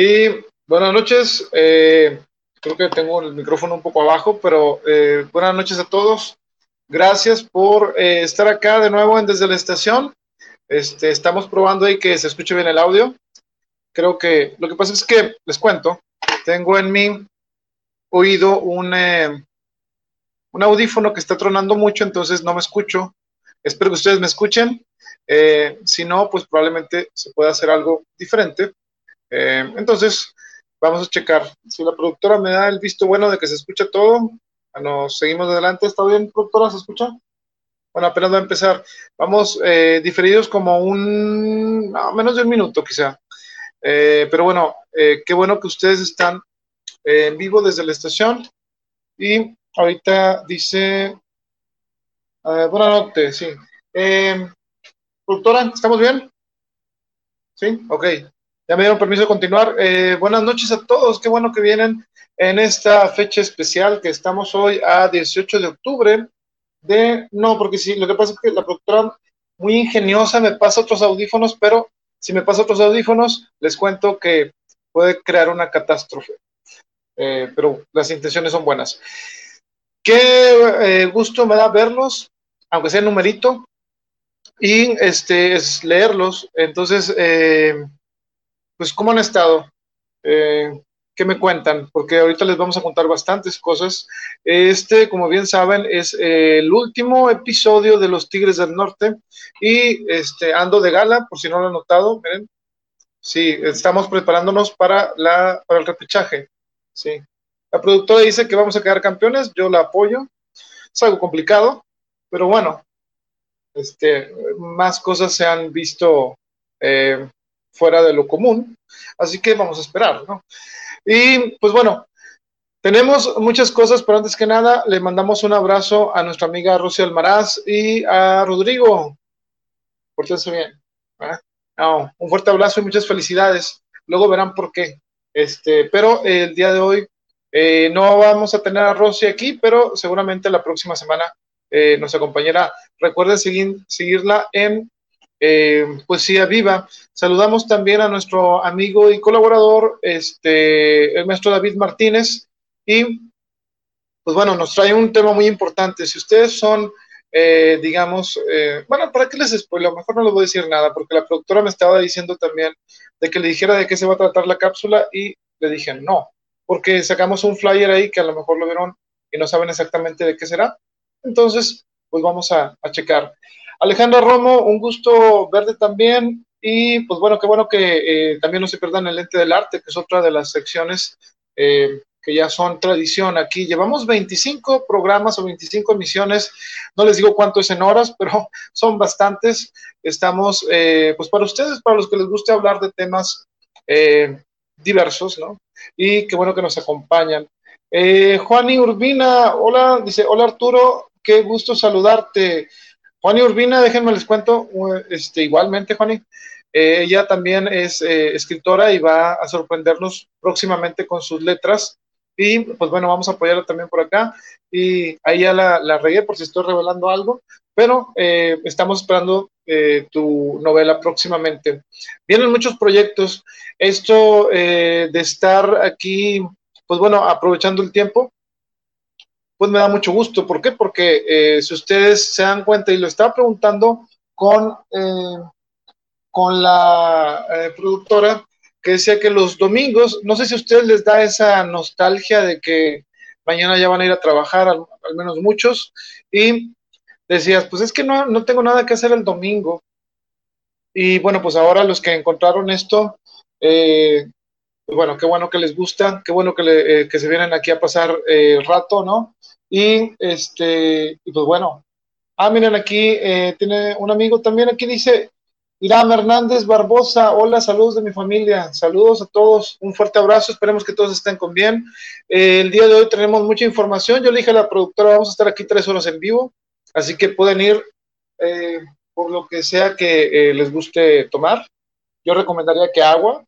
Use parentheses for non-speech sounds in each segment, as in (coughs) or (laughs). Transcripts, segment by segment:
Y buenas noches. Eh, creo que tengo el micrófono un poco abajo, pero eh, buenas noches a todos. Gracias por eh, estar acá de nuevo en Desde la Estación. Este, estamos probando ahí que se escuche bien el audio. Creo que lo que pasa es que, les cuento, tengo en mi oído un, un audífono que está tronando mucho, entonces no me escucho. Espero que ustedes me escuchen. si no, pues probablemente se pueda hacer algo diferente. Eh, entonces, vamos a checar. Si la productora me da el visto bueno de que se escucha todo, nos seguimos adelante. ¿Está bien, productora? ¿Se escucha? Bueno, apenas va a empezar. Vamos eh, diferidos como un, menos de un minuto quizá. Eh, pero bueno, qué bueno que ustedes están en vivo desde la estación. Y ahorita dice, buenas noches, sí. productora, ¿estamos bien? Sí, ok. Ya me dieron permiso de continuar. Eh, buenas noches a todos. Qué bueno que vienen en esta fecha especial que estamos hoy a 18 de octubre. De no, porque sí, lo que pasa es que la productora muy ingeniosa me pasa otros audífonos, pero si me pasa otros audífonos, les cuento que puede crear una catástrofe. Eh, pero las intenciones son buenas. Qué eh, gusto me da verlos, aunque sea numerito, y este es leerlos. Entonces, pues, ¿cómo han estado? Eh, ¿Qué me cuentan? Porque ahorita les vamos a contar bastantes cosas. Este, como bien saben, es el último episodio de Los Tigres del Norte y este, ando de gala, por si no lo han notado, miren. Sí, estamos preparándonos para, la, para el repechaje. Sí. La productora dice que vamos a quedar campeones, yo la apoyo. Es algo complicado, pero bueno, este, más cosas se han visto eh, fuera de lo común. Así que vamos a esperar, ¿no? Y pues bueno, tenemos muchas cosas, pero antes que nada le mandamos un abrazo a nuestra amiga Rocío Almaraz y a Rodrigo. Pórtense bien. un fuerte abrazo y muchas felicidades. Luego verán por qué. Este, pero el día de hoy eh, no vamos a tener a Rosy aquí, pero seguramente la próxima semana eh, nos acompañará. Recuerden seguir, seguirla en eh, Poesía Viva. Saludamos también a nuestro amigo y colaborador, este, el maestro David Martínez, y pues bueno, nos trae un tema muy importante. Si ustedes son, eh, digamos, eh, bueno, ¿para qué les spoilo? Mejor no les voy a decir nada, porque la productora me estaba diciendo también de que le dijera de qué se va a tratar la cápsula y le dije no, porque sacamos un flyer ahí que a lo mejor lo vieron y no saben exactamente de qué será. Entonces, pues vamos a, a checar. Alejandra Romo, un gusto verte también. Y pues bueno, qué bueno que eh, también no se pierdan el lente del arte, que es otra de las secciones eh, que ya son tradición aquí. Llevamos 25 programas o 25 emisiones, no les digo cuánto es en horas, (laughs) pero son bastantes. Estamos, eh, pues para ustedes, para los que les guste hablar de temas diversos, ¿no? Y qué bueno que nos acompañan. Juani Urbina, hola, dice, hola Arturo, qué gusto saludarte. Juani Urbina, déjenme les cuento, este, igualmente, Juani, eh, ella también es eh, escritora y va a sorprendernos próximamente con sus letras. Y pues bueno, vamos a apoyarla también por acá. Y ahí ya la, la regué por si estoy revelando algo, pero eh, estamos esperando tu novela próximamente. Vienen muchos proyectos. Esto de estar aquí, pues bueno, aprovechando el tiempo, pues me da mucho gusto. ¿Por qué? Porque eh, si ustedes se dan cuenta, y lo estaba preguntando con, eh, con la eh, productora, que decía que los domingos, no sé si a ustedes les da esa nostalgia de que mañana ya van a ir a trabajar, al, menos muchos, y decías, pues es que no, no tengo nada que hacer el domingo. Y bueno, pues ahora los que encontraron esto, pues bueno, qué bueno que les gusta, qué bueno que, que se vienen aquí a pasar el rato, ¿no? Y este, y pues bueno, ah, miren aquí, eh, tiene un amigo también, aquí dice, Irán Hernández Barbosa, hola, saludos de mi familia, saludos a todos, un fuerte abrazo, esperemos que todos estén con bien. Eh, el día de hoy tenemos mucha información, yo le dije a la productora, vamos a estar aquí tres horas en vivo, así que pueden ir eh, por lo que sea que les guste tomar. Yo recomendaría que agua,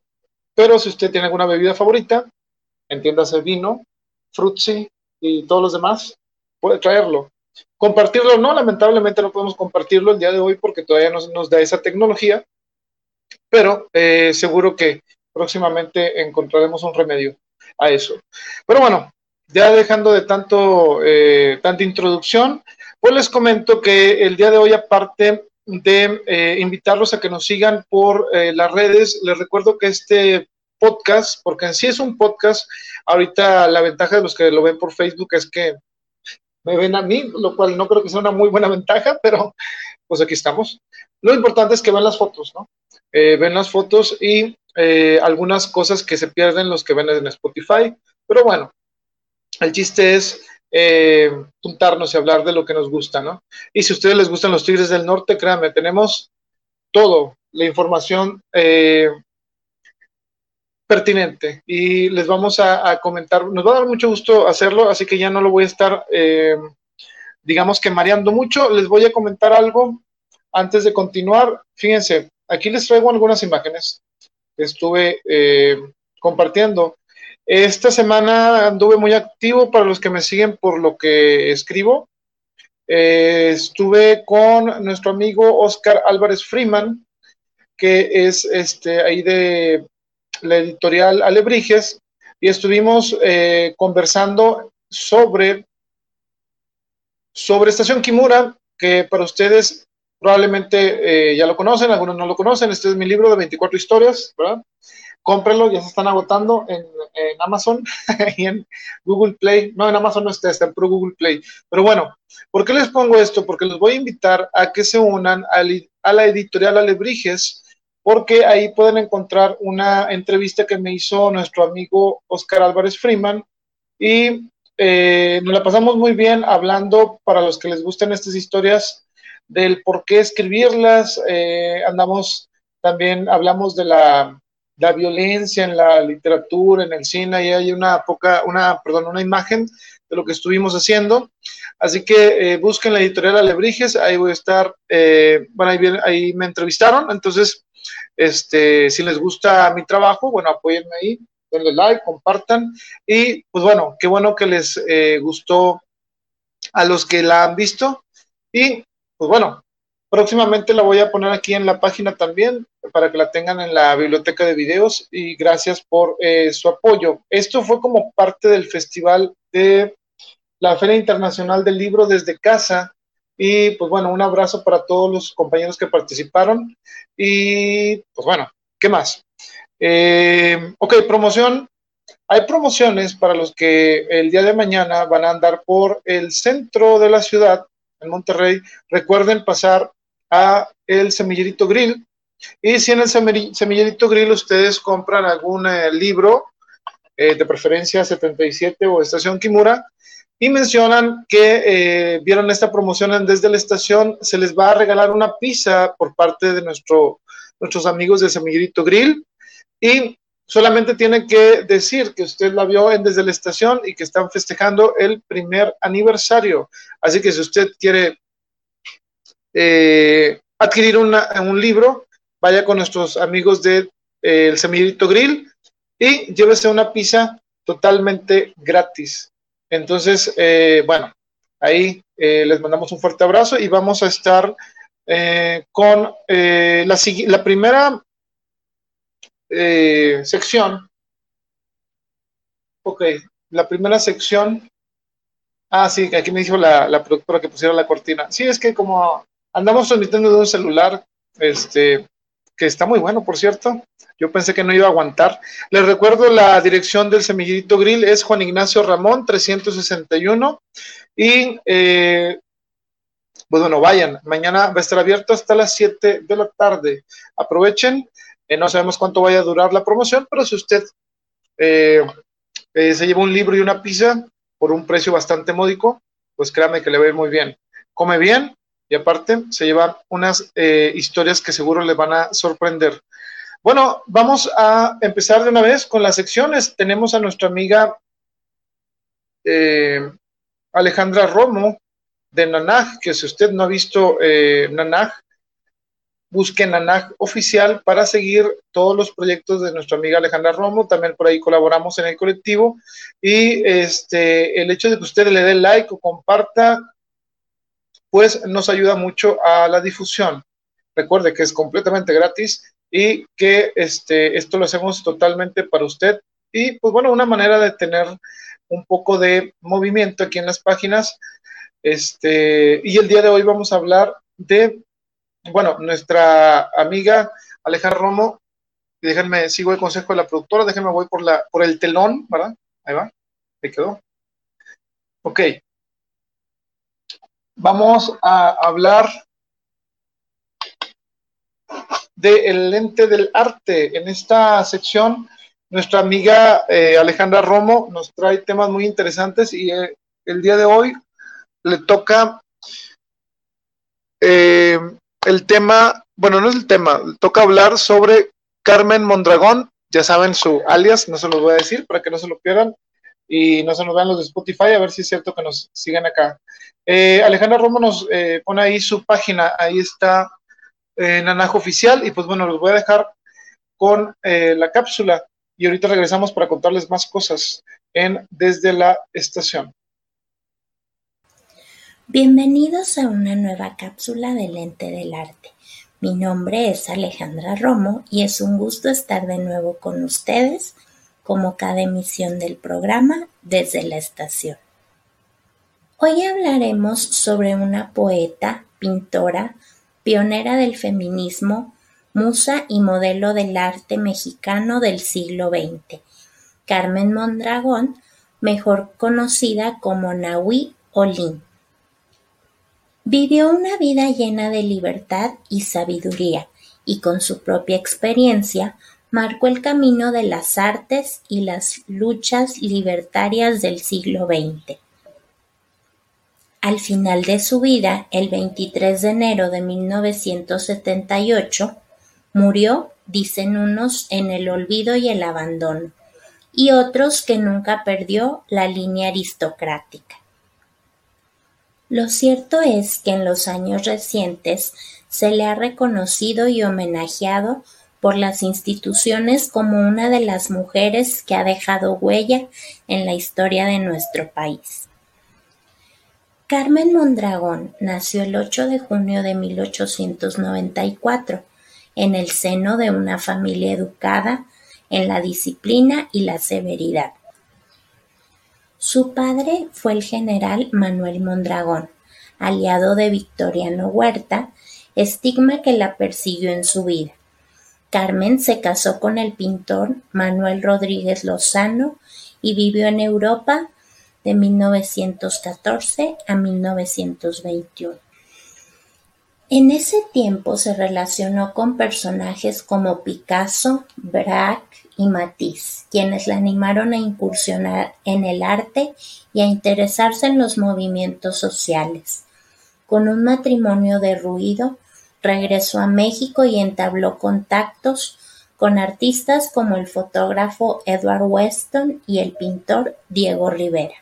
pero si usted tiene alguna bebida favorita, entiéndase vino, frutzi, y todos los demás, puede traerlo. Compartirlo no, lamentablemente no podemos compartirlo el día de hoy porque todavía no nos da esa tecnología, pero eh, seguro que próximamente encontraremos un remedio a eso. Pero bueno, ya dejando de tanto, eh, tanta introducción, pues les comento que el día de hoy, aparte de eh, invitarlos a que nos sigan por eh, las redes, les recuerdo que este podcast, porque en sí es un podcast, ahorita la ventaja de los que lo ven por Facebook es que me ven a mí, lo cual no creo que sea una muy buena ventaja, (laughs) pero pues aquí estamos. Lo importante es que ven las fotos, ¿no? ven las fotos y algunas cosas que se pierden los que ven en Spotify, pero bueno, el chiste es eh, juntarnos y hablar de lo que nos gusta, ¿no? Y si a ustedes les gustan los Tigres del Norte, créanme, tenemos todo, la información eh, pertinente y les vamos a, comentar, nos va a dar mucho gusto hacerlo, así que ya no lo voy a estar, eh, digamos que mareando mucho, les voy a comentar algo antes de continuar. Fíjense, aquí les traigo algunas imágenes que estuve compartiendo. Esta semana anduve muy activo para los que me siguen por lo que escribo. Eh, estuve con nuestro amigo Oscar Álvarez Freeman, que es este, ahí de la editorial Alebrijes, y estuvimos eh, conversando sobre, sobre Estación Kimura, que para ustedes probablemente eh, ya lo conocen, algunos no lo conocen. Este es mi libro de 24 historias, ¿verdad? Cómprenlo, ya se están agotando en, Amazon (laughs) y en Google Play. No, en Amazon no está, está en Pro Google Play. Pero bueno, ¿por qué les pongo esto? Porque les voy a invitar a que se unan a, la editorial Alebrijes, porque ahí pueden encontrar una entrevista que me hizo nuestro amigo Oscar Álvarez Freeman y eh, nos la pasamos muy bien hablando para los que les gusten estas historias del por qué escribirlas. Eh, andamos también, hablamos de la la violencia en la literatura, en el cine, y hay una poca, una, perdón, una imagen de lo que estuvimos haciendo. Así que eh, busquen la editorial Alebrijes, ahí voy a estar, eh, bueno, ahí, ahí me entrevistaron, entonces, este, si les gusta mi trabajo, bueno, apóyenme ahí, denle like, compartan, y pues bueno, qué bueno que les eh, gustó a los que la han visto, y pues bueno, próximamente la voy a poner aquí en la página también, para que la tengan en la biblioteca de videos y gracias por eh, su apoyo. Esto fue como parte del festival de la Feria Internacional del Libro desde casa y pues bueno, un abrazo para todos los compañeros que participaron y pues bueno, ¿qué más? Eh, ok, promoción. Hay promociones para los que el día de mañana van a andar por el centro de la ciudad, en Monterrey. Recuerden pasar a el Semillerito Grill, y si en el semillerito grill ustedes compran algún eh, libro, eh, de preferencia 77 o Estación Kimura, y mencionan que eh, vieron esta promoción desde la estación, se les va a regalar una pizza por parte de nuestro, nuestros amigos de Semillerito Grill. Y solamente tienen que decir que usted la vio en desde la estación y que están festejando el primer aniversario. Así que si usted quiere adquirir un libro, vaya con nuestros amigos de eh, El Semillito Grill y llévese una pizza totalmente gratis. Entonces, eh, bueno, ahí eh, les mandamos un fuerte abrazo y vamos a estar con la, la, primera sección. Ok, la primera sección. Ah, sí, aquí me dijo la, la productora que pusiera la cortina. Sí, es que como andamos transmitiendo de un celular, este, que está muy bueno, por cierto. Yo pensé que no iba a aguantar. Les recuerdo la dirección del Semillito Grill es Juan Ignacio Ramón 361 y eh, pues bueno, vayan. Mañana va a estar abierto hasta las 7 de la tarde. Aprovechen. Eh, no sabemos cuánto vaya a durar la promoción, pero si usted eh, se lleva un libro y una pizza por un precio bastante módico, pues créame que le va a ir muy bien. Come bien, y aparte se llevan unas eh, historias que seguro le van a sorprender. Bueno, vamos a empezar de una vez con las secciones. Tenemos a nuestra amiga eh, Alejandra Romo de Nanaj, que si usted no ha visto eh, Nanaj, busque Nanaj oficial para seguir todos los proyectos de nuestra amiga Alejandra Romo. También por ahí colaboramos en el colectivo. Y este, el hecho de que usted le dé like o comparta pues nos ayuda mucho a la difusión. Recuerde que es completamente gratis y que este, esto lo hacemos totalmente para usted. Y pues bueno, una manera de tener un poco de movimiento aquí en las páginas. Este, y el día de hoy vamos a hablar de, bueno, nuestra amiga Alejandra Romo. Déjenme, sigo el consejo de la productora, déjenme voy por, la, por el telón, ¿verdad? Ahí va, ahí quedó. Ok. Vamos a hablar del lente del arte. En esta sección, nuestra amiga eh, Alejandra Romo nos trae temas muy interesantes y eh, el día de hoy le toca eh, el tema, bueno, no es el tema, toca hablar sobre Carmen Mondragón, ya saben su alias, no se los voy a decir para que no se lo pierdan y no se nos vean los de Spotify, a ver si es cierto que nos sigan acá. Alejandra Romo nos pone ahí su página, ahí está en Anajo Oficial. Y pues bueno, los voy a dejar con eh, la cápsula. Y ahorita regresamos para contarles más cosas en Desde la Estación. Bienvenidos a una nueva cápsula del Ente del Arte. Mi nombre es Alejandra Romo y es un gusto estar de nuevo con ustedes como cada emisión del programa desde la estación. Hoy hablaremos sobre una poeta, pintora, pionera del feminismo, musa y modelo del arte mexicano del siglo XX, Carmen Mondragón, mejor conocida como Nahui Olin. Vivió una vida llena de libertad y sabiduría, y con su propia experiencia marcó el camino de las artes y las luchas libertarias del siglo XX. Al final de su vida, el 23 de enero de 1978, murió, dicen unos, en el olvido y el abandono, y otros que nunca perdió la línea aristocrática. Lo cierto es que en los años recientes se le ha reconocido y homenajeado por las instituciones como una de las mujeres que ha dejado huella en la historia de nuestro país. Carmen Mondragón nació el 8 de junio de 1894 en el seno de una familia educada en la disciplina y la severidad. Su padre fue el general Manuel Mondragón, aliado de Victoriano Huerta, estigma que la persiguió en su vida. Carmen se casó con el pintor Manuel Rodríguez Lozano y vivió en Europa de 1914 a 1921. En ese tiempo se relacionó con personajes como Picasso, Braque y Matisse, quienes la animaron a incursionar en el arte y a interesarse en los movimientos sociales. Con un matrimonio derruido, regresó a México y entabló contactos con artistas como el fotógrafo Edward Weston y el pintor Diego Rivera.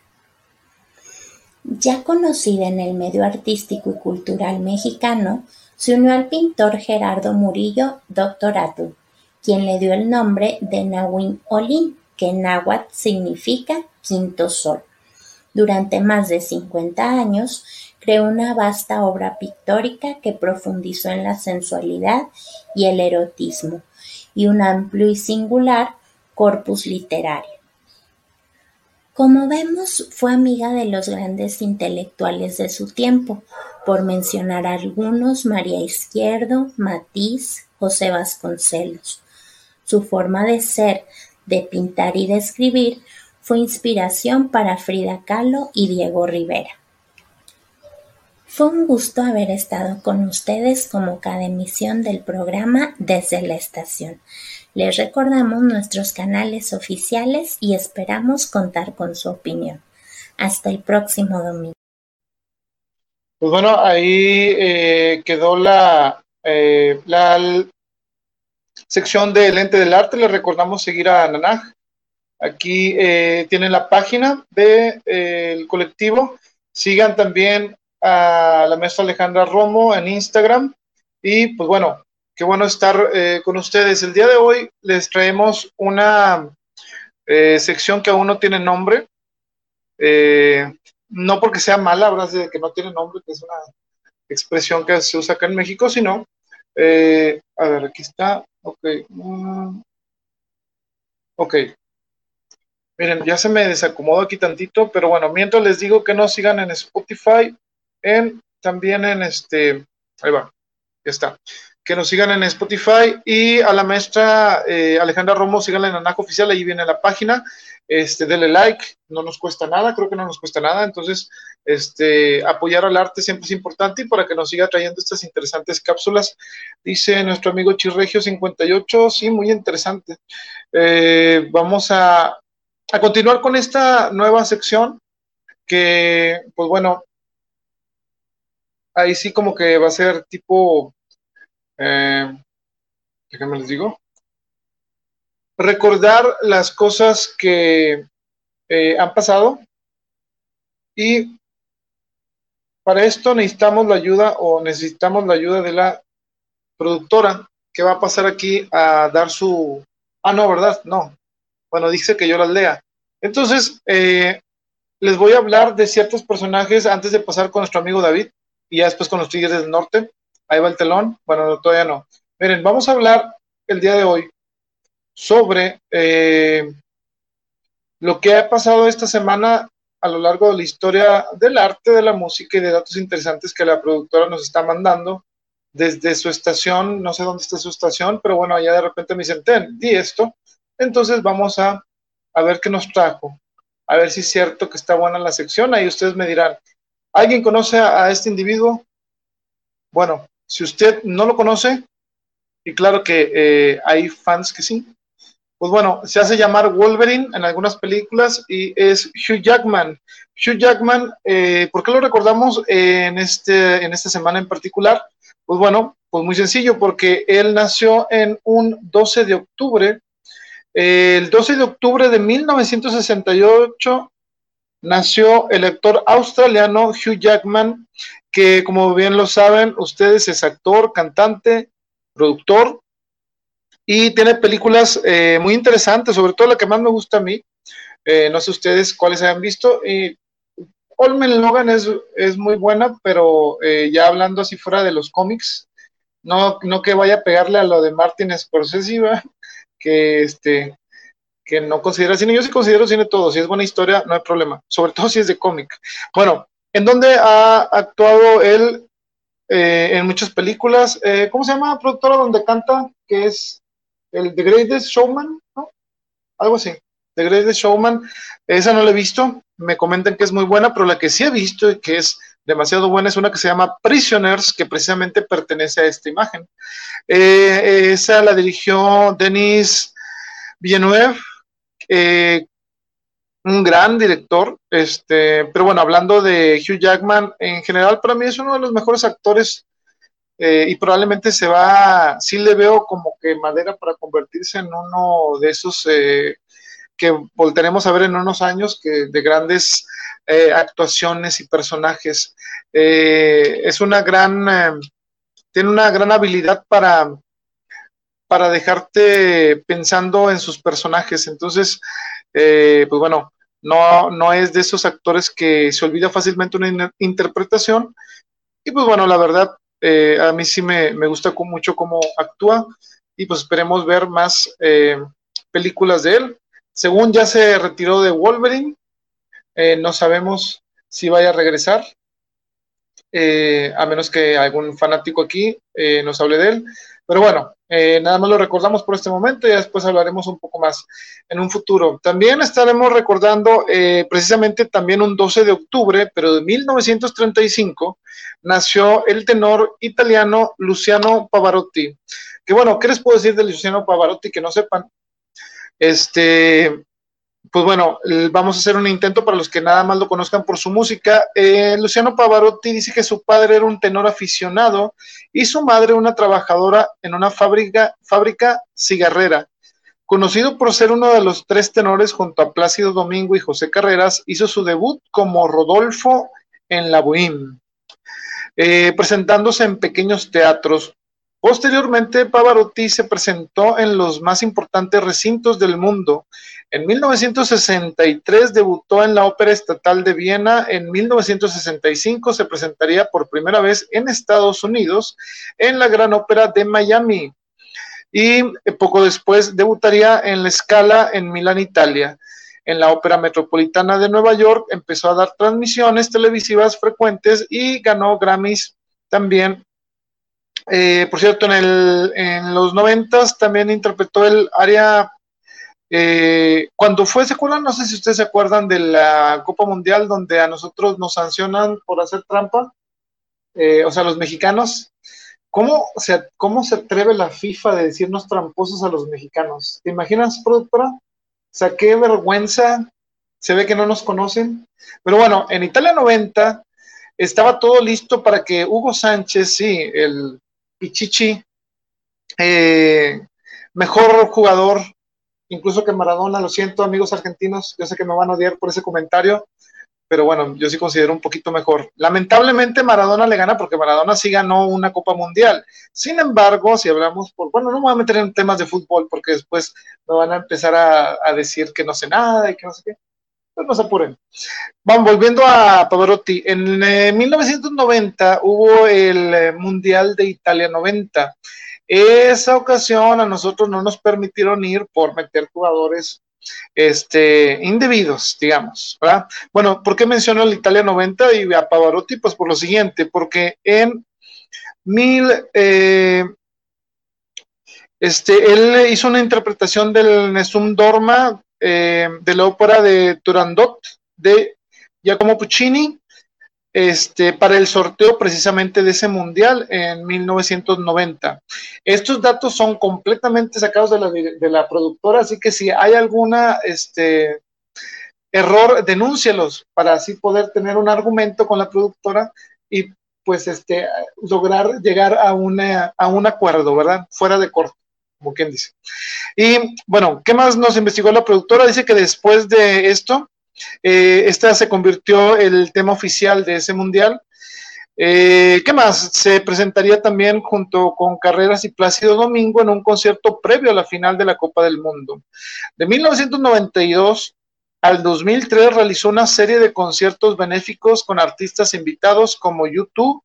Ya conocida en el medio artístico y cultural mexicano, se unió al pintor Gerardo Murillo Doctoratu, quien le dio el nombre de Nahuin Olin, que en náhuatl significa quinto sol. Durante más de 50 años creó una vasta obra pictórica que profundizó en la sensualidad y el erotismo, y un amplio y singular corpus literario. Como vemos, fue amiga de los grandes intelectuales de su tiempo, por mencionar algunos María Izquierdo, Matisse, José Vasconcelos. Su forma de ser, de pintar y de escribir fue inspiración para Frida Kahlo y Diego Rivera. Fue un gusto haber estado con ustedes como cada emisión del programa desde la estación. Les recordamos nuestros canales oficiales y esperamos contar con su opinión. Hasta el próximo domingo. Pues bueno, ahí eh, quedó la, eh, la sección del ente del arte. Les recordamos seguir a Nanaj. Aquí eh, tienen la página del colectivo. Sigan también a la maestra Alejandra Romo en Instagram. Y pues bueno, Qué bueno estar eh, con ustedes. El día de hoy les traemos una eh, sección que aún no tiene nombre. Eh, no porque sea mala, de que no tiene nombre, que es una expresión que se usa acá en México, sino, a ver, aquí está, Ok. Mm. Ok. Miren, ya se me desacomodó aquí tantito, pero bueno, mientras les digo que nos sigan en Spotify, en también en este, ahí va, ya está. Que nos sigan en Spotify y a la maestra eh, Alejandra Romo, síganla en Anaco Oficial, ahí viene la página. Este, denle like, no nos cuesta nada, creo que no nos cuesta nada. Entonces, este, apoyar al arte siempre es importante y para que nos siga trayendo estas interesantes cápsulas. Dice nuestro amigo Chirregio 58, sí, muy interesante. Eh, vamos a, a continuar con esta nueva sección que, pues bueno, ahí sí como que va a ser tipo, eh, déjenme les digo, recordar las cosas que eh, han pasado y para esto necesitamos la ayuda o necesitamos la ayuda de la productora que va a pasar aquí a dar su... Ah, no, ¿verdad? No. Bueno, dice que yo las lea. Entonces, eh, les voy a hablar de ciertos personajes antes de pasar con nuestro amigo David y ya después con los Tigres del Norte. Ahí va el telón. Bueno, todavía no. Miren, vamos a hablar el día de hoy sobre eh, lo que ha pasado esta semana a lo largo de la historia del arte, de la música y de datos interesantes que la productora nos está mandando desde su estación, no sé dónde está su estación, pero bueno, allá de repente me dicen, ten, di esto. Entonces vamos a, a ver qué nos trajo, a ver si es cierto que está buena la sección. Ahí ustedes me dirán, ¿Alguien conoce a, este individuo? Bueno, si usted no lo conoce, y claro que eh, hay fans que sí, pues bueno, se hace llamar Wolverine en algunas películas y es Hugh Jackman. Hugh Jackman, eh, ¿por qué lo recordamos en, este, en esta semana en particular? Pues bueno, pues muy sencillo, porque él nació en un 12 de octubre. el 12 de octubre de 1968 nació el actor australiano Hugh Jackman, que como bien lo saben ustedes es actor, cantante, productor y tiene películas eh, muy interesantes, sobre todo la que más me gusta a mí. Eh, no sé ustedes cuáles hayan visto. Y Olmen Logan es, es muy buena, pero eh, ya hablando así fuera de los cómics, no, no que vaya a pegarle a lo de Martin Scorsese, (laughs) que este que no considera cine. Yo sí considero cine todo. Si es buena historia, no hay problema. Sobre todo si es de cómic. Bueno, ¿en dónde ha actuado él eh, en muchas películas? Eh, ¿Cómo se llama la productora donde canta? Que es el The Greatest Showman, ¿no? Algo así. The Greatest Showman. Esa no la he visto. Me comentan que es muy buena, pero la que sí he visto y que es demasiado buena es una que se llama Prisoners, que precisamente pertenece a esta imagen. Eh, esa la dirigió Denis Villeneuve, eh, un gran director, este, pero bueno, hablando de Hugh Jackman, en general para mí es uno de los mejores actores eh, y probablemente se va, sí le veo como que madera para convertirse en uno de esos eh, que volveremos a ver en unos años, que de grandes actuaciones y personajes. es una gran, tiene una gran habilidad para para dejarte pensando en sus personajes. Entonces, eh, pues bueno, no, no es de esos actores que se olvida fácilmente una interpretación. Y pues bueno, la verdad, eh, a mí sí me, gusta mucho cómo actúa y pues esperemos ver más eh, películas de él. Según ya se retiró de Wolverine, no sabemos si vaya a regresar, a menos que algún fanático aquí nos hable de él. Pero bueno, eh, nada más lo recordamos por este momento y después hablaremos un poco más en un futuro. También estaremos recordando eh, precisamente también un 12 de octubre, pero de 1935, nació el tenor italiano Luciano Pavarotti. Que bueno, ¿qué les puedo decir de Luciano Pavarotti que no sepan? Este, pues bueno, vamos a hacer un intento para los que nada más lo conozcan por su música. Eh, Luciano Pavarotti dice que su padre era un tenor aficionado y su madre una trabajadora en una fábrica, fábrica cigarrera. Conocido por ser uno de los tres tenores junto a Plácido Domingo y José Carreras, hizo su debut como Rodolfo en la Bohème, eh, presentándose en pequeños teatros. Posteriormente, Pavarotti se presentó en los más importantes recintos del mundo. En 1963 debutó en la Ópera Estatal de Viena. En 1965 se presentaría por primera vez en Estados Unidos en la Gran Ópera de Miami. y poco después debutaría en la escala en Milán, Italia. En la Ópera Metropolitana de Nueva York empezó a dar transmisiones televisivas frecuentes y ganó Grammys también. Eh, por cierto, en, el, en los noventas también interpretó el área eh, cuando fue secuela, no sé si ustedes se acuerdan de la Copa Mundial donde a nosotros nos sancionan por hacer trampa, eh, o sea, los mexicanos. ¿Cómo se, ¿Cómo se atreve la FIFA de decirnos tramposos a los mexicanos? ¿Te imaginas, productora? O sea, qué vergüenza. Se ve que no nos conocen. Pero bueno, en Italia 90 estaba todo listo para que Hugo Sánchez, sí, el Pichichi, eh, mejor jugador incluso que Maradona, lo siento amigos argentinos, yo sé que me van a odiar por ese comentario, pero bueno, yo sí considero un poquito mejor. Lamentablemente Maradona le gana porque Maradona sí ganó una Copa Mundial. Sin embargo, si hablamos por, bueno, no me voy a meter en temas de fútbol porque después me van a empezar a, decir que no sé nada y que no sé qué. Pues no se apuren. Vamos, volviendo a Pavarotti. En 1990 eh, hubo el eh, Mundial de Italia 90 esa ocasión a nosotros no nos permitieron ir por meter jugadores este, indebidos, digamos, ¿verdad? Bueno, ¿por qué menciono el Italia 90 y a Pavarotti? Pues por lo siguiente, porque en mil, eh, este, él hizo una interpretación del Nessun Dorma eh, de la ópera de Turandot de Giacomo Puccini este, para el sorteo precisamente de ese mundial en 1990. Estos datos son completamente sacados de la, de la productora, así que si hay alguna este, error, denúncielos para así poder tener un argumento con la productora y pues este, lograr llegar a, a un acuerdo, ¿verdad? Fuera de corte, como quien dice. Y bueno, ¿qué más nos investigó la productora? Dice que después de esto, eh, esta se convirtió el tema oficial de ese mundial. Eh, ¿Qué más? Se presentaría también junto con Carreras y Plácido Domingo en un concierto previo a la final de la Copa del Mundo. De 1992 al 2003 realizó una serie de conciertos benéficos con artistas invitados como YouTube,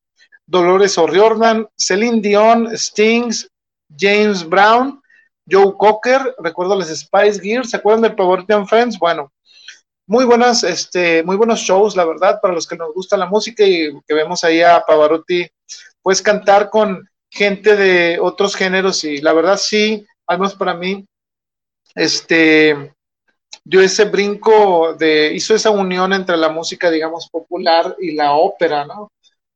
Dolores O'Riordan, Celine Dion, Stings, James Brown, Joe Cocker, recuerdo las Spice Gears, ¿se acuerdan del Power Friends? Bueno, muy buenas, este, muy buenos shows, la verdad, para los que nos gusta la música y que vemos ahí a Pavarotti, pues cantar con gente de otros géneros y la verdad sí, al menos para mí, este, dio ese brinco de, hizo esa unión entre la música, digamos, popular y la ópera, ¿no?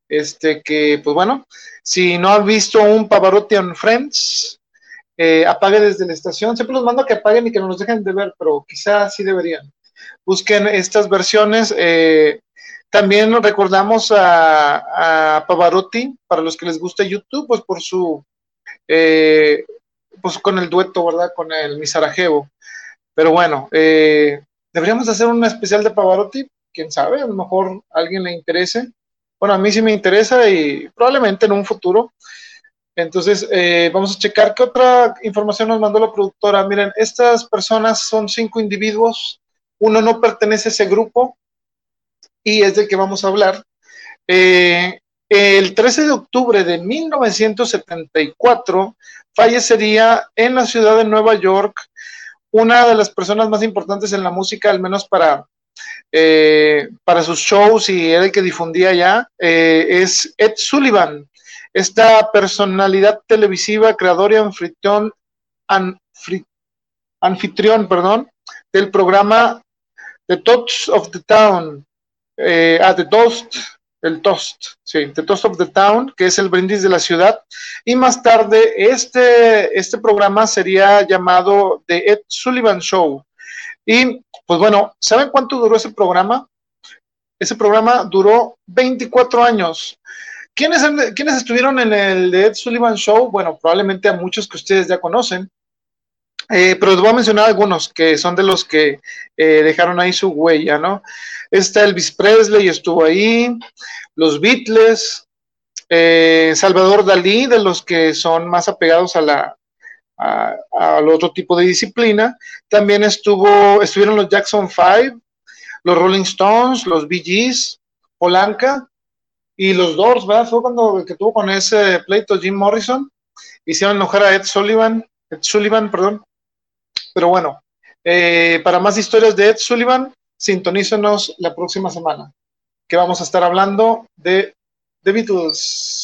Este, que, pues bueno, si no has visto un Pavarotti on Friends, eh, apague desde la estación, siempre los mando a que apaguen y que no nos dejen de ver, pero quizás sí deberían busquen estas versiones. Eh, también recordamos a, Pavarotti, para los que les gusta YouTube, pues por su, eh, pues con el dueto, ¿verdad? Con el Misarajevo. Pero bueno, eh, deberíamos hacer un especial de Pavarotti, quién sabe, a lo mejor a alguien le interese. Bueno, a mí sí me interesa y probablemente en un futuro. Entonces, vamos a checar qué otra información nos mandó la productora. Miren, estas personas son cinco individuos uno no pertenece a ese grupo y es del que vamos a hablar. Eh, el 13 de octubre de 1974 fallecería en la ciudad de Nueva York una de las personas más importantes en la música, al menos para, eh, para sus shows y era el que difundía ya, eh, es Ed Sullivan, esta personalidad televisiva, creador y anfitrión, anfitrión perdón, del programa The Touch of the Town, eh, ah, The Toast, el Toast, sí, The Toast of the Town, que es el brindis de la ciudad. Y más tarde, este, este programa sería llamado The Ed Sullivan Show. Y pues bueno, ¿saben cuánto duró ese programa? Ese programa duró 24 años. ¿Quiénes, ¿Quiénes estuvieron en el Ed Sullivan Show? Bueno, probablemente a muchos que ustedes ya conocen. Eh, pero les voy a mencionar algunos que son de los que eh, dejaron ahí su huella, ¿no? Está Elvis Presley, estuvo ahí, los Beatles, eh, Salvador Dalí, de los que son más apegados a la al otro tipo de disciplina. También estuvo, estuvieron los Jackson Five, los Rolling Stones, los Bee Gees, Polanca y los Doors, ¿verdad? Fue cuando que tuvo con ese pleito Jim Morrison, hicieron enojar a Ed Sullivan Ed Sullivan, perdón. Pero bueno, eh, para más historias de Ed Sullivan, sintonícenos la próxima semana, que vamos a estar hablando de The Beatles.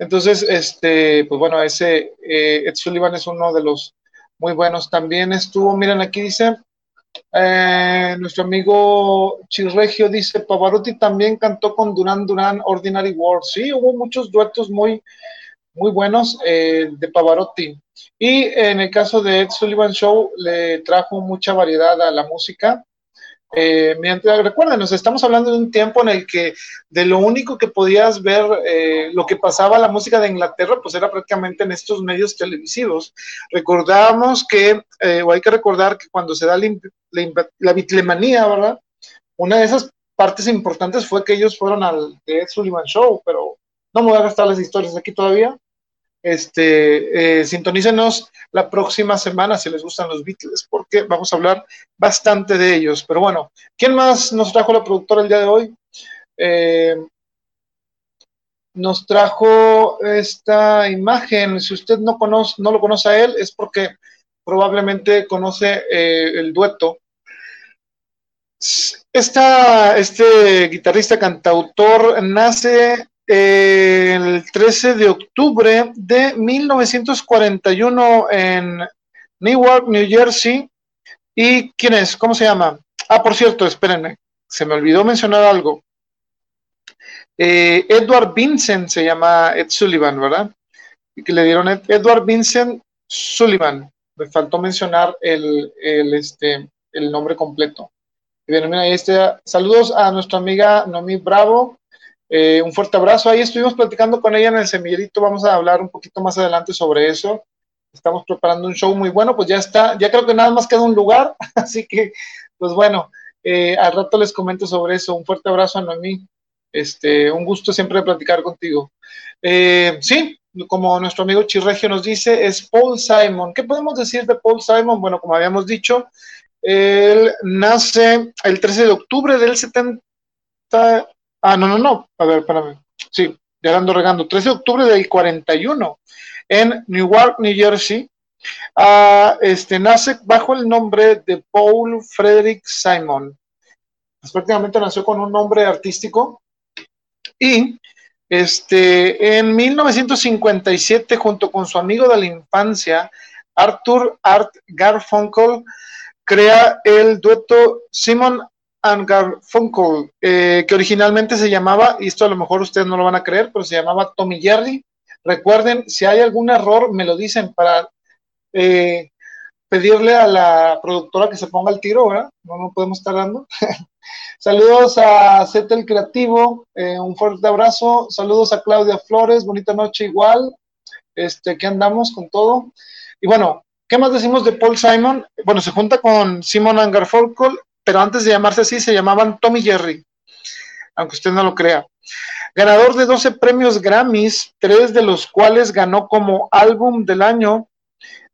Entonces, este, pues bueno, ese eh, Ed Sullivan es uno de los muy buenos. También estuvo, miren, aquí dice, eh, nuestro amigo Chirregio dice, Pavarotti también cantó con Duran Duran Ordinary World. Sí, hubo muchos duetos muy, muy buenos eh, de Pavarotti. Y en el caso de Ed Sullivan Show, le trajo mucha variedad a la música. Eh, recuerden, nos estamos hablando de un tiempo en el que de lo único que podías ver eh, lo que pasaba la música de Inglaterra, pues era prácticamente en estos medios televisivos. Recordamos que, eh, o hay que recordar que cuando se da la, la, bitlemanía, ¿verdad? Una de esas partes importantes fue que ellos fueron al Ed Sullivan Show, pero no me voy a gastar las historias aquí todavía. Este, eh, sintonícenos la próxima semana si les gustan los Beatles, porque vamos a hablar bastante de ellos. Pero bueno, ¿quién más nos trajo la productora el día de hoy? Eh, nos trajo esta imagen. Si usted no, conoce, no lo conoce a él, es porque probablemente conoce eh, el dueto. Esta, este guitarrista cantautor nace el 13 de octubre de 1941 en Newark, New Jersey. ¿Y quién es? ¿Cómo se llama? Ah, por cierto, espérenme, se me olvidó mencionar algo. Eh, Edward Vincent se llama Ed Sullivan, ¿verdad? Y que le dieron Edward Vincent Sullivan. Me faltó mencionar el, este, el nombre completo. Bien, mira, saludos a nuestra amiga Nomi Bravo, eh, un fuerte abrazo. Ahí estuvimos platicando con ella en el semillerito. Vamos a hablar un poquito más adelante sobre eso. Estamos preparando un show muy bueno. Pues ya está. Ya creo que nada más queda un lugar. (laughs) Así que, pues bueno, eh, al rato les comento sobre eso. Un fuerte abrazo a Noemí. Este, un gusto siempre platicar contigo. Eh, sí, como nuestro amigo Chirregio nos dice, es Paul Simon. ¿Qué podemos decir de Paul Simon? Bueno, como habíamos dicho, él nace el 13 de octubre del 70, Ah, no, no, no. A ver, espérame. Sí, ya ando regando. 13 de octubre del 41 en Newark, New Jersey. Ah, este, nace bajo el nombre de Paul Frederick Simon. Pues, prácticamente nació con un nombre artístico. Y este, en 1957, junto con su amigo de la infancia, Arthur Art Garfunkel, crea el dueto Simon Garfunkel, eh, que originalmente se llamaba, y esto a lo mejor ustedes no lo van a creer, pero se llamaba Tommy Jerry. Recuerden, si hay algún error, me lo dicen para eh, pedirle a la productora que se ponga el tiro, ¿verdad? No nos podemos estar dando. (laughs) Saludos a Zetel Creativo, eh, un fuerte abrazo. Saludos a Claudia Flores, bonita noche igual. Este, aquí andamos con todo. Y bueno, ¿qué más decimos de Paul Simon? Bueno, se junta con Simon Garfunkel pero antes de llamarse así se llamaban Tommy Jerry, aunque usted no lo crea. Ganador de 12 premios Grammys, tres de los cuales ganó como álbum del año,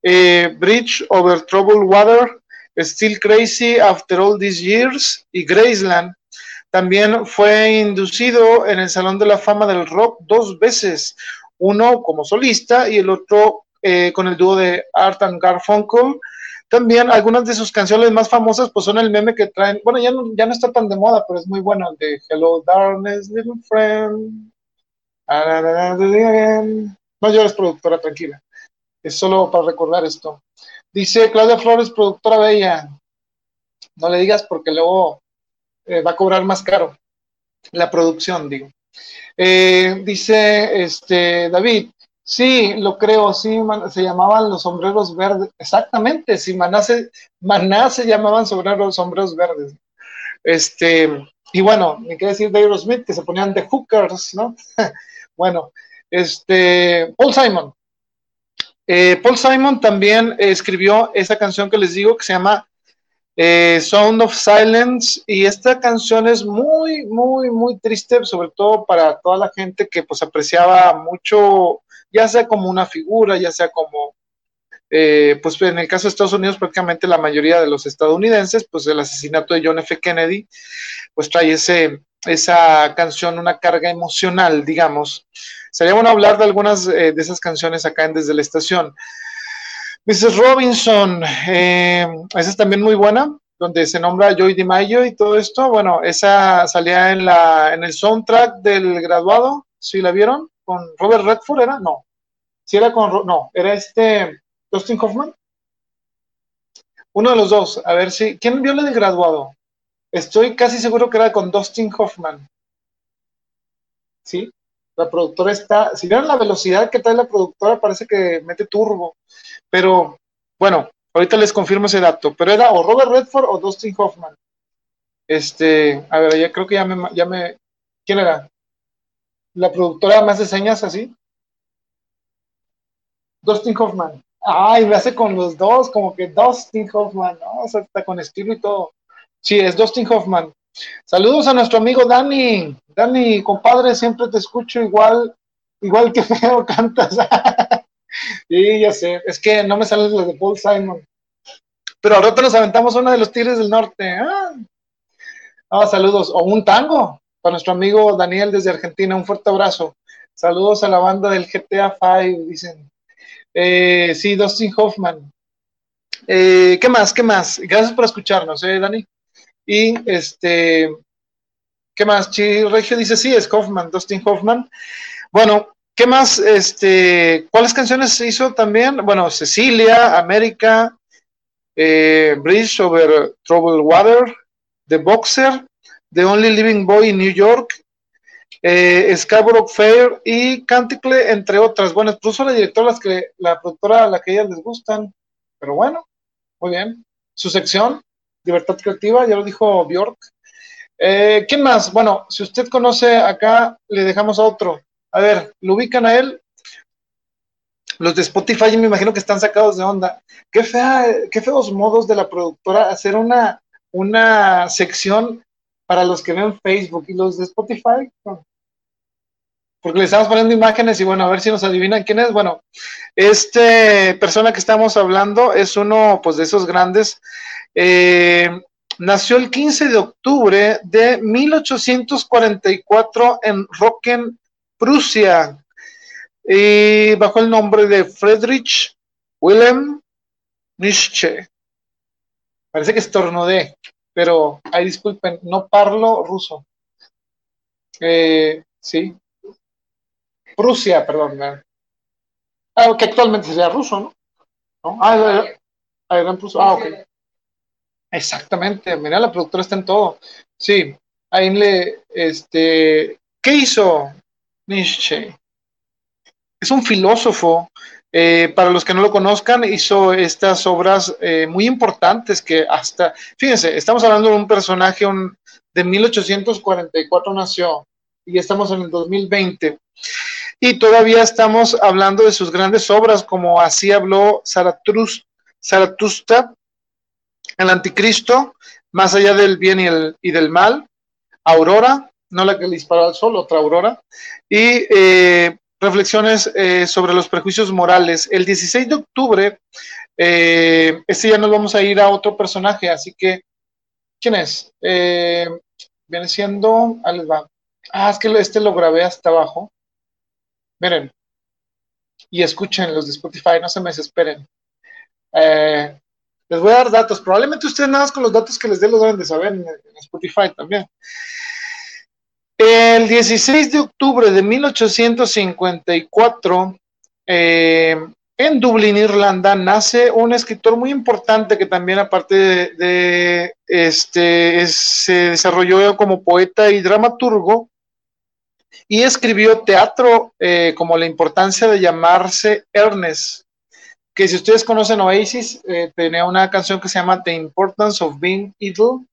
eh, Bridge Over Troubled Water, Still Crazy After All These Years y Graceland. También fue inducido en el Salón de la Fama del Rock dos veces, uno como solista y el otro eh, con el dúo de Art and Garfunkel también algunas de sus canciones más famosas pues son el meme que traen, bueno, ya no, ya no está tan de moda, pero es muy bueno, el de Hello Darkness, Little Friend. No llores, productora, tranquila. Es solo para recordar esto. Dice Claudia Flores, productora bella. No le digas porque luego va a cobrar más caro la producción, digo. Dice este David, Sí, lo creo, sí, se llamaban los sombreros verdes, exactamente, sí, Maná se, Maná se llamaban sombreros, sombreros verdes. Este, y bueno, ni qué decir de Aerosmith, que se ponían de hookers, ¿no? (laughs) bueno, este, Paul Simon. Eh, Paul Simon también escribió esa canción que les digo que se llama eh, Sound of Silence y esta canción es muy, muy, muy triste, sobre todo para toda la gente que pues apreciaba mucho ya sea como una figura, ya sea como, eh, pues en el caso de Estados Unidos, prácticamente la mayoría de los estadounidenses, pues el asesinato de John F. Kennedy, pues trae ese, esa canción una carga emocional, digamos. Sería bueno hablar de algunas eh, de esas canciones acá en Desde la Estación. Mrs. Robinson, eh, esa es también muy buena, donde se nombra Joy DiMaggio y todo esto. Bueno, esa salía en, la, en el soundtrack del graduado, ¿sí la vieron? ¿Con Robert Redford era? No. Sí era con, no, era este Dustin Hoffman. Uno de los dos, a ver si, ¿quién vio la del graduado? Estoy casi seguro que era con Dustin Hoffman. ¿Sí? La productora está, si vieron la velocidad que trae la productora, parece que mete turbo. Pero bueno, ahorita les confirmo ese dato. Pero era o Robert Redford o Dustin Hoffman. Este, a ver, ya creo que ya me, ya me, ¿quién era? La productora más de señas así. Dustin Hoffman. Ay, me hace con los dos, como que Dustin Hoffman, ¿no? O sea, está con estilo y todo. Sí, es Dustin Hoffman. Saludos a nuestro amigo Dani. Dani, compadre, siempre te escucho igual, igual que (laughs) feo cantas. sí, ya sé. Es que no me salen los de Paul Simon. Pero ahora nos aventamos una de los Tigres del Norte. Ah. ah, saludos. O un tango para nuestro amigo Daniel desde Argentina. Un fuerte abrazo. Saludos a la banda del GTA 5, dicen. Eh, sí, Dustin Hoffman. Eh, ¿Qué más? ¿Qué más? Gracias por escucharnos, ¿eh, Dani? Y este, ¿qué más? Chi Regio dice, sí, es Hoffman, Dustin Hoffman. Bueno, ¿qué más? Este, ¿cuáles canciones hizo también? Bueno, Cecilia, América, eh, Bridge over Troubled Water, The Boxer, The Only Living Boy in New York, eh, Scarborough Fair y Canticle, entre otras. Bueno, incluso la directora, que, la productora a la que ellas les gustan, pero bueno, muy bien. Su sección, Libertad Creativa, ya lo dijo Bjork. Eh, ¿Quién más? Bueno, si usted conoce acá, le dejamos a otro. A ver, ¿lo ubican a él? Los de Spotify, me imagino que están sacados de onda. Qué, qué feos modos de la productora hacer una, una sección para los que ven Facebook y los de Spotify. Porque le estamos poniendo imágenes y bueno, a ver si nos adivinan quién es. Bueno, este persona que estamos hablando es uno pues de esos grandes eh, nació el 15 de octubre de 1844 en Rocken, Prusia, y bajo el nombre de Friedrich Wilhelm Nietzsche. Parece que estornudé, pero ay, disculpen, no parlo ruso. Eh, sí. Prusia, perdón. Ah, que actualmente sería ruso, ¿no? Ah, ah, Prusia. Ah, ok. Exactamente, mira, la productora está en todo. Sí, ahí le, este, ¿qué hizo Nietzsche? Es un filósofo, eh, para los que no lo conozcan, hizo estas obras eh, muy importantes que hasta, fíjense, estamos hablando de un personaje de 1844 nació y estamos en el 2020. Y todavía estamos hablando de sus grandes obras, como así habló Zaratustra, el anticristo, más allá del bien y, el, y del mal, Aurora, no la que le disparó al sol, otra Aurora, y eh, reflexiones eh, sobre los prejuicios morales. El 16 de octubre, eh, este ya nos vamos a ir a otro personaje, así que, ¿quién es? viene siendo, ah, va. Ah, es que este lo grabé hasta abajo. Miren, y escuchen los de Spotify, no se me desesperen. Eh, les voy a dar datos. Probablemente ustedes nada más con los datos que les dé los deben de saber en, Spotify también. El 16 de octubre de 1854, eh, en Dublín, Irlanda, nace un escritor muy importante que también, aparte de, este, se desarrolló como poeta y dramaturgo y escribió teatro eh, como la importancia de llamarse Ernest que si ustedes conocen Oasis, eh, tenía una canción que se llama The Importance of Being Evil,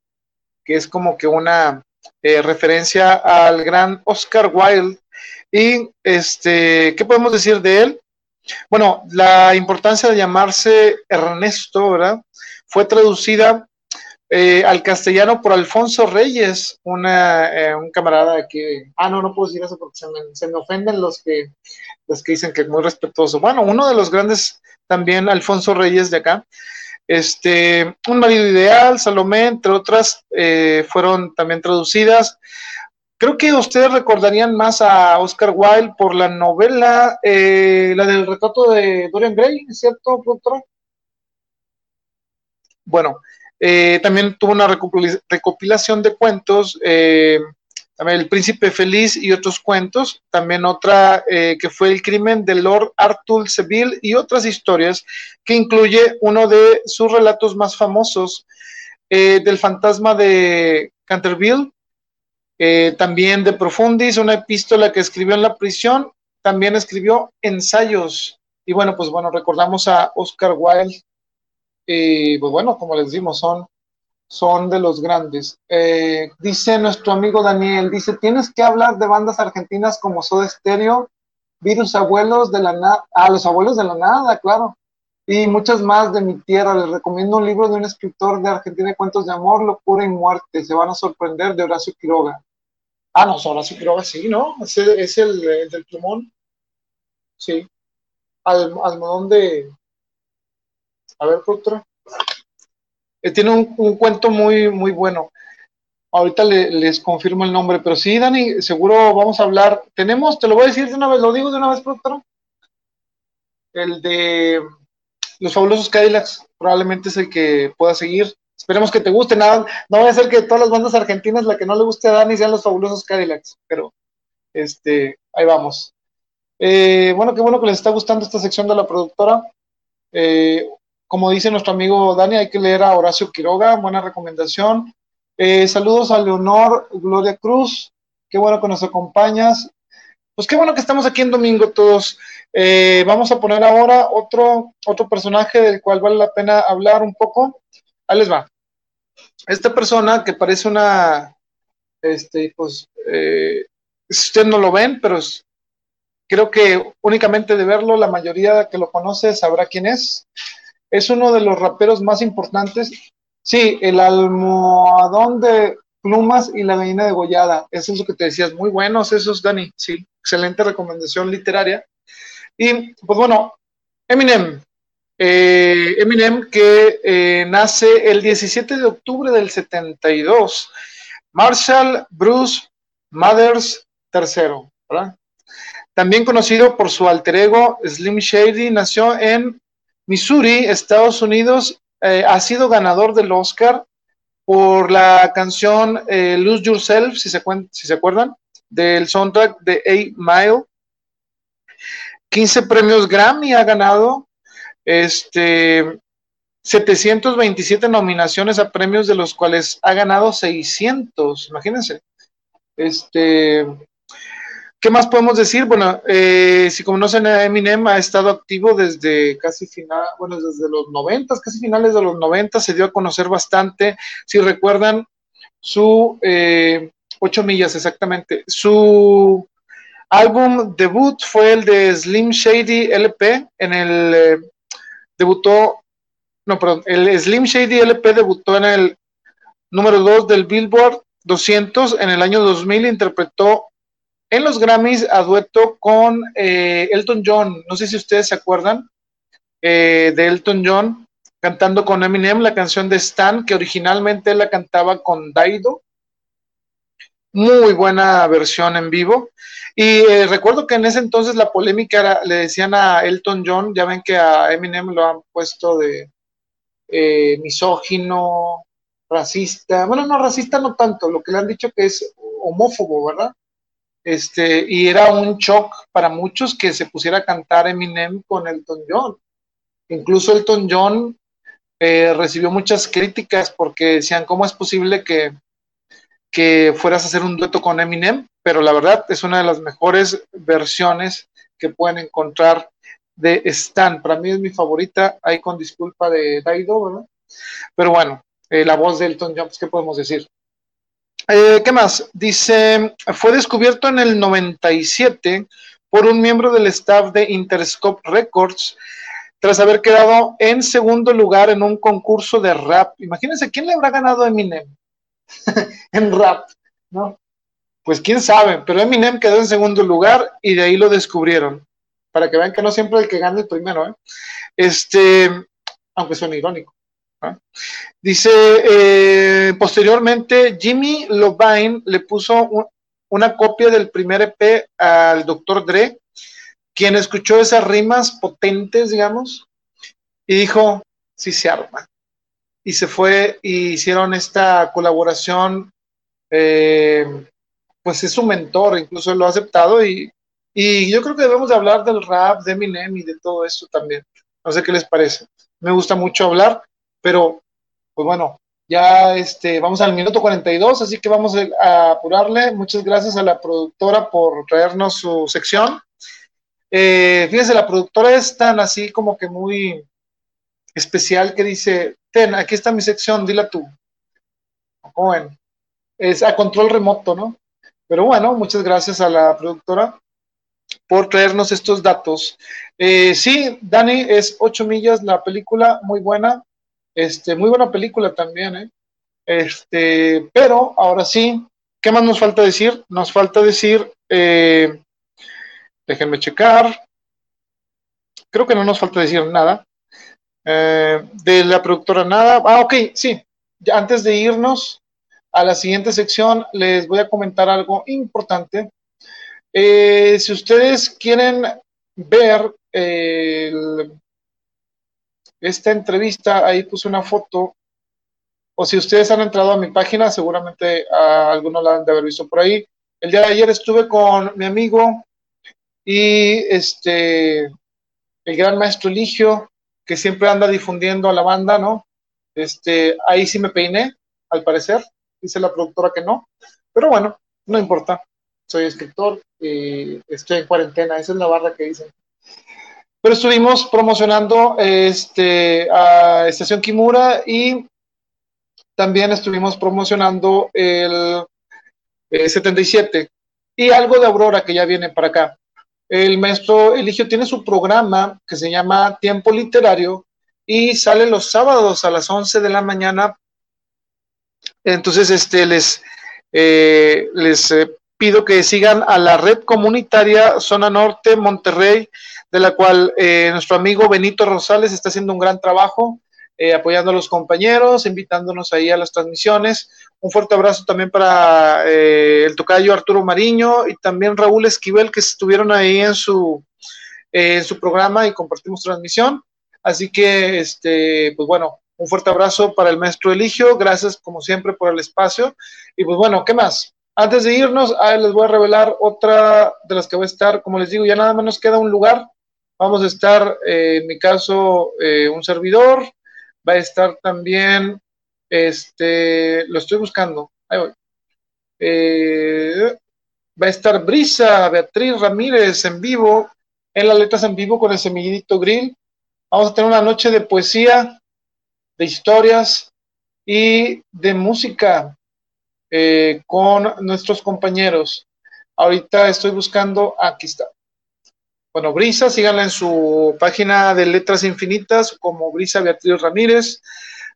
que es como que una eh, referencia al gran Oscar Wilde. Y este, ¿qué podemos decir de él? Bueno, la importancia de llamarse Ernesto, ¿verdad? Fue traducida eh, al castellano por Alfonso Reyes, una, un camarada que, ah, no, no puedo decir eso porque se me, se me ofenden los que, los que dicen que es muy respetuoso. Bueno, uno de los grandes también Alfonso Reyes de acá. Este, Un marido ideal, Salomé, entre otras, eh, fueron también traducidas. Creo que ustedes recordarían más a Oscar Wilde por la novela, eh, la del retrato de Dorian Gray, ¿cierto, doctora? bueno, eh, también tuvo una recopilación de cuentos, eh, El Príncipe Feliz y otros cuentos, también otra eh, que fue El Crimen de Lord Arthur Seville y otras historias, que incluye uno de sus relatos más famosos, del fantasma de Canterville, también de Profundis, una epístola que escribió en la prisión, también escribió ensayos. Y bueno, pues bueno, recordamos a Oscar Wilde, y pues bueno, como les decimos, son, son de los grandes. Eh, dice nuestro amigo Daniel, dice, tienes que hablar de bandas argentinas como Soda Stereo, Virus Abuelos de la Nada, a los abuelos de la nada, claro, y muchas más de mi tierra. Les recomiendo un libro de un escritor de Argentina de cuentos de amor, locura y muerte. Se van a sorprender de Horacio Quiroga. Ah, no, Horacio Quiroga, sí, ¿no? Es, es el, del plumón. Sí. Al, almohadón de, a ver, otro. Eh, tiene un, cuento muy, muy bueno. Ahorita les confirmo el nombre, pero sí, Dani, seguro vamos a hablar. Tenemos, te lo voy a decir de una vez, lo digo de una vez, productor. El de los fabulosos Cadillacs, probablemente es el que pueda seguir. Esperemos que te guste. Nada, no va a ser que todas las bandas argentinas, la que no le guste a Dani, sean los fabulosos Cadillacs, pero este, ahí vamos. Eh, bueno, qué bueno que les está gustando esta sección de la productora. Eh, como dice nuestro amigo Dani, hay que leer a Horacio Quiroga, buena recomendación. Eh, saludos a Leonor Gloria Cruz, qué bueno que nos acompañas. Pues qué bueno que estamos aquí en domingo todos. Eh, vamos a poner ahora otro, otro personaje del cual vale la pena hablar un poco. Ahí les va. Esta persona que parece una, este, pues, eh, ustedes no lo ven, pero creo que únicamente de verlo, la mayoría que lo conoce sabrá quién es es uno de los raperos más importantes. Sí, el almohadón de plumas y la gallina degollada. Eso es lo que te decías. Muy buenos esos, Dani. Sí, excelente recomendación literaria. Y pues bueno, Eminem. Eh, Eminem que eh, nace el 17 de octubre del 72. Marshall Bruce Mothers III. También conocido por su alter ego Slim Shady, nació en Missouri, Estados Unidos, eh, ha sido ganador del Oscar por la canción eh, Lose Yourself, si se, si se acuerdan, del soundtrack de Eight Mile. 15 premios Grammy ha ganado, este, 727 nominaciones a premios, de los cuales ha ganado 600, imagínense. Este, ¿Qué más podemos decir? Bueno, eh, si conocen a Eminem, ha estado activo desde casi final, bueno, desde los 90, casi finales de los 90, se dio a conocer bastante. Si recuerdan, su eh, 8 millas exactamente. Su álbum debut fue el de Slim Shady LP, en el eh, debutó, no, perdón, el Slim Shady LP debutó en el número 2 del Billboard 200 en el año 2000, interpretó en los Grammys a dueto con eh, Elton John. No sé si ustedes se acuerdan eh, de Elton John cantando con Eminem la canción de Stan, que originalmente él la cantaba con Daido. Muy buena versión en vivo. Y eh, recuerdo que en ese entonces la polémica era, le decían a Elton John, ya ven que a Eminem lo han puesto de misógino, racista. Bueno, no racista no tanto, lo que le han dicho que es homófobo, ¿verdad? Este, y era un shock para muchos que se pusiera a cantar Eminem con Elton John. Incluso Elton John eh, recibió muchas críticas porque decían, ¿cómo es posible que, que fueras a hacer un dueto con Eminem? Pero la verdad es una de las mejores versiones que pueden encontrar de Stan. Para mí es mi favorita, ahí con disculpa de Daido, ¿verdad? Pero bueno, eh, la voz de Elton John, pues, ¿qué podemos decir? Eh, ¿Qué más? Dice, fue descubierto en el 97 por un miembro del staff de Interscope Records tras haber quedado en segundo lugar en un concurso de rap. Imagínense, ¿quién le habrá ganado a Eminem (laughs) en rap? ¿No? Pues quién sabe, pero Eminem quedó en segundo lugar y de ahí lo descubrieron. Para que vean que no siempre el que gana el primero, ¿eh? Este, aunque suene irónico. Dice, eh, posteriormente Jimmy Lovine le puso una copia del primer EP al Dr. Dre, quien escuchó esas rimas potentes, digamos, y dijo, sí se arma. y se fue y hicieron esta colaboración. Eh, pues es su mentor, incluso lo ha aceptado y, y yo creo que debemos de hablar del rap, de Eminem y de todo esto también. No sé qué les parece. Me gusta mucho hablar, pero pues bueno, ya este, vamos al minuto 42, así que vamos a apurarle. Muchas gracias a la productora por traernos su sección. Eh, fíjense, la productora es tan así como que muy especial que dice, ten, aquí está mi sección, dila tú. ¿Cómo Es a control remoto, ¿no? Pero bueno, muchas gracias a la productora por traernos estos datos. Eh, sí, Dani, es ocho millas la película, muy buena. Este, muy buena película también, ¿eh? Este, pero ahora sí, ¿qué más nos falta decir? Nos falta decir, eh, déjenme checar. Creo que no nos falta decir nada. Eh, de la productora nada. Ah, ok, sí. Antes de irnos a la siguiente sección, les voy a comentar algo importante. Eh, si ustedes quieren ver el esta entrevista, ahí puse una foto, o si ustedes han entrado a mi página, seguramente a algunos la han de haber visto por ahí. El día de ayer estuve con mi amigo y este, el gran maestro Eligio, que siempre anda difundiendo a la banda, ¿no? Este, ahí sí me peiné, al parecer, dice la productora que no, pero bueno, no importa, soy escritor, y estoy en cuarentena, esa es la barra que dicen. Pero estuvimos promocionando este, a Estación Kimura y también estuvimos promocionando el 77 eh, y algo de Aurora que ya viene para acá. El maestro Eligio tiene su programa que se llama Tiempo Literario y sale los sábados a las 11 de la mañana. Entonces, este, les, eh, les eh, pido que sigan a la red comunitaria Zona Norte Monterrey de la cual eh, nuestro amigo Benito Rosales está haciendo un gran trabajo, eh, apoyando a los compañeros, invitándonos ahí a las transmisiones. Un fuerte abrazo también para eh, el tocayo Arturo Mariño y también Raúl Esquivel, que estuvieron ahí en su, en su programa y compartimos transmisión. Así que, este, pues bueno, un fuerte abrazo para el maestro Eligio, gracias como siempre por el espacio. Y pues bueno, ¿qué más? Antes de irnos, les voy a revelar otra de las que va a estar, como les digo, ya nada más nos queda un lugar Vamos a estar, eh, en mi caso, eh, un servidor. Va a estar también, este, lo estoy buscando. Ahí voy. Eh, va a estar Brisa, Beatriz Ramírez en vivo, en las letras en vivo con el semillito grill. Vamos a tener una noche de poesía, de historias y de música con nuestros compañeros. Ahorita estoy buscando, aquí está. Bueno, Brisa, síganla en su página de Letras Infinitas como Brisa Beatriz Ramírez.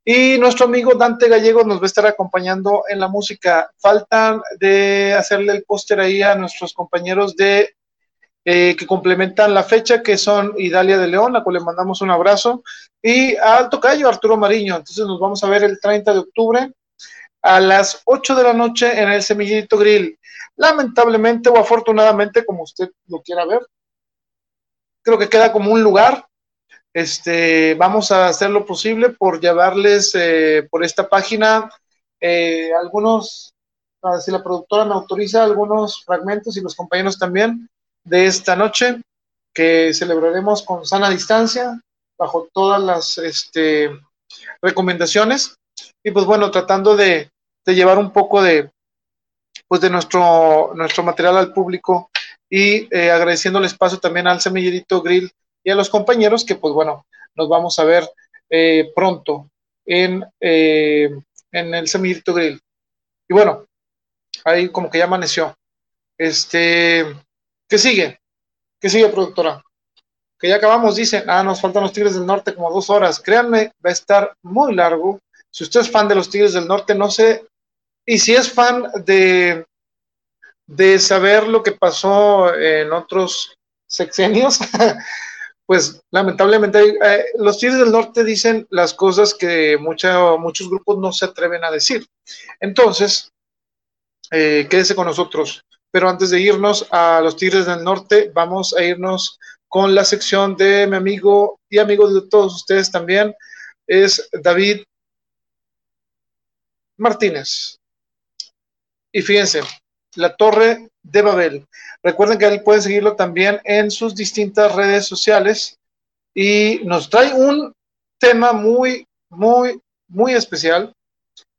Y nuestro amigo Dante Gallego nos va a estar acompañando en la música. Faltan de hacerle el póster ahí a nuestros compañeros de eh, que complementan la fecha, que son Idalia de León, a cual le mandamos un abrazo, y a Alto Cayo, Arturo Mariño. Entonces nos vamos a ver el 30 de octubre a las 8 de la noche en el Semillito Grill. Lamentablemente o afortunadamente, como usted lo quiera ver, creo que queda como un lugar. Este, vamos a hacer lo posible por llevarles eh, por esta página eh, algunos, si la productora me autoriza, algunos fragmentos y los compañeros también de esta noche que celebraremos con sana distancia, bajo todas las este, recomendaciones. Y pues bueno, tratando de, de llevar un poco de, pues de nuestro, nuestro material al público y eh, agradeciendo el espacio también al Semillerito Grill y a los compañeros que pues bueno, nos vamos a ver eh, pronto en, eh, en el Semillerito Grill. Y bueno, ahí como que ya amaneció. Este, ¿qué sigue? ¿Qué sigue, productora? Que ya acabamos, dicen, ah, nos faltan los Tigres del Norte como dos horas. Créanme, va a estar muy largo. Si usted es fan de los Tigres del Norte, no sé, y si es fan de de saber lo que pasó en otros sexenios, (laughs) pues lamentablemente eh, los Tigres del Norte dicen las cosas que muchos grupos no se atreven a decir. Entonces, eh, quédese con nosotros. Pero antes de irnos a los Tigres del Norte, vamos a irnos con la sección de mi amigo y amigo de todos ustedes también, es David Martínez. Y fíjense, la Torre de Babel. Recuerden que pueden seguirlo también en sus distintas redes sociales y nos trae un tema muy, muy, muy especial.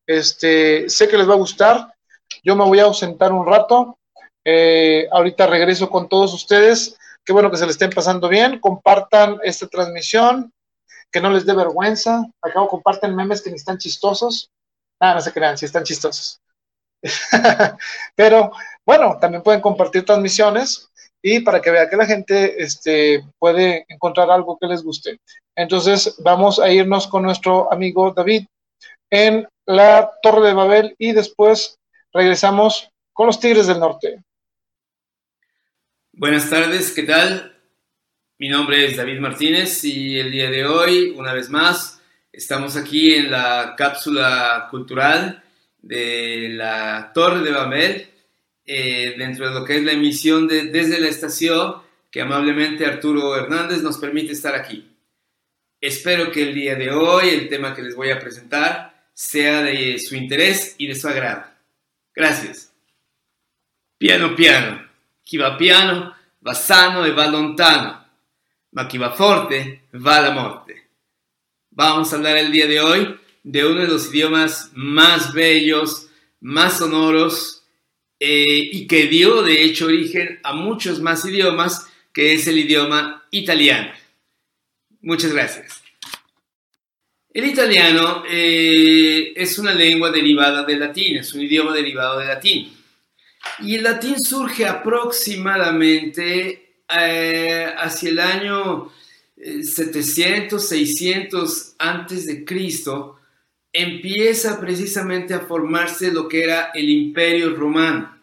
Este, sé que les va a gustar. Yo me voy a ausentar un rato. Eh, ahorita regreso con todos ustedes. Qué bueno que se le estén pasando bien. Compartan esta transmisión. Que no les dé vergüenza. Acabo comparten memes que ni están chistosos. Nada, no se crean, si están chistosos. (laughs) Pero bueno, también pueden compartir transmisiones y para que vea que la gente este, puede encontrar algo que les guste. Entonces vamos a irnos con nuestro amigo David en la Torre de Babel y después regresamos con los Tigres del Norte. Buenas tardes, ¿qué tal? Mi nombre es David Martínez y el día de hoy, una vez más, estamos aquí en la cápsula cultural de la Torre de Babel, eh, dentro de lo que es la emisión de Desde la Estación, que amablemente Arturo Hernández nos permite estar aquí. Espero que el día de hoy el tema que les voy a presentar sea de su interés y de su agrado. Gracias. Piano piano, chi va piano va sano e va lontano, ma chi va forte va la morte. Vamos a hablar el día de hoy de uno de los idiomas más bellos, más sonoros eh, y que dio de hecho origen a muchos más idiomas, que es el idioma italiano. Muchas gracias. El italiano eh, es una lengua derivada del latín, es un idioma derivado del latín. Y el latín surge aproximadamente eh, hacia el año 700, 600 antes de Cristo, empieza precisamente a formarse lo que era el imperio romano.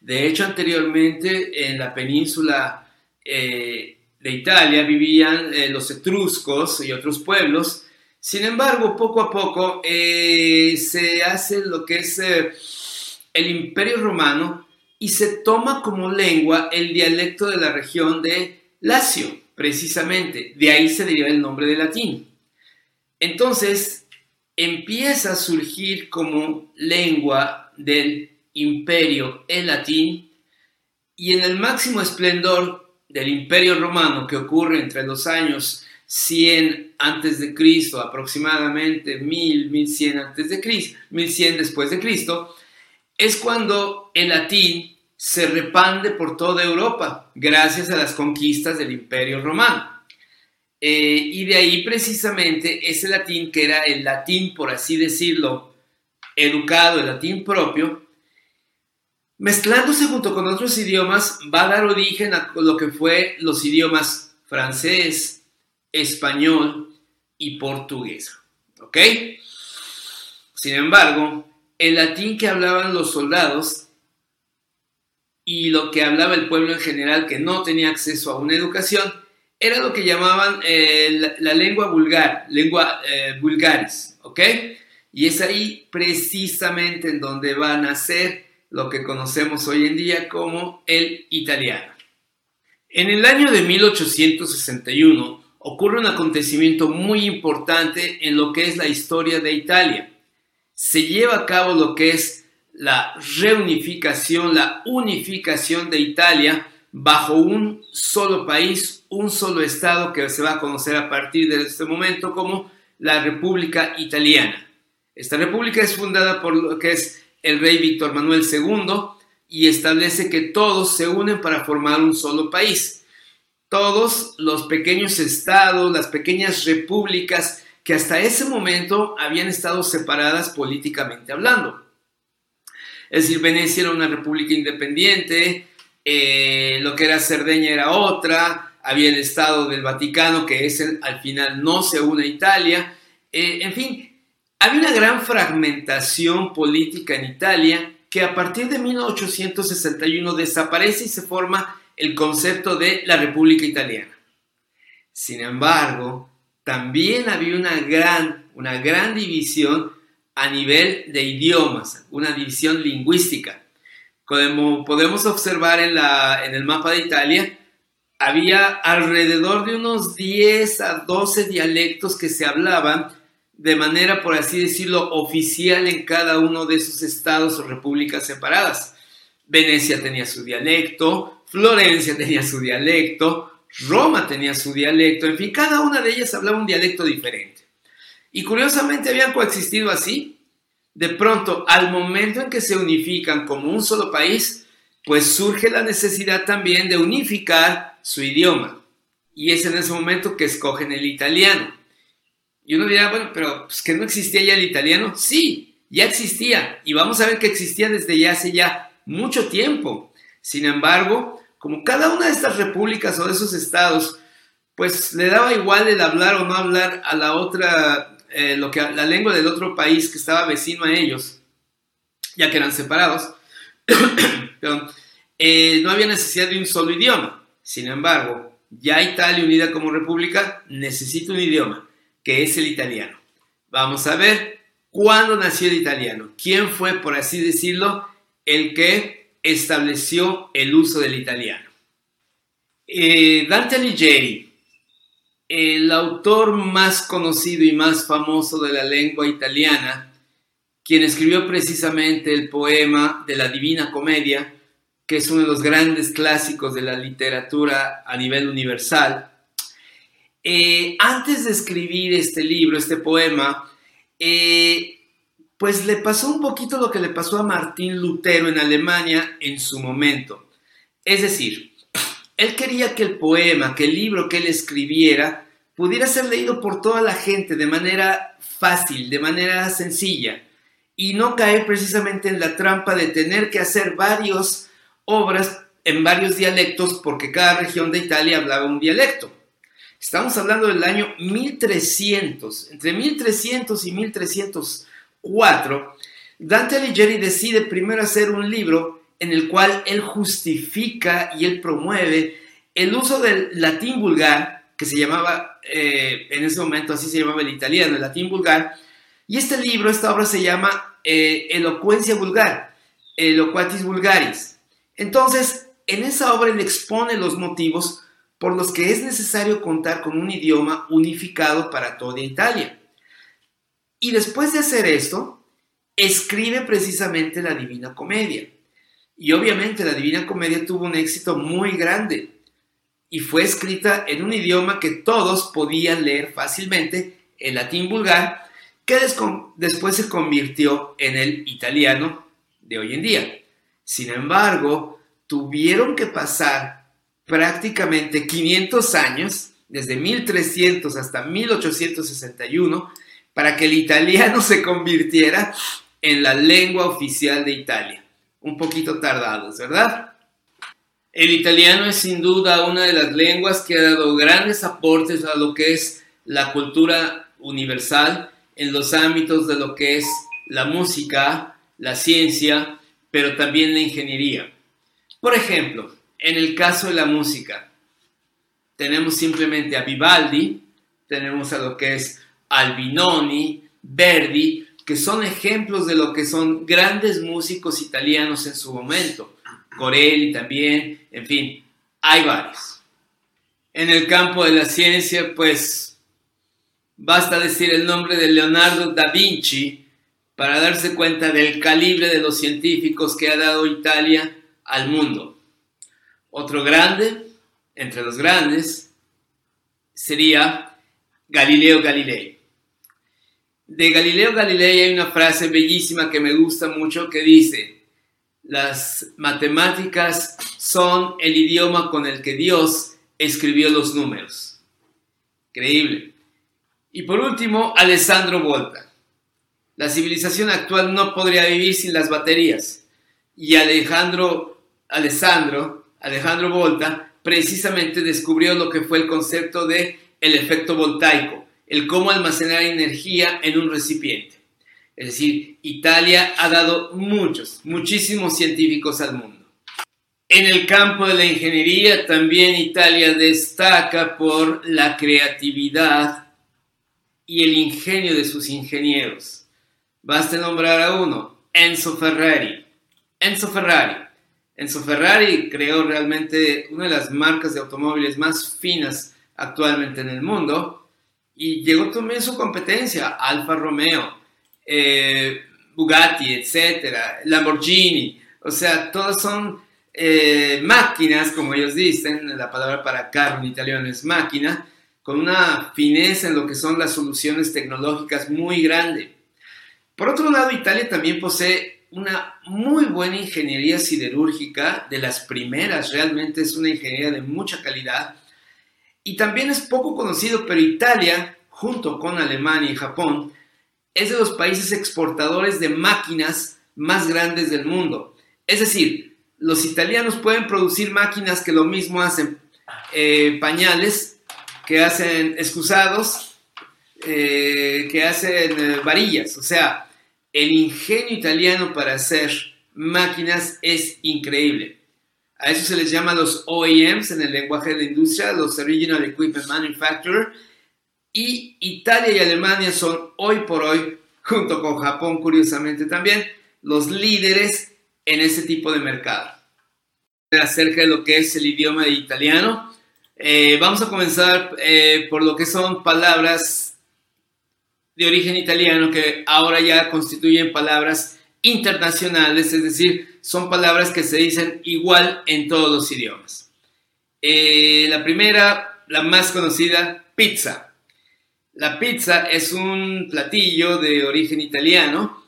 De hecho, anteriormente en la península eh, de Italia vivían eh, los etruscos y otros pueblos. Sin embargo, poco a poco eh, se hace lo que es el imperio romano y se toma como lengua el dialecto de la región de Lacio, precisamente. De ahí se deriva el nombre de latín. Entonces, empieza a surgir como lengua del imperio el latín y en el máximo esplendor del imperio romano que ocurre entre los años 100 antes de Cristo, aproximadamente 1000, 1100 antes de Cristo, 1100 después de Cristo, es cuando el latín se repande por toda Europa gracias a las conquistas del imperio romano. Eh, y de ahí precisamente ese latín, que era el latín, por así decirlo, educado, el latín propio, mezclándose junto con otros idiomas, va a dar origen a lo que fue los idiomas francés, español y portugués. ¿Ok? Sin embargo, el latín que hablaban los soldados y lo que hablaba el pueblo en general que no tenía acceso a una educación, era lo que llamaban eh, la, lengua vulgar, lengua eh, vulgaris, ¿ok? Y es ahí precisamente en donde va a nacer lo que conocemos hoy en día como el italiano. En el año de 1861 ocurre un acontecimiento muy importante en lo que es la historia de Italia. Se lleva a cabo lo que es la reunificación, la unificación de Italia bajo un solo país, un solo Estado que se va a conocer a partir de este momento como la República Italiana. Esta república es fundada por lo que es el rey Víctor Manuel II y establece que todos se unen para formar un solo país. Todos los pequeños estados, las pequeñas repúblicas que hasta ese momento habían estado separadas políticamente hablando. Es decir, Venecia era una república independiente, eh, lo que era Cerdeña era otra, había el Estado del Vaticano, que es al final no se une a Italia, eh, en fin, había una gran fragmentación política en Italia que a partir de 1861 desaparece y se forma el concepto de la República Italiana. Sin embargo, también había una gran, una gran división a nivel de idiomas, una división lingüística. Como podemos observar en, la, en el mapa de Italia, había alrededor de unos 10 a 12 dialectos que se hablaban de manera, por así decirlo, oficial en cada uno de sus estados o repúblicas separadas. Venecia tenía su dialecto, Florencia tenía su dialecto, Roma tenía su dialecto, en fin, cada una de ellas hablaba un dialecto diferente. Y curiosamente habían coexistido así. De pronto, al momento en que se unifican como un solo país, pues surge la necesidad también de unificar su idioma. Y es en ese momento que escogen el italiano. Y uno dirá, bueno, pero pues, no existía ya el italiano. Sí, ya existía. Y vamos a ver que existía desde ya hace ya mucho tiempo. Sin embargo, como cada una de estas repúblicas o de esos estados, pues le daba igual el hablar o no hablar a la otra, eh, lo que, la lengua del otro país que estaba vecino a ellos, ya que eran separados, (coughs) eh, no había necesidad de un solo idioma. Sin embargo, ya Italia unida como república necesita un idioma, que es el italiano. Vamos a ver cuándo nació el italiano, quién fue, por así decirlo, el que estableció el uso del italiano. Eh, Dante Alighieri, el autor más conocido y más famoso de la lengua italiana, quien escribió precisamente el poema de la Divina Comedia, que es uno de los grandes clásicos de la literatura a nivel universal. Eh, antes de escribir este libro, este poema, eh, pues le pasó un poquito lo que le pasó a Martín Lutero en Alemania en su momento. Es decir, él quería que el poema, que el libro que él escribiera, pudiera ser leído por toda la gente de manera fácil, de manera sencilla, y no caer precisamente en la trampa de tener que hacer varias obras en varios dialectos porque cada región de Italia hablaba un dialecto. Estamos hablando del año 1300, entre 1300 y 1300 4, Dante Alighieri decide primero hacer un libro en el cual él justifica y él promueve el uso del latín vulgar, que se llamaba, eh, en ese momento así se llamaba el italiano, el latín vulgar, y este libro, esta obra se llama eh, Elocuencia vulgar, Eloquatis vulgaris. Entonces, en esa obra él expone los motivos por los que es necesario contar con un idioma unificado para toda Italia. Y después de hacer esto, escribe precisamente la Divina Comedia. Y obviamente la Divina Comedia tuvo un éxito muy grande y fue escrita en un idioma que todos podían leer fácilmente, el latín vulgar, que después se convirtió en el italiano de hoy en día. Sin embargo, tuvieron que pasar prácticamente 500 años, desde 1300 hasta 1861, para que el italiano (laughs) se convirtiera en la lengua oficial de Italia. Un poquito tardados, ¿verdad? El italiano es sin duda una de las lenguas que ha dado grandes aportes a lo que es la cultura universal en los ámbitos de lo que es la música, la ciencia, pero también la ingeniería. Por ejemplo, en el caso de la música, tenemos simplemente a Vivaldi, tenemos a lo que es Albinoni, Verdi, que son ejemplos de lo que son grandes músicos italianos en su momento. Corelli también, en fin, hay varios. En el campo de la ciencia, pues basta decir el nombre de Leonardo da Vinci para darse cuenta del calibre de los científicos que ha dado Italia al mundo. Otro grande, entre los grandes, sería Galileo Galilei. De Galileo Galilei hay una frase bellísima que me gusta mucho que dice, las matemáticas son el idioma con el que Dios escribió los números. Increíble. Y por último, Alessandro Volta. La civilización actual no podría vivir sin las baterías. Y Alejandro, Alessandro, Alejandro Volta, precisamente descubrió lo que fue el concepto de el efecto voltaico el cómo almacenar energía en un recipiente. Es decir, Italia ha dado muchos, muchísimos científicos al mundo. En el campo de la ingeniería también Italia destaca por la creatividad y el ingenio de sus ingenieros. Basta nombrar a uno, Enzo Ferrari. Enzo Ferrari. Enzo Ferrari creó realmente una de las marcas de automóviles más finas actualmente en el mundo Y llegó también su competencia, Alfa Romeo, eh, Bugatti, etcétera, Lamborghini. O sea, todos son eh, máquinas, como ellos dicen, la palabra para carro en italiano es máquina, con una fineza en lo que son las soluciones tecnológicas muy grande. Por otro lado, Italia también posee una muy buena ingeniería siderúrgica, de las primeras, realmente es una ingeniería de mucha calidad. Y también es poco conocido, pero Italia, junto con Alemania y Japón, es de los países exportadores de máquinas más grandes del mundo. Es decir, los italianos pueden producir máquinas que lo mismo hacen eh, pañales, que hacen excusados, eh, que hacen eh, varillas. O sea, el ingenio italiano para hacer máquinas es increíble. A eso se les llama los OEMs en el lenguaje de la industria, los Original Equipment Manufacturer. Y Italia y Alemania son hoy por hoy, junto con Japón curiosamente también, los líderes en ese tipo de mercado. Acerca de lo que es el idioma italiano, eh, vamos a comenzar eh, por lo que son palabras de origen italiano que ahora ya constituyen palabras internacionales, es decir, son palabras que se dicen igual en todos los idiomas. Eh, la primera, la más conocida, pizza. La pizza es un platillo de origen italiano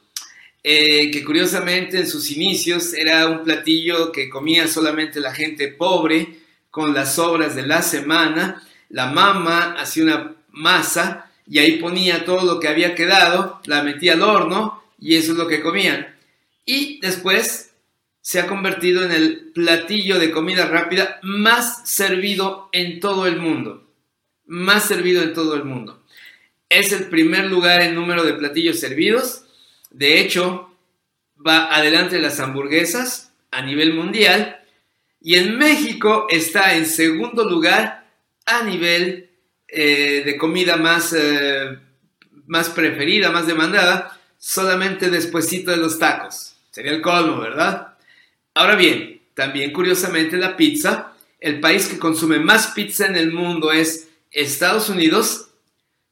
eh, que curiosamente en sus inicios era un platillo que comía solamente la gente pobre con las sobras de la semana. La mamá hacía una masa y ahí ponía todo lo que había quedado, la metía al horno y eso es lo que comían. Y después se ha convertido en el platillo de comida rápida más servido en todo el mundo. Más servido en todo el mundo. Es el primer lugar en número de platillos servidos. De hecho, va adelante de las hamburguesas a nivel mundial. Y en México está en segundo lugar a nivel eh, de comida más, eh, más preferida, más demandada, solamente despuesito de los tacos. Sería el colmo, ¿verdad? Ahora bien, también curiosamente la pizza, el país que consume más pizza en el mundo es Estados Unidos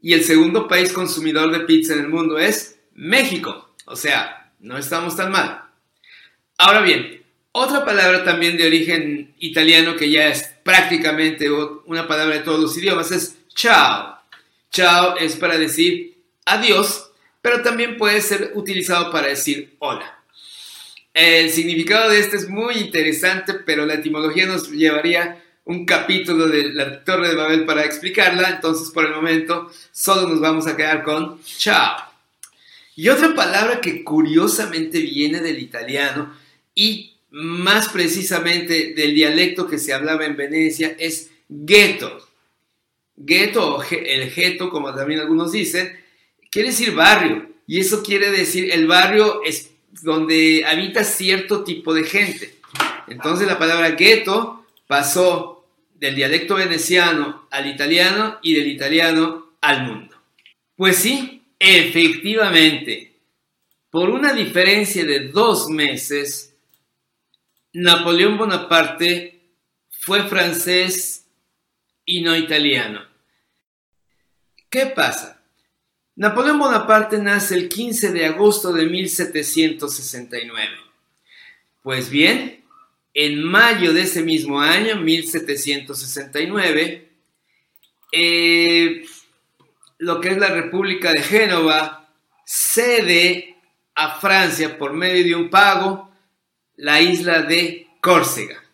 y el segundo país consumidor de pizza en el mundo es México. O sea, no estamos tan mal. Ahora bien, otra palabra también de origen italiano que ya es prácticamente una palabra de todos los idiomas es chao. Chao es para decir adiós, pero también puede ser utilizado para decir hola. El significado de este es muy interesante, pero la etimología nos llevaría un capítulo de la Torre de Babel para explicarla, entonces por el momento solo nos vamos a quedar con chao. Y otra palabra que curiosamente viene del italiano y más precisamente del dialecto que se hablaba en Venecia es ghetto. Ghetto el ghetto, como también algunos dicen, quiere decir barrio. Y eso quiere decir el barrio es donde habita cierto tipo de gente. Entonces la palabra ghetto pasó del dialecto veneciano al italiano y del italiano al mundo. Pues sí, efectivamente, por una diferencia de dos meses, Napoleón Bonaparte fue francés y no italiano. ¿Qué pasa? Napoleón Bonaparte nace el 15 de agosto de 1769. Pues bien, en mayo de ese mismo año, 1769, eh, lo que es la República de Génova cede a Francia por medio de un pago la isla de Córcega.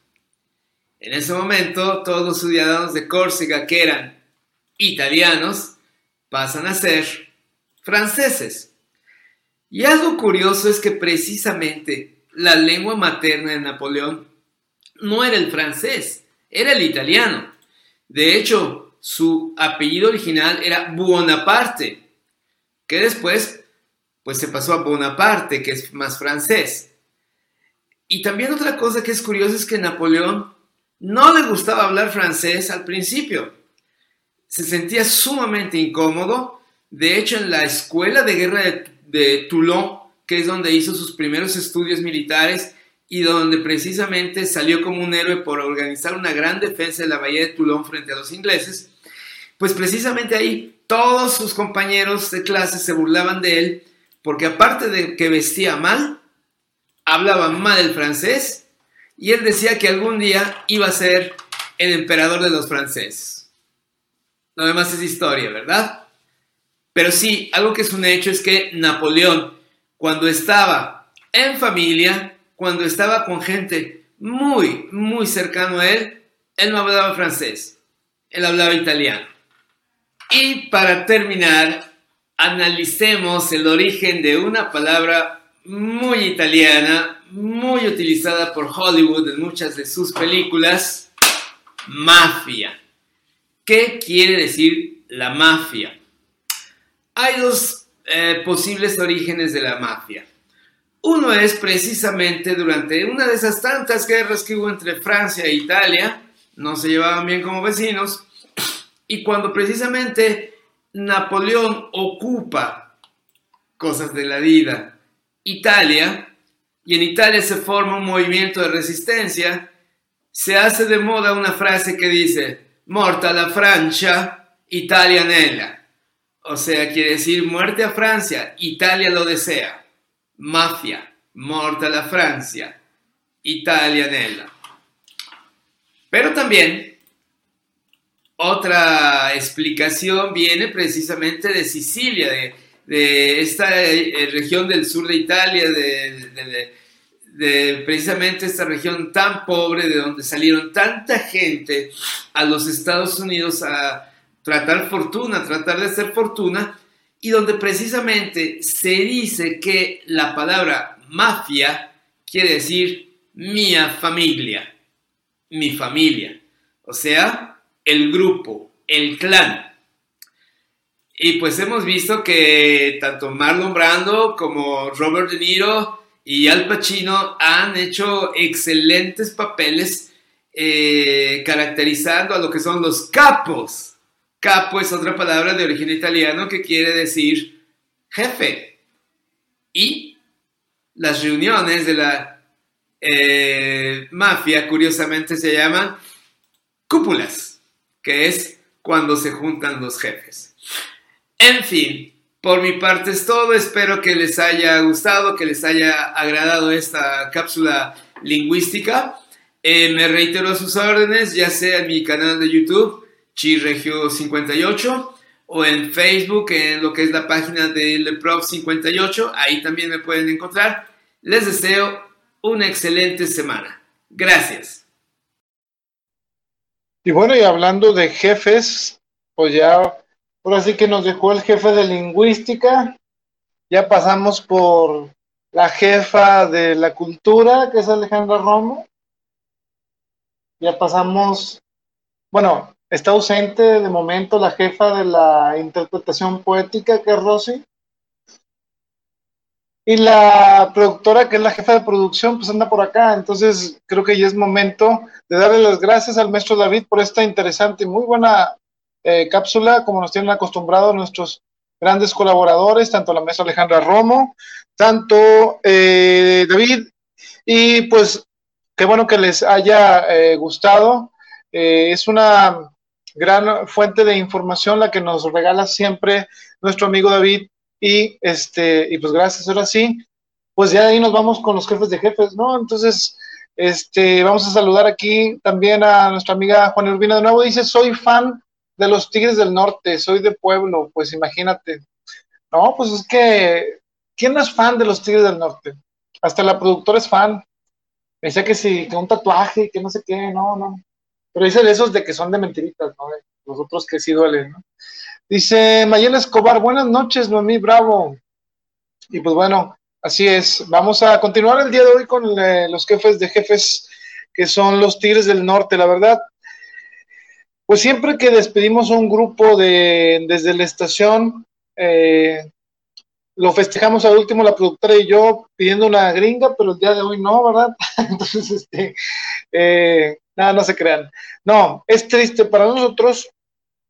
En ese momento, todos los ciudadanos de Córcega que eran italianos pasan a ser franceses. Y algo curioso es que precisamente la lengua materna de Napoleón no era el francés, era el italiano. De hecho, su apellido original era Bonaparte, que después pues se pasó a Bonaparte, que es más francés. Y también otra cosa que es curiosa es que Napoleón no le gustaba hablar francés al principio. Se sentía sumamente incómodo de hecho, en la Escuela de Guerra de, Toulon, que es donde hizo sus primeros estudios militares y donde precisamente salió como un héroe por organizar una gran defensa de la bahía de Toulon frente a los ingleses, pues precisamente ahí todos sus compañeros de clase se burlaban de él porque aparte de que vestía mal, hablaba mal el francés y él decía que algún día iba a ser el emperador de los franceses. Lo demás es historia, ¿verdad? Pero sí, algo que es un hecho es que Napoleón, cuando estaba en familia, cuando estaba con gente muy, muy cercano a él, él no hablaba francés, él hablaba italiano. Y para terminar, analicemos el origen de una palabra muy italiana, muy utilizada por Hollywood en muchas de sus películas, mafia. ¿Qué quiere decir la mafia? Hay dos eh, posibles orígenes de la mafia. Uno es precisamente durante una de esas tantas guerras que hubo entre Francia e Italia, no se llevaban bien como vecinos, y cuando precisamente Napoleón ocupa cosas de la vida Italia, y en Italia se forma un movimiento de resistencia, se hace de moda una frase que dice, morta la Francia, Italia nella. O sea, quiere decir muerte a Francia, Italia lo desea. Mafia, morta la Francia, Italia nella. Pero también otra explicación viene precisamente de Sicilia, de, esta eh, región del sur de Italia, de, precisamente esta región tan pobre de donde salieron tanta gente a los Estados Unidos a tratar fortuna, tratar de hacer fortuna, y donde precisamente se dice que la palabra mafia quiere decir mía familia, mi familia. O sea, el grupo, el clan. Y pues hemos visto que tanto Marlon Brando como Robert De Niro y Al Pacino han hecho excelentes papeles eh, caracterizando a lo que son los capos. Capo es otra palabra de origen italiano que quiere decir jefe. Y las reuniones de la eh, mafia, curiosamente, se llaman cúpulas que es cuando se juntan los jefes. En fin, por mi parte es todo. Espero que les haya gustado, que les haya agradado esta cápsula lingüística. Eh, me reitero sus órdenes, ya sea en mi canal de YouTube, Chirregio58, o en Facebook, en lo que es la página de LeProf58. Ahí también me pueden encontrar. Les deseo una excelente semana. Gracias. Y bueno, y hablando de jefes, pues ya, por así que nos dejó el jefe de lingüística, ya pasamos por la jefa de la cultura, que es Alejandra Romo, ya pasamos, bueno, está ausente de momento la jefa de la interpretación poética, que es Rosy, y la productora, que es la jefa de producción, pues anda por acá. Entonces, creo que ya es momento de darle las gracias al maestro David por esta interesante y muy buena eh, cápsula, como nos tienen acostumbrados nuestros grandes colaboradores, tanto la maestra Alejandra Romo, tanto eh, David, y pues qué bueno que les haya eh, gustado. es una gran fuente de información la que nos regala siempre nuestro amigo David y este, y pues gracias, ahora sí, pues ya ahí nos vamos con los jefes de jefes, ¿no? Entonces, este, vamos a saludar aquí también a nuestra amiga Juana Urbina de nuevo. Dice, soy fan de los Tigres del Norte, soy de pueblo, pues imagínate. No, pues es que, ¿quién es fan de los Tigres del Norte? Hasta la productora es fan. Dice que sí, que un tatuaje, que no sé qué, no, no. Pero dice de esos de que son de mentiritas, ¿no? Los otros que sí duelen, ¿no? Dice Mayela Escobar, buenas noches, Noemí Bravo. Y pues bueno, así es. Vamos a continuar el día de hoy con eh, los jefes de jefes, que son los Tigres del Norte, la verdad. Pues siempre que despedimos a un grupo de, desde la estación, eh, lo festejamos al último la productora y yo pidiendo una gringa, pero el día de hoy no, ¿verdad? (laughs) Entonces, este, eh, nada, no se crean. No, es triste para nosotros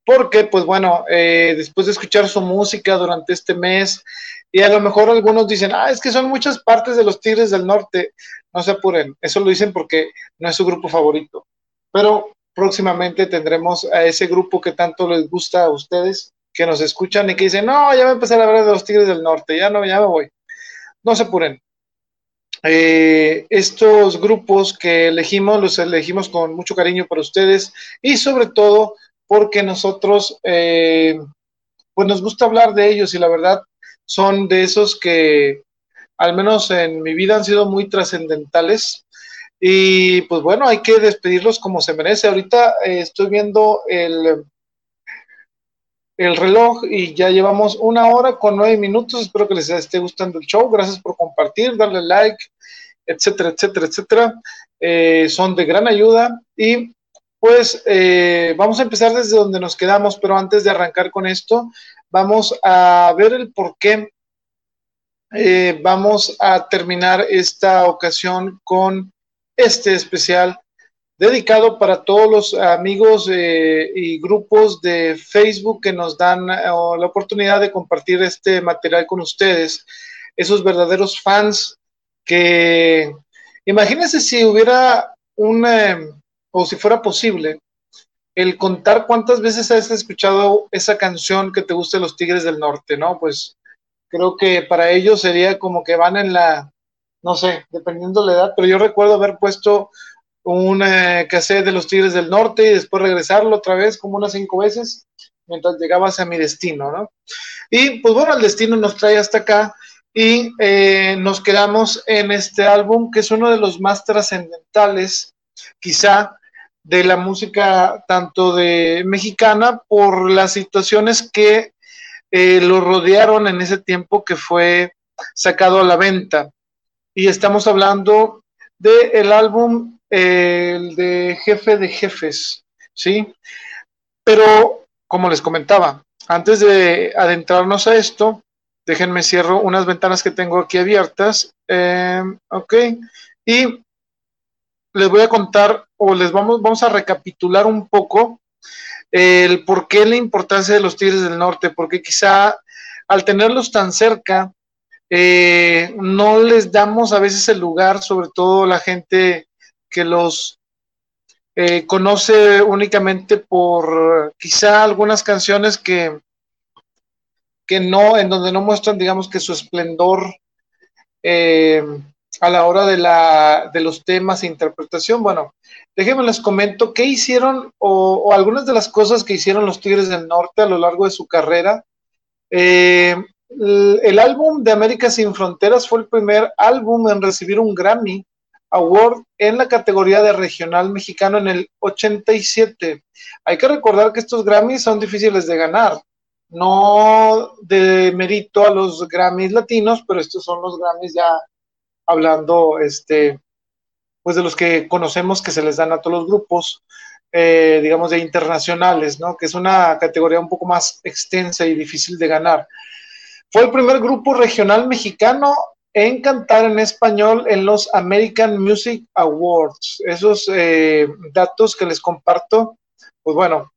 porque pues bueno, eh, después de escuchar su música durante este mes, y a lo mejor algunos dicen, ah, es que son muchas partes de los Tigres del Norte, no se apuren, eso lo dicen porque no es su grupo favorito, pero próximamente tendremos a ese grupo que tanto les gusta a ustedes, que nos escuchan y que dicen, no, ya voy a empezar a hablar de los Tigres del Norte, ya no, ya me voy. No se apuren. Eh, estos grupos que elegimos, los elegimos con mucho cariño para ustedes y sobre todo porque nosotros, eh, pues nos gusta hablar de ellos y la verdad son de esos que, al menos en mi vida, han sido muy trascendentales. Y pues bueno, hay que despedirlos como se merece. Ahorita eh, estoy viendo el, el reloj y ya llevamos una hora con nueve minutos. Espero que les esté gustando el show. Gracias por compartir, darle like, etcétera, etcétera, etcétera. Eh, son de gran ayuda y pues eh, vamos a empezar desde donde nos quedamos, pero antes de arrancar con esto, vamos a ver el por qué eh, vamos a terminar esta ocasión con este especial dedicado para todos los amigos eh, y grupos de Facebook que nos dan eh, la oportunidad de compartir este material con ustedes, esos verdaderos fans que imagínense si hubiera un, o si fuera posible, el contar cuántas veces has escuchado esa canción que te gusta de los Tigres del Norte, ¿no? Pues creo que para ellos sería como que van en la, no sé, dependiendo de la edad, pero yo recuerdo haber puesto un eh, cassette de los Tigres del Norte y después regresarlo otra vez como unas cinco veces mientras llegaba hacia mi destino, ¿no? Y pues bueno, el destino nos trae hasta acá y eh, nos quedamos en este álbum que es uno de los más trascendentales, quizá de la música tanto de mexicana por las situaciones que eh, lo rodearon en ese tiempo que fue sacado a la venta. Y estamos hablando del el álbum el de Jefe de Jefes, ¿sí? Pero, como les comentaba, antes de adentrarnos a esto, déjenme cierro unas ventanas que tengo aquí abiertas. Eh, ok. Y les voy a contar o les vamos, vamos a recapitular un poco el por qué la importancia de los Tigres del Norte, porque quizá al tenerlos tan cerca, eh, no les damos a veces el lugar, sobre todo la gente que los eh, conoce únicamente por quizá algunas canciones que, que no, en donde no muestran, digamos, que su esplendor eh, a la hora de, la, de los temas e interpretación. Bueno, déjenme les comento qué hicieron o, algunas de las cosas que hicieron los Tigres del Norte a lo largo de su carrera. Eh, el, álbum de América Sin Fronteras fue el primer álbum en recibir un Grammy Award en la categoría de regional mexicano en el 87. Hay que recordar que estos Grammys son difíciles de ganar. No de mérito a los Grammys latinos, pero estos son los Grammys ya hablando, este, pues de los que conocemos que se les dan a todos los grupos, eh, digamos, de internacionales, ¿no? Que es una categoría un poco más extensa y difícil de ganar. Fue el primer grupo regional mexicano en cantar en español en los American Music Awards. Esos eh, datos que les comparto, pues bueno,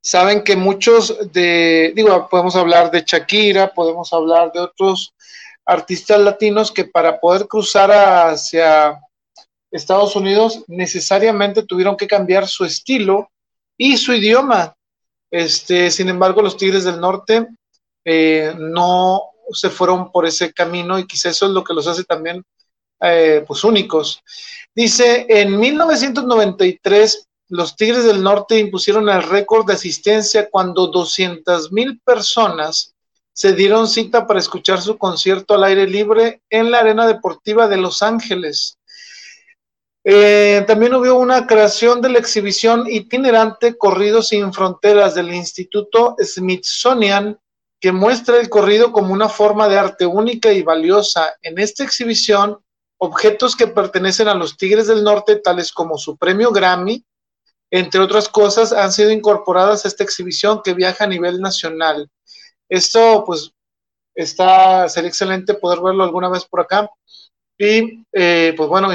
saben que muchos de, digo, podemos hablar de Shakira, podemos hablar de otros artistas latinos que para poder cruzar hacia Estados Unidos necesariamente tuvieron que cambiar su estilo y su idioma. Este, sin embargo, los Tigres del Norte eh, no se fueron por ese camino y quizá eso es lo que los hace también eh, pues únicos. Dice, en 1993 los Tigres del Norte impusieron el récord de asistencia cuando 200 mil personas se dieron cita para escuchar su concierto al aire libre en la Arena Deportiva de Los Ángeles. Eh, también hubo una creación de la exhibición itinerante Corridos sin Fronteras del Instituto Smithsonian que muestra el corrido como una forma de arte única y valiosa. En esta exhibición, objetos que pertenecen a los Tigres del Norte, tales como su premio Grammy, entre otras cosas, han sido incorporadas a esta exhibición que viaja a nivel nacional. Esto, pues, está, sería excelente poder verlo alguna vez por acá. Y, eh, pues bueno,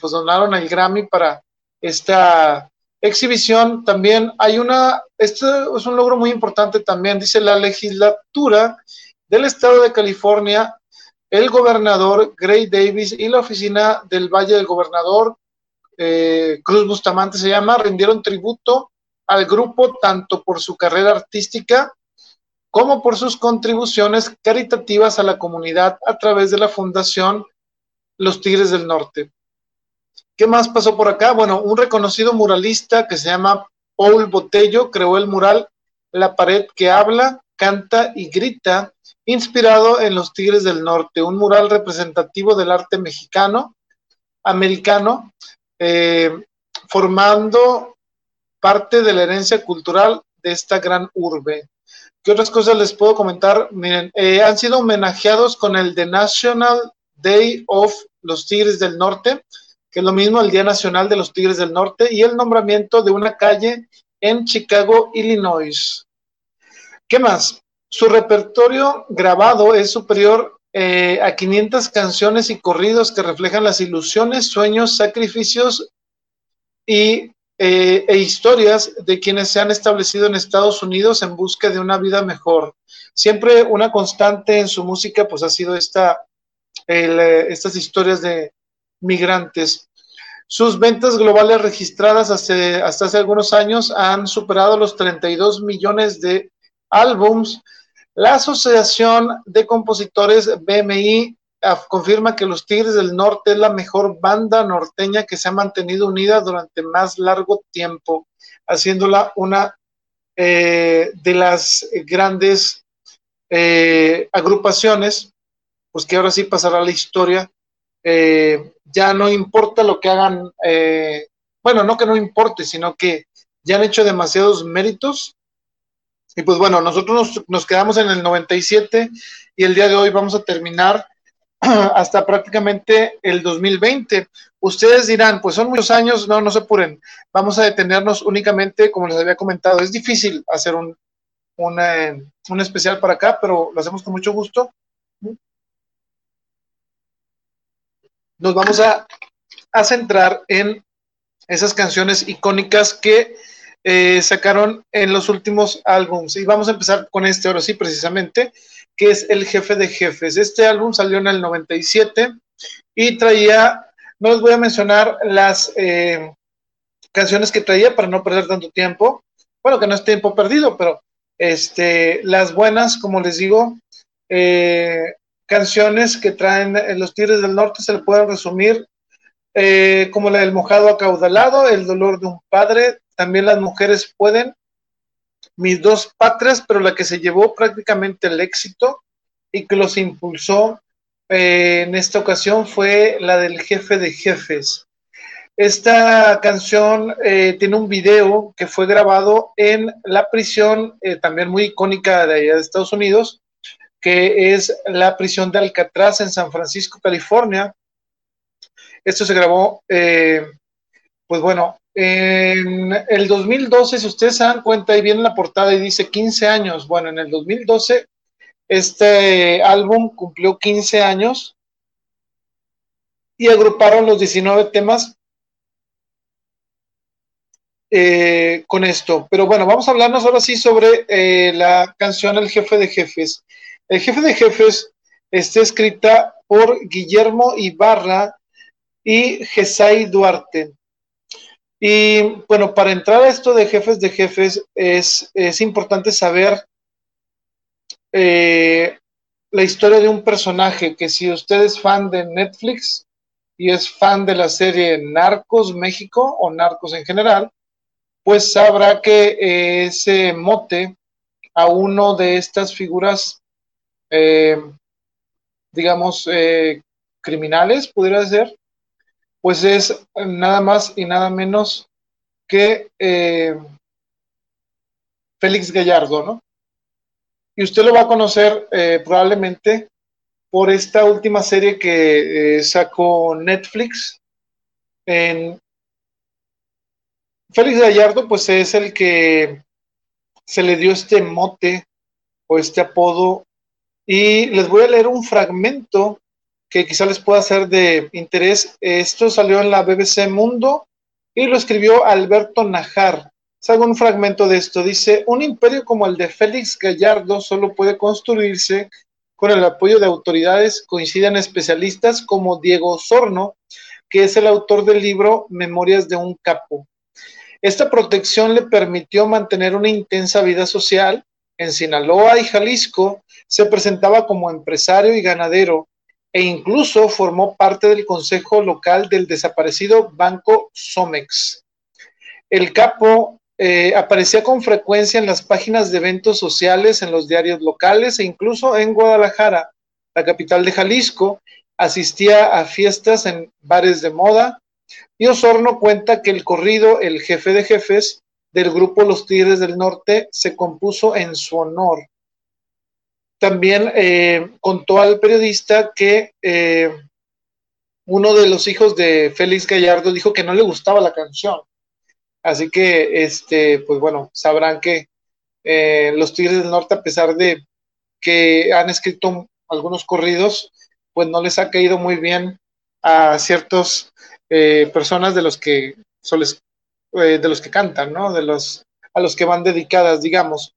pues donaron el Grammy para esta exhibición. También hay una, esto es un logro muy importante también, dice la legislatura del estado de California, el gobernador Gray Davis y la oficina del Valle del Gobernador, eh, Cruz Bustamante se llama, rindieron tributo al grupo tanto por su carrera artística como por sus contribuciones caritativas a la comunidad a través de la Fundación Los Tigres del Norte. ¿Qué más pasó por acá? Bueno, un reconocido muralista que se llama Paul Botello creó el mural La pared que habla, canta y grita, inspirado en los Tigres del Norte, un mural representativo del arte mexicano, americano, eh, formando parte de la herencia cultural de esta gran urbe. ¿Qué otras cosas les puedo comentar? Miren, eh, han sido homenajeados con el The National Day of los Tigres del Norte, que es lo mismo el Día Nacional de los Tigres del Norte, y el nombramiento de una calle en Chicago, Illinois. ¿Qué más? Su repertorio grabado es superior eh, a 500 canciones y corridos que reflejan las ilusiones, sueños, sacrificios y, eh, e historias de quienes se han establecido en Estados Unidos en busca de una vida mejor. Siempre una constante en su música pues ha sido esta, eh, estas historias de migrantes. Sus ventas globales registradas hasta hace algunos años han superado los 32 millones de álbums. La Asociación de Compositores BMI confirma que los Tigres del Norte es la mejor banda norteña que se ha mantenido unida durante más largo tiempo, haciéndola una eh, de las grandes eh, agrupaciones, pues que ahora sí pasará la historia eh, ya no importa lo que hagan, eh, bueno, no que no importe, sino que ya han hecho demasiados méritos. Y pues bueno, nosotros nos, quedamos en el 97 y el día de hoy vamos a terminar (clears throat) hasta prácticamente el 2020. Ustedes dirán, pues son muchos años, no, no se apuren. Vamos a detenernos únicamente, como les había comentado, es difícil hacer un, un especial para acá, pero lo hacemos con mucho gusto. Nos vamos a, centrar en esas canciones icónicas que eh, sacaron en los últimos álbums. Y vamos a empezar con este ahora sí, precisamente, que es El Jefe de Jefes. Este álbum salió en el 97 y traía, no les voy a mencionar las eh, canciones que traía para no perder tanto tiempo. Bueno, que no es tiempo perdido, pero este, las buenas, como les digo, eh, canciones que traen los Tigres del Norte se le pueden resumir eh, como la del mojado acaudalado, el dolor de un padre, también las mujeres pueden, mis dos patrias, pero la que se llevó prácticamente el éxito y que los impulsó eh, en esta ocasión fue la del jefe de jefes. Esta canción eh, tiene un video que fue grabado en la prisión, también muy icónica de allá de Estados Unidos, que es la prisión de Alcatraz en San Francisco, California. Esto se grabó, eh, pues bueno, en el 2012, si ustedes se dan cuenta, ahí viene la portada y dice 15 años. Bueno, en el 2012 este álbum cumplió 15 años y agruparon los 19 temas eh, con esto. Pero bueno, vamos a hablarnos ahora sí sobre eh, la canción El jefe de jefes. El jefe de jefes está escrita por Guillermo Ibarra y Gesay Duarte. Y bueno, para entrar a esto de jefes de jefes es, es importante saber eh, la historia de un personaje que si usted es fan de Netflix y es fan de la serie Narcos México o Narcos en general, pues sabrá que ese mote a uno de estas figuras eh, digamos, eh, criminales, pudiera ser, pues es nada más y nada menos que eh, Félix Gallardo, ¿no? Y usted lo va a conocer probablemente por esta última serie que sacó Netflix. En Félix Gallardo, pues es el que se le dio este mote o este apodo y les voy a leer un fragmento que quizá les pueda ser de interés. Esto salió en la BBC Mundo y lo escribió Alberto Najar. Salgo un fragmento de esto. Dice, un imperio como el de Félix Gallardo solo puede construirse con el apoyo de autoridades, coinciden especialistas como Diego Sorno, que es el autor del libro Memorias de un Capo. Esta protección le permitió mantener una intensa vida social. En Sinaloa y Jalisco se presentaba como empresario y ganadero e incluso formó parte del consejo local del desaparecido Banco Somex. El capo eh, aparecía con frecuencia en las páginas de eventos sociales, en los diarios locales e incluso en Guadalajara, la capital de Jalisco, asistía a fiestas en bares de moda y Osorno cuenta que el corrido El jefe de jefes del grupo Los Tigres del Norte se compuso en su honor. También eh, contó al periodista que eh, uno de los hijos de Félix Gallardo dijo que no le gustaba la canción. Así que, este, pues bueno, sabrán que eh, los Tigres del Norte, a pesar de que han escrito algunos corridos, pues no les ha caído muy bien a ciertas personas de los que eh, de los que cantan, ¿no? De los a los que van dedicadas, digamos.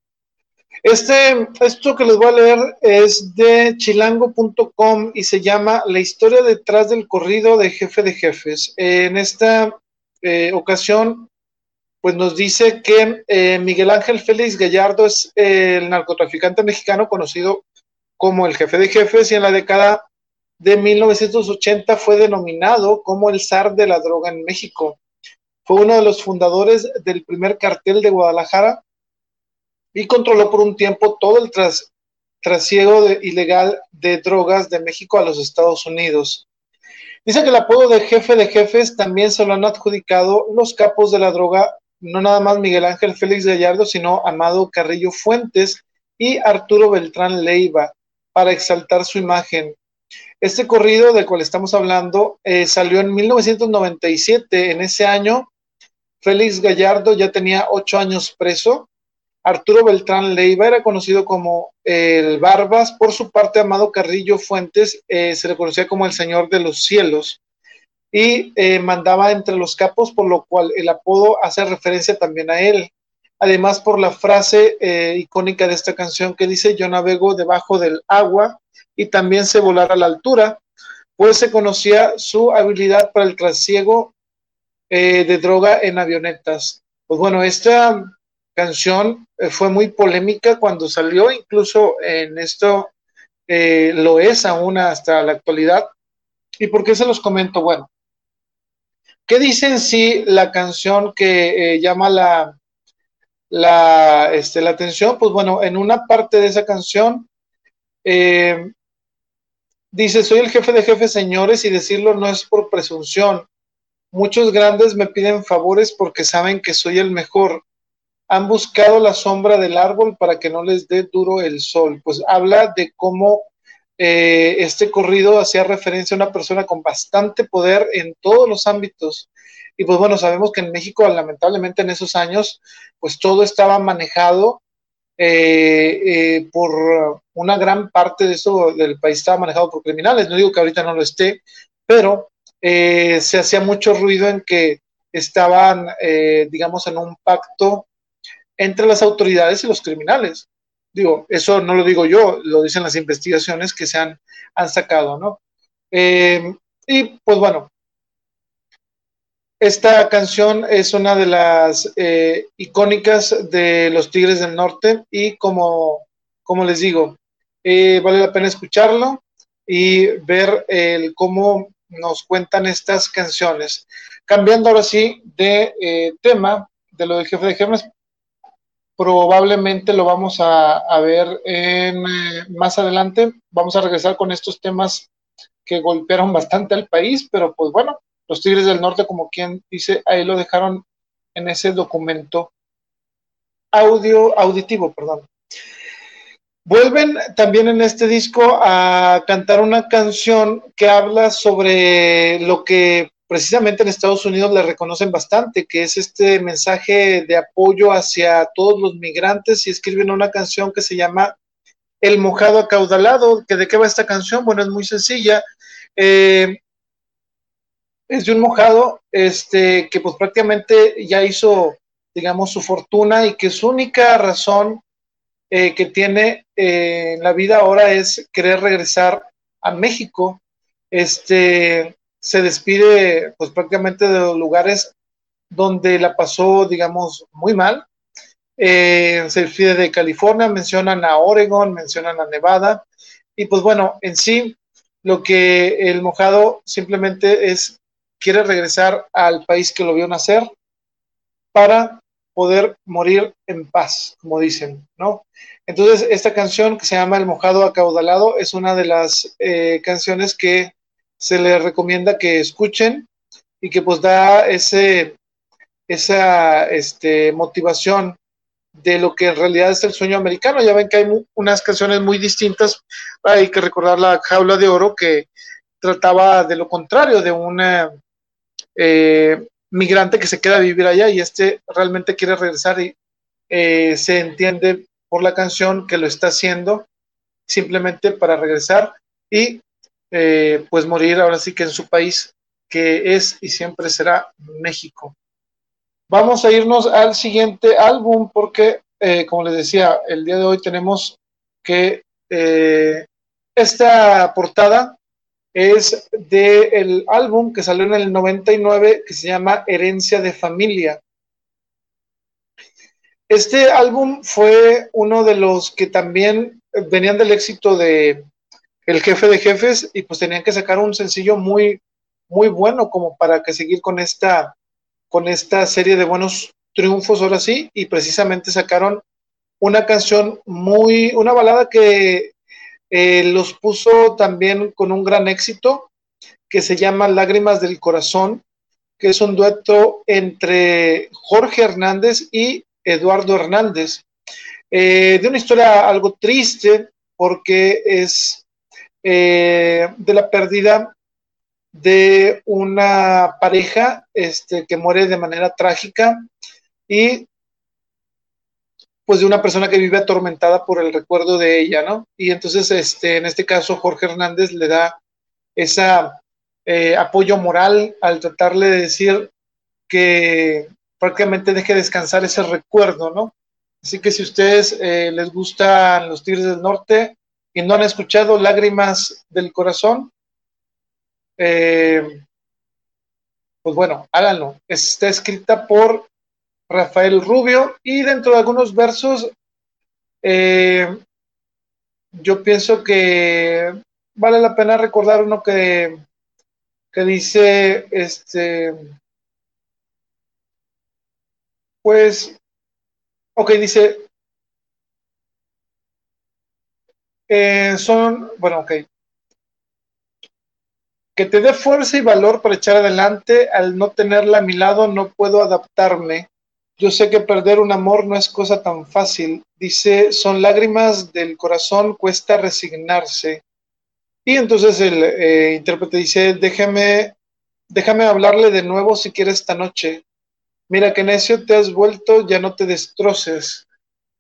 Este, esto que les voy a leer es de chilango.com y se llama La historia detrás del corrido de jefe de jefes. en esta eh, ocasión, pues nos dice que Miguel Ángel Félix Gallardo es el narcotraficante mexicano conocido como el jefe de jefes y en la década de 1980 fue denominado como el zar de la droga en México. Fue uno de los fundadores del primer cartel de Guadalajara y controló por un tiempo todo el trasiego ilegal de drogas de México a los Estados Unidos. Dice que el apodo de jefe de jefes también se lo han adjudicado los capos de la droga, no nada más Miguel Ángel Félix Gallardo, sino Amado Carrillo Fuentes y Arturo Beltrán Leiva, para exaltar su imagen. Este corrido del cual estamos hablando eh, salió en 1997. En ese año, Félix Gallardo ya tenía ocho años preso. Arturo Beltrán Leiva era conocido como el Barbas. Por su parte, Amado Carrillo Fuentes eh, se le conocía como el Señor de los Cielos y eh, mandaba entre los capos, por lo cual el apodo hace referencia también a él. Además, por la frase icónica de esta canción que dice: Yo navego debajo del agua y también se volar a la altura, pues se conocía su habilidad para el trasiego eh, de droga en avionetas. Pues bueno, esta canción eh, fue muy polémica cuando salió, incluso en esto eh, lo es aún hasta la actualidad. ¿Y por qué se los comento? Bueno, ¿qué dice en sí la canción que llama la, la, este, la atención? Pues bueno, en una parte de esa canción Dice, soy el jefe de jefes, señores, y decirlo no es por presunción. Muchos grandes me piden favores porque saben que soy el mejor. Han buscado la sombra del árbol para que no les dé duro el sol. Pues habla de cómo eh, este corrido hacía referencia a una persona con bastante poder en todos los ámbitos. Y pues bueno, sabemos que en México, lamentablemente en esos años, pues todo estaba manejado eh, eh, por una gran parte de eso del país estaba manejado por criminales. No digo que ahorita no lo esté, pero eh, se hacía mucho ruido en que estaban, digamos, en un pacto entre las autoridades y los criminales. Digo, eso no lo digo yo, lo dicen las investigaciones que se han, han sacado, ¿no? y pues bueno, esta canción es una de las eh, icónicas de los Tigres del Norte y como, como les digo, eh, vale la pena escucharlo y ver el, cómo nos cuentan estas canciones. Cambiando ahora sí de eh, tema, de lo del jefe de jefes, probablemente lo vamos a, ver en, más adelante. Vamos a regresar con estos temas que golpearon bastante al país, pero pues bueno, los Tigres del Norte, como quien dice, ahí lo dejaron en ese documento audio, auditivo, perdón. Vuelven también en este disco a cantar una canción que habla sobre lo que precisamente en Estados Unidos le reconocen bastante, que es este mensaje de apoyo hacia todos los migrantes y escriben una canción que se llama El mojado acaudalado, que de qué va esta canción, bueno, es muy sencilla. Eh, es de un mojado este, que pues prácticamente ya hizo, digamos, su fortuna y que su única razón eh, que tiene eh, la vida ahora es querer regresar a México. Este, se despide pues prácticamente de los lugares donde la pasó, digamos, muy mal. Eh, se refiere de California, mencionan a Oregon, mencionan a Nevada, y pues bueno, en sí, lo que el mojado simplemente es, quiere regresar al país que lo vio nacer para poder morir en paz, como dicen, ¿no? Entonces, esta canción que se llama El mojado acaudalado es una de las eh, canciones que se le recomienda que escuchen y que pues da ese, esa este, motivación de lo que en realidad es el sueño americano. Ya ven que hay unas canciones muy distintas. Hay que recordar la jaula de oro que trataba de lo contrario, de un eh, migrante que se queda a vivir allá y este realmente quiere regresar y eh, se entiende por la canción que lo está haciendo simplemente para regresar y eh, pues morir ahora sí que en su país que es y siempre será México. Vamos a irnos al siguiente álbum porque, eh, como les decía, el día de hoy tenemos que esta portada es del álbum que salió en el 99 que se llama Herencia de Familia. Este álbum fue uno de los que también venían del éxito de El jefe de jefes y pues tenían que sacar un sencillo muy muy bueno como para que seguir con esta con esta serie de buenos triunfos ahora sí, y precisamente sacaron una canción muy, una balada que eh, los puso también con un gran éxito, que se llama Lágrimas del Corazón, que es un dueto entre Jorge Hernández y Eduardo Hernández, eh, de una historia algo triste, porque es eh, de la pérdida de una pareja este, que muere de manera trágica y pues de una persona que vive atormentada por el recuerdo de ella, ¿no? Y entonces, este, en este caso, Jorge Hernández le da ese eh, apoyo moral al tratarle de decir que prácticamente deje descansar ese recuerdo, ¿no? Así que si ustedes eh, les gustan los Tigres del Norte y no han escuchado Lágrimas del Corazón, eh, pues bueno, háganlo. Está escrita por Rafael Rubio y dentro de algunos versos eh, yo pienso que vale la pena recordar uno que, que dice, este, pues, ok, dice, eh, son, bueno, ok, que te dé fuerza y valor para echar adelante. Al no tenerla a mi lado no puedo adaptarme. Yo sé que perder un amor no es cosa tan fácil. Dice, son lágrimas del corazón, cuesta resignarse. Y entonces el eh, intérprete dice, déjame, déjame hablarle de nuevo si quieres esta noche. Mira que necio te has vuelto, ya no te destroces.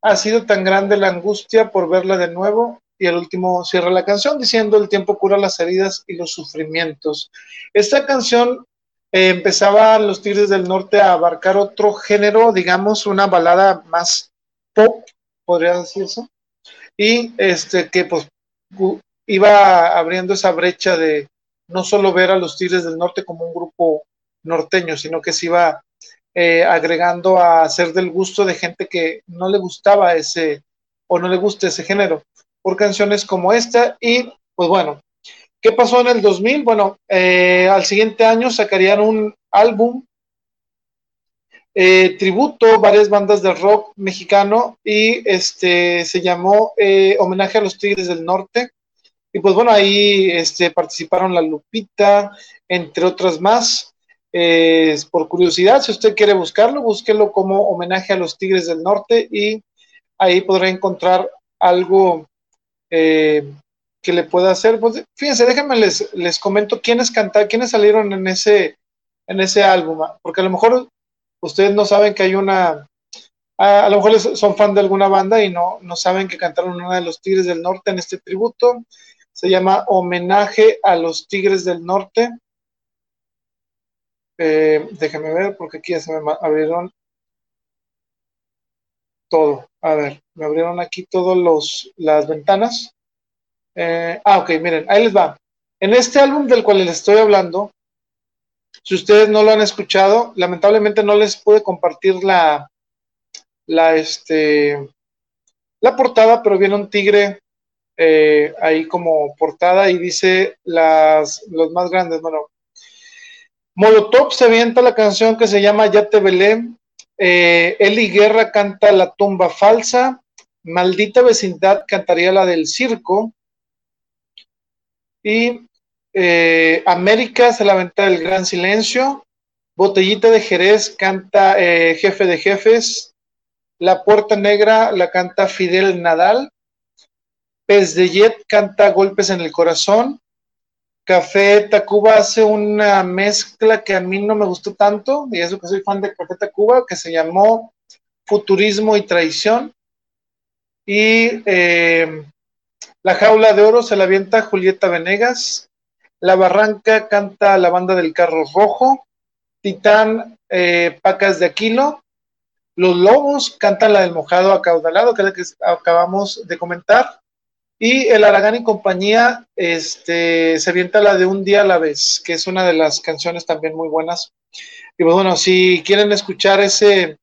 Ha sido tan grande la angustia por verla de nuevo y el último cierra la canción diciendo el tiempo cura las heridas y los sufrimientos. Esta canción eh, empezaba los Tigres del Norte a abarcar otro género, digamos, una balada más pop, podría decirse, y este que pues iba abriendo esa brecha de no solo ver a los Tigres del Norte como un grupo norteño, sino que se iba eh, agregando a ser del gusto de gente que no le gustaba ese o no le gusta ese género por canciones como esta. Y pues bueno, ¿qué pasó en el 2000? Bueno, eh, al siguiente año sacarían un álbum eh, tributo, varias bandas de rock mexicano y este se llamó eh, Homenaje a los Tigres del Norte. Y pues bueno, ahí este, participaron la Lupita, entre otras más. por curiosidad, si usted quiere buscarlo, búsquelo como homenaje a los Tigres del Norte y ahí podrá encontrar algo eh, que le pueda hacer. Pues, fíjense, déjenme les, les comento quiénes cantaron, quiénes salieron en ese, en ese álbum, ah, porque a lo mejor ustedes no saben que hay una, a, lo mejor son fan de alguna banda y no, no saben que cantaron una de los Tigres del Norte en este tributo. Se llama Homenaje a los Tigres del Norte. Eh, déjenme ver, porque aquí ya se me abrieron todo. A ver, me abrieron aquí todas las ventanas. Eh, ah, ok, miren, ahí les va. En este álbum del cual les estoy hablando, Si ustedes no lo han escuchado, lamentablemente no les pude compartir la, la, este, la portada, pero viene un tigre eh, ahí como portada y dice las, los más grandes. Bueno, Molotov se avienta la canción que se llama Ya te velé. Eh, Eli Guerra canta La tumba falsa. Maldita vecindad cantaría la del circo. Y eh, América se la venta del gran silencio. Botellita de Jerez canta eh, Jefe de Jefes. La Puerta Negra la canta Fidel Nadal. Pez de Jet canta Golpes en el Corazón. Café Tacuba hace una mezcla que a mí no me gustó tanto, y eso que soy fan de Café Tacuba, que se llamó Futurismo y Traición. Y eh, La Jaula de Oro se la avienta Julieta Venegas. La Barranca canta la banda del Carro Rojo. Titán eh, Pacas de Aquilo. Los Lobos cantan la del Mojado Acaudalado, que es la que acabamos de comentar. Y el Aragán y compañía este, se avienta la de Un día a la vez, que es una de las canciones también muy buenas. Y pues bueno, si quieren escuchar ese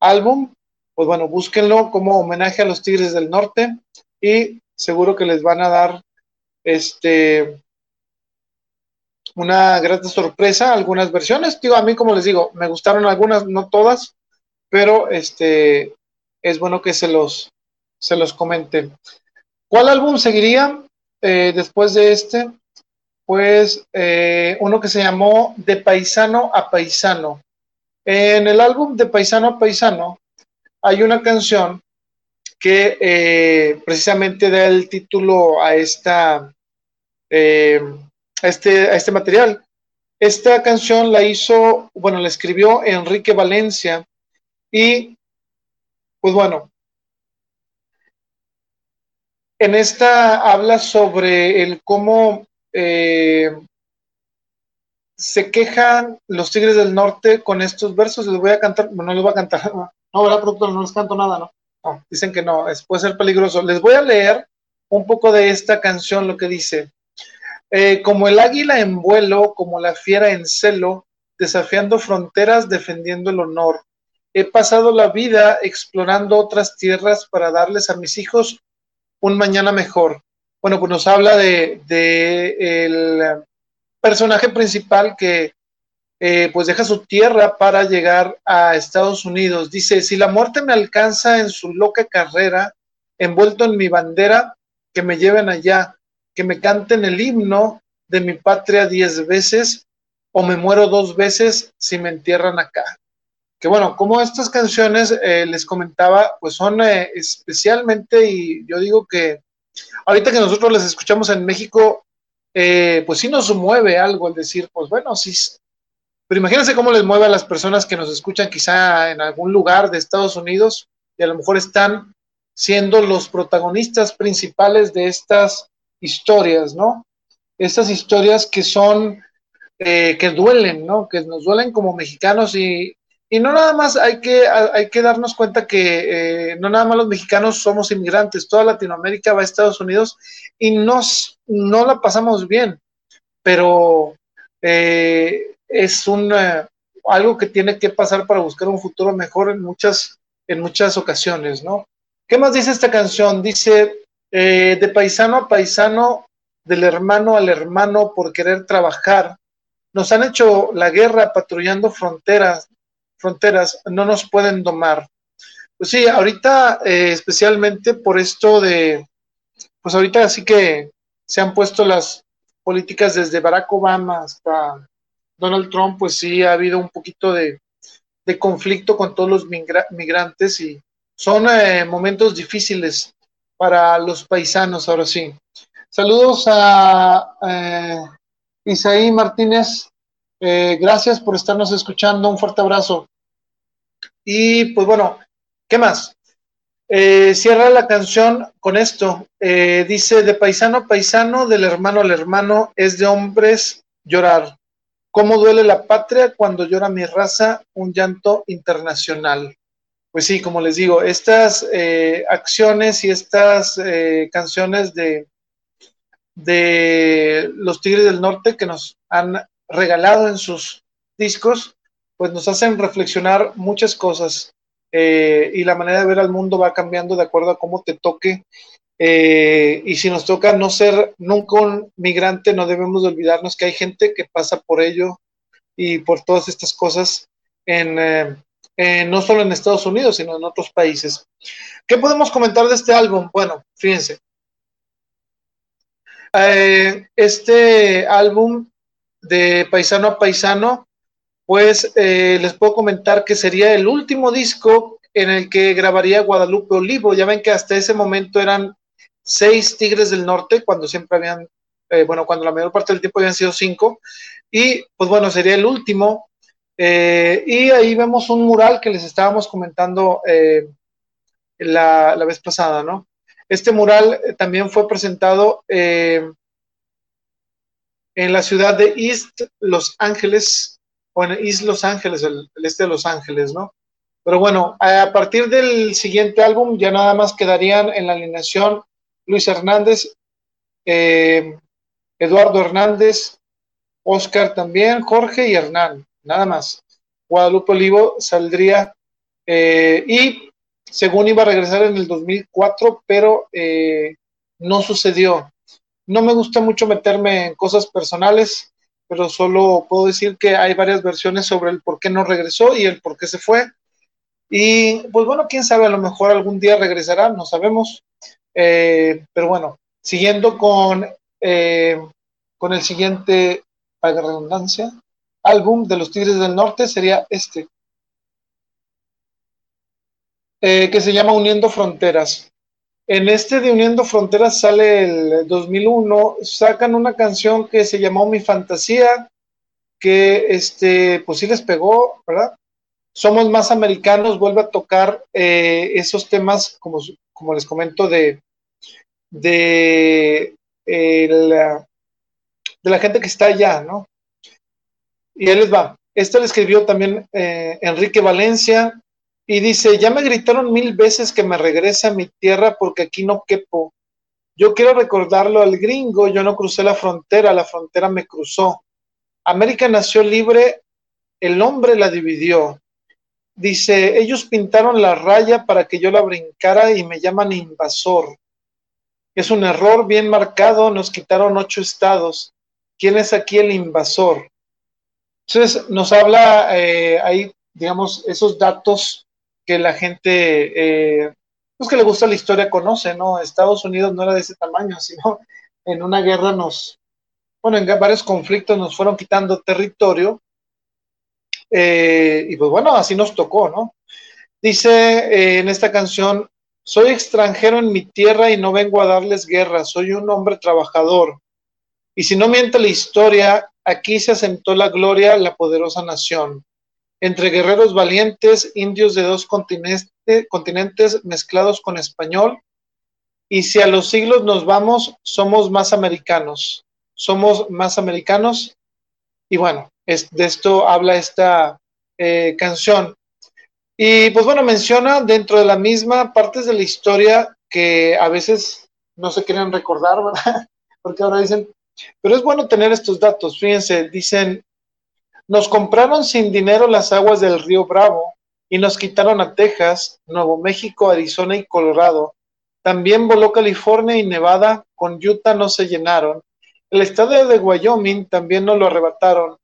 álbum, pues bueno, búsquenlo como homenaje a los Tigres del Norte y seguro que les van a dar este una grata sorpresa, algunas versiones. Digo, a mí, como les digo, me gustaron algunas, no todas, pero este es bueno que se los, se los comente. ¿Cuál álbum seguiría eh, después de este? Pues eh, uno que se llamó De Paisano a Paisano. En el álbum De Paisano a Paisano hay una canción que eh, precisamente da el título a esta este, a este material. Esta canción la hizo, bueno, la escribió Enrique Valencia y, pues bueno, en esta habla sobre el cómo eh, se quejan los Tigres del Norte con estos versos. Les voy a cantar, no les voy a cantar, (laughs) no, ¿verdad, productor? No les canto nada, ¿no? Dicen que no, es, puede ser peligroso. Les voy a leer un poco de esta canción, lo que dice. Eh, como el águila en vuelo, como la fiera en celo, desafiando fronteras, defendiendo el honor. He pasado la vida explorando otras tierras para darles a mis hijos un mañana mejor. Bueno, pues nos habla de, el personaje principal que eh, pues deja su tierra para llegar a Estados Unidos. Dice, si la muerte me alcanza en su loca carrera, envuelto en mi bandera, que me lleven allá, que me canten el himno de mi patria diez veces o me muero dos veces si me entierran acá. Que bueno, como estas canciones eh, les comentaba, pues son eh, especialmente, y yo digo que ahorita que nosotros las escuchamos en México, pues sí nos mueve algo el decir, pues bueno, sí, pero imagínense cómo les mueve a las personas que nos escuchan quizá en algún lugar de Estados Unidos y a lo mejor están siendo los protagonistas principales de estas historias, ¿no? Estas historias que son, eh, que duelen, ¿no? Que nos duelen como mexicanos y, y no nada más hay que, hay que darnos cuenta que eh, no nada más los mexicanos somos inmigrantes, toda Latinoamérica va a Estados Unidos y nos, no la pasamos bien, pero eh, es un, algo que tiene que pasar para buscar un futuro mejor en muchas, en muchas ocasiones, ¿no? ¿Qué más dice esta canción? Dice, eh, de paisano a paisano, del hermano al hermano por querer trabajar. Nos han hecho la guerra patrullando fronteras, fronteras, no nos pueden domar. Pues sí, ahorita eh, especialmente por esto de, pues ahorita sí que se han puesto las políticas desde Barack Obama hasta Donald Trump, pues sí ha habido un poquito de, conflicto con todos los migrantes y son eh, momentos difíciles para los paisanos, ahora sí. Saludos a eh, Isaí Martínez. Eh, gracias por estarnos escuchando. Un fuerte abrazo. Y pues bueno, ¿qué más? Eh, cierra la canción con esto. dice, de paisano a paisano, del hermano al hermano, es de hombres llorar. ¿Cómo duele la patria cuando llora mi raza? Un llanto internacional pues sí, como les digo, estas eh, acciones y estas eh, canciones de, de los Tigres del Norte que nos han regalado en sus discos, pues nos hacen reflexionar muchas cosas eh, y la manera de ver al mundo va cambiando de acuerdo a cómo te toque. Eh, y si nos toca no ser nunca un migrante, no debemos de olvidarnos que hay gente que pasa por ello y por todas estas cosas en, eh, no solo en Estados Unidos, sino en otros países. ¿Qué podemos comentar de este álbum? Bueno, fíjense. este álbum de Paisano a Paisano pues eh, les puedo comentar que sería el último disco en el que grabaría Guadalupe Olivo. Ya ven que hasta ese momento eran seis Tigres del Norte, cuando siempre habían, eh, bueno, cuando la mayor parte del tiempo habían sido cinco. Y pues bueno, sería el último. Eh, y ahí vemos un mural que les estábamos comentando la, la, vez pasada, ¿no? Este mural también fue presentado en la ciudad de East Los Ángeles, o en East Los Ángeles, el, este de Los Ángeles, ¿no? Pero bueno, a partir del siguiente álbum ya nada más quedarían en la alineación Luis Hernández, eh, Eduardo Hernández, Oscar también, Jorge y Hernán, nada más. Guadalupe Olivo saldría eh, y según iba a regresar en el 2004, pero eh, no sucedió. No me gusta mucho meterme en cosas personales, pero solo puedo decir que hay varias versiones sobre el por qué no regresó y el por qué se fue. Y pues bueno, quién sabe, a lo mejor algún día regresará, no sabemos. Eh, pero bueno, siguiendo con, eh, con el siguiente, para redundancia, álbum de los Tigres del Norte sería este, eh, que se llama Uniendo Fronteras. En este de Uniendo Fronteras sale el 2001, sacan una canción que se llamó Mi Fantasía, que este, pues sí les pegó, ¿verdad? Somos más americanos, vuelve a tocar esos temas, como, como les comento, de, de, de la gente que está allá, ¿no? Y él les va. Esto le escribió también eh, Enrique Valencia, y dice, ya me gritaron mil veces que me regrese a mi tierra porque aquí no quepo. Yo quiero recordarlo al gringo, yo no crucé la frontera, la frontera me cruzó. América nació libre, el hombre la dividió. Dice, ellos pintaron la raya para que yo la brincara y me llaman invasor. Es un error bien marcado, nos quitaron ocho estados. ¿Quién es aquí el invasor? Entonces nos habla eh, ahí, digamos, esos datos que la gente, eh, pues que le gusta la historia, conoce, ¿no? Estados Unidos no era de ese tamaño, (laughs) sino en una guerra nos, bueno, en varios conflictos nos fueron quitando territorio. Eh, y pues bueno, así nos tocó, ¿no? Dice eh, en esta canción, soy extranjero en mi tierra y no vengo a darles guerra, soy un hombre trabajador. Y si no miente la historia, aquí se asentó la gloria, la poderosa nación entre guerreros valientes, indios de dos continentes, mezclados con español, y si a los siglos nos vamos, somos más americanos, somos más americanos, y bueno, es, de esto habla esta eh, canción. Y pues bueno, menciona dentro de la misma partes de la historia que a veces no se quieren recordar, ¿verdad? (laughs) Porque ahora dicen, pero es bueno tener estos datos. Fíjense, dicen, nos compraron sin dinero las aguas del río Bravo y nos quitaron a Texas, Nuevo México, Arizona y Colorado. También voló California y Nevada, con Utah no se llenaron. El estado de Wyoming también nos lo arrebataron.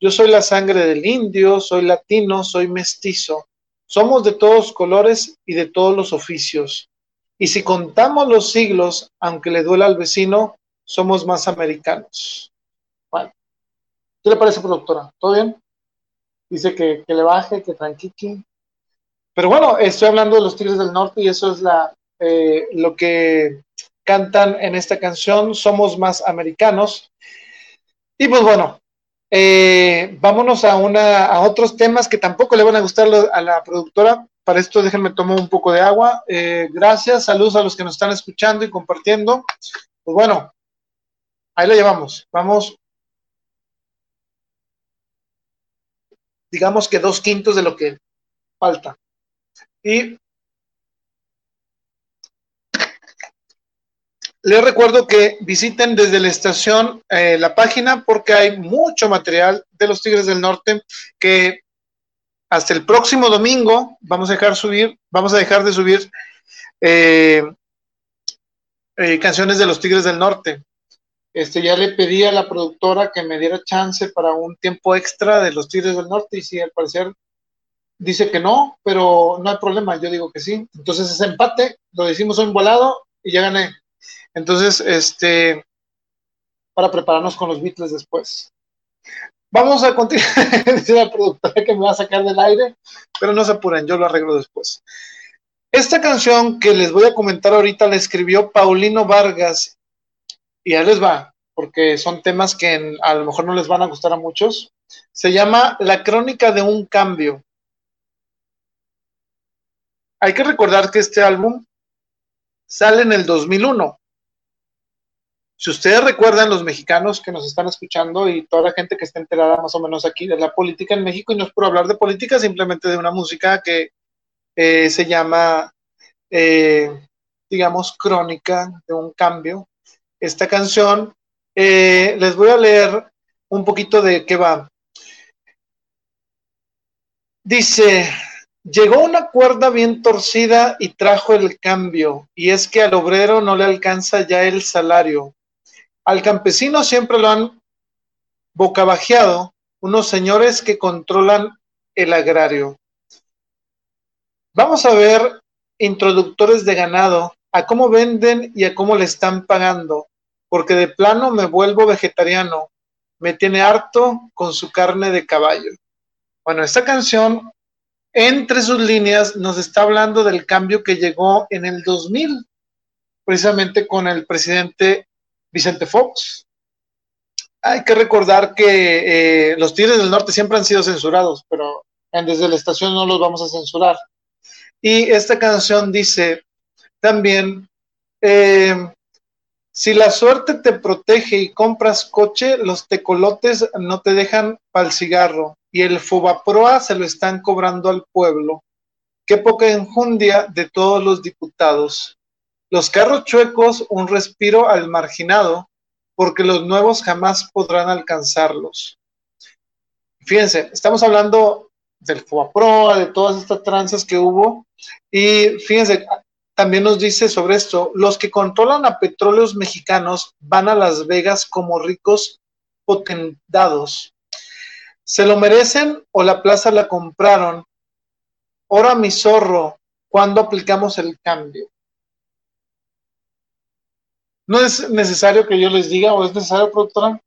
Yo soy la sangre del indio, soy latino, soy mestizo. Somos de todos colores y de todos los oficios. Y si contamos los siglos, aunque le duela al vecino, somos más americanos. ¿Qué le parece, productora? ¿Todo bien? Dice que, le baje, que tranquiqui. Pero bueno, estoy hablando de los Tigres del Norte y eso es la, eh, lo que cantan en esta canción, Somos más americanos. Y pues bueno, eh, vámonos a, una, a otros temas que tampoco le van a gustar a la productora. Para esto déjenme tomar un poco de agua. Eh, gracias, saludos a los que nos están escuchando y compartiendo. Pues bueno, ahí la llevamos. Vamos digamos que dos quintos de lo que falta. Y les recuerdo que visiten desde la estación eh, la página porque hay mucho material de los Tigres del Norte que hasta el próximo domingo vamos a dejar subir, vamos a dejar de subir eh, eh, canciones de los Tigres del Norte. Este, ya le pedí a la productora que me diera chance para un tiempo extra de los Tigres del Norte y si al parecer dice que no, pero no hay problema, yo digo que sí. Entonces ese empate lo decimos un volado y ya gané. Entonces, este, para prepararnos con los Beatles después. Vamos a continuar, (laughs) dice la productora que me va a sacar del aire, pero no se apuren, yo lo arreglo después. Esta canción que les voy a comentar ahorita la escribió Paulino Vargas y ya les va, porque son temas que a lo mejor no les van a gustar a muchos. Se llama La crónica de un cambio. Hay que recordar que este álbum sale en el 2001. Si ustedes recuerdan, los mexicanos que nos están escuchando y toda la gente que está enterada más o menos aquí de la política en México, y no es por hablar de política, simplemente de una música que eh, se llama, eh, digamos, crónica de un cambio. Esta canción, eh, les voy a leer un poquito de qué va. Dice, Llegó una cuerda bien torcida y trajo el cambio, y es que al obrero no le alcanza ya el salario. Al campesino siempre lo han bocabajeado unos señores que controlan el agrario. Vamos a ver introductores de ganado, a cómo venden y a cómo le están pagando, porque de plano me vuelvo vegetariano, me tiene harto con su carne de caballo. Bueno, esta canción entre sus líneas nos está hablando del cambio que llegó en el 2000, precisamente con el presidente Vicente Fox. Hay que recordar que eh, los Tigres del Norte siempre han sido censurados, pero desde la estación no los vamos a censurar. Y esta canción dice también, eh, si la suerte te protege y compras coche, los tecolotes no te dejan pa'l cigarro y el Fobaproa se lo están cobrando al pueblo. Qué poca enjundia de todos los diputados. Los carros chuecos, un respiro al marginado, porque los nuevos jamás podrán alcanzarlos. Fíjense, estamos hablando del Fobaproa, de todas estas tranzas que hubo, y fíjense, también nos dice sobre esto, los que controlan a petróleos mexicanos van a Las Vegas como ricos potentados. ¿Se lo merecen o la plaza la compraron? Ahora mi zorro, ¿cuándo aplicamos el cambio? No es necesario que yo les diga, o es necesario, productora.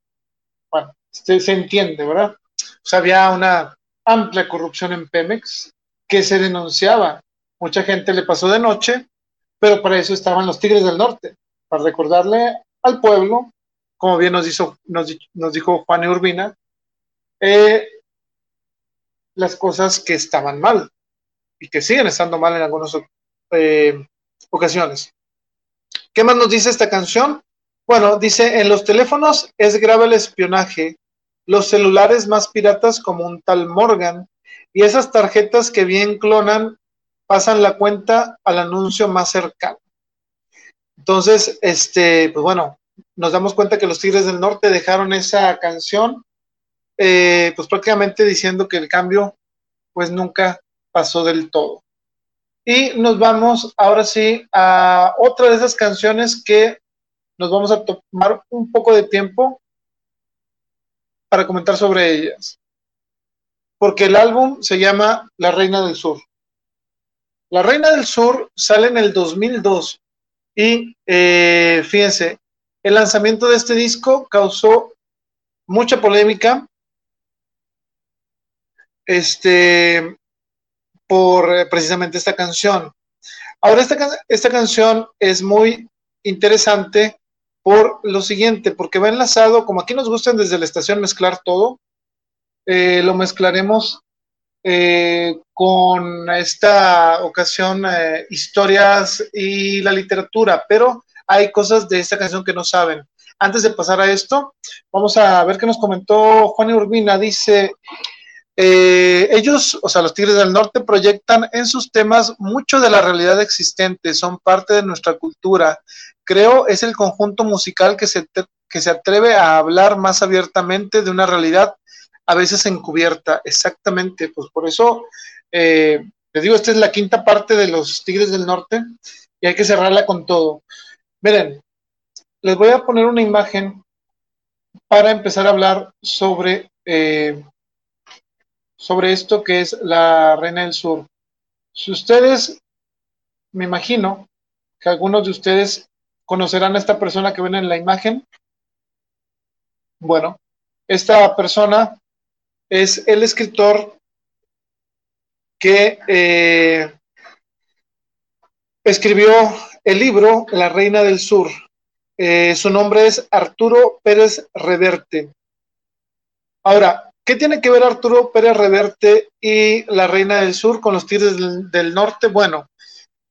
Bueno, se, entiende, ¿verdad? O sea, había una amplia corrupción en Pemex que se denunciaba. Mucha gente le pasó de noche, pero para eso estaban los Tigres del Norte, para recordarle al pueblo, como bien nos, nos, dijo Juan Urbina, eh, las cosas que estaban mal y que siguen estando mal en algunas eh, ocasiones. ¿Qué más nos dice esta canción? Bueno, dice, en los teléfonos es grave el espionaje, los celulares más piratas como un tal Morgan y esas tarjetas que bien clonan pasan la cuenta al anuncio más cercano. Entonces, este, pues bueno, nos damos cuenta que los Tigres del Norte dejaron esa canción eh, pues prácticamente diciendo que el cambio pues nunca pasó del todo. Y nos vamos ahora sí a otra de esas canciones que nos vamos a tomar un poco de tiempo para comentar sobre ellas. Porque el álbum se llama La Reina del Sur. La Reina del Sur sale en el 2002 y eh, fíjense, el lanzamiento de este disco causó mucha polémica este, por eh, precisamente esta canción. Ahora, esta, esta canción es muy interesante por lo siguiente, porque va enlazado, como aquí nos gustan desde la estación mezclar todo, eh, lo mezclaremos eh, con esta ocasión historias y la literatura, pero hay cosas de esta canción que no saben. Antes de pasar a esto, vamos a ver qué nos comentó Juan Urbina. Dice, eh, ellos, o sea, los Tigres del Norte proyectan en sus temas mucho de la realidad existente, son parte de nuestra cultura. Creo es el conjunto musical que se, que se atreve a hablar más abiertamente de una realidad a veces encubierta. Exactamente, pues por eso eh, les digo, esta es la quinta parte de los Tigres del Norte y hay que cerrarla con todo. Miren, les voy a poner una imagen para empezar a hablar sobre eh, sobre esto que es la Reina del Sur. Si ustedes, me imagino que algunos de ustedes conocerán a esta persona que ven en la imagen. Bueno, esta persona es el escritor que eh, escribió el libro La Reina del Sur. Eh, su nombre es Arturo Pérez Reverte. Ahora, ¿Qué tiene que ver Arturo Pérez Reverte y la Reina del Sur con los Tigres del, Norte? Bueno,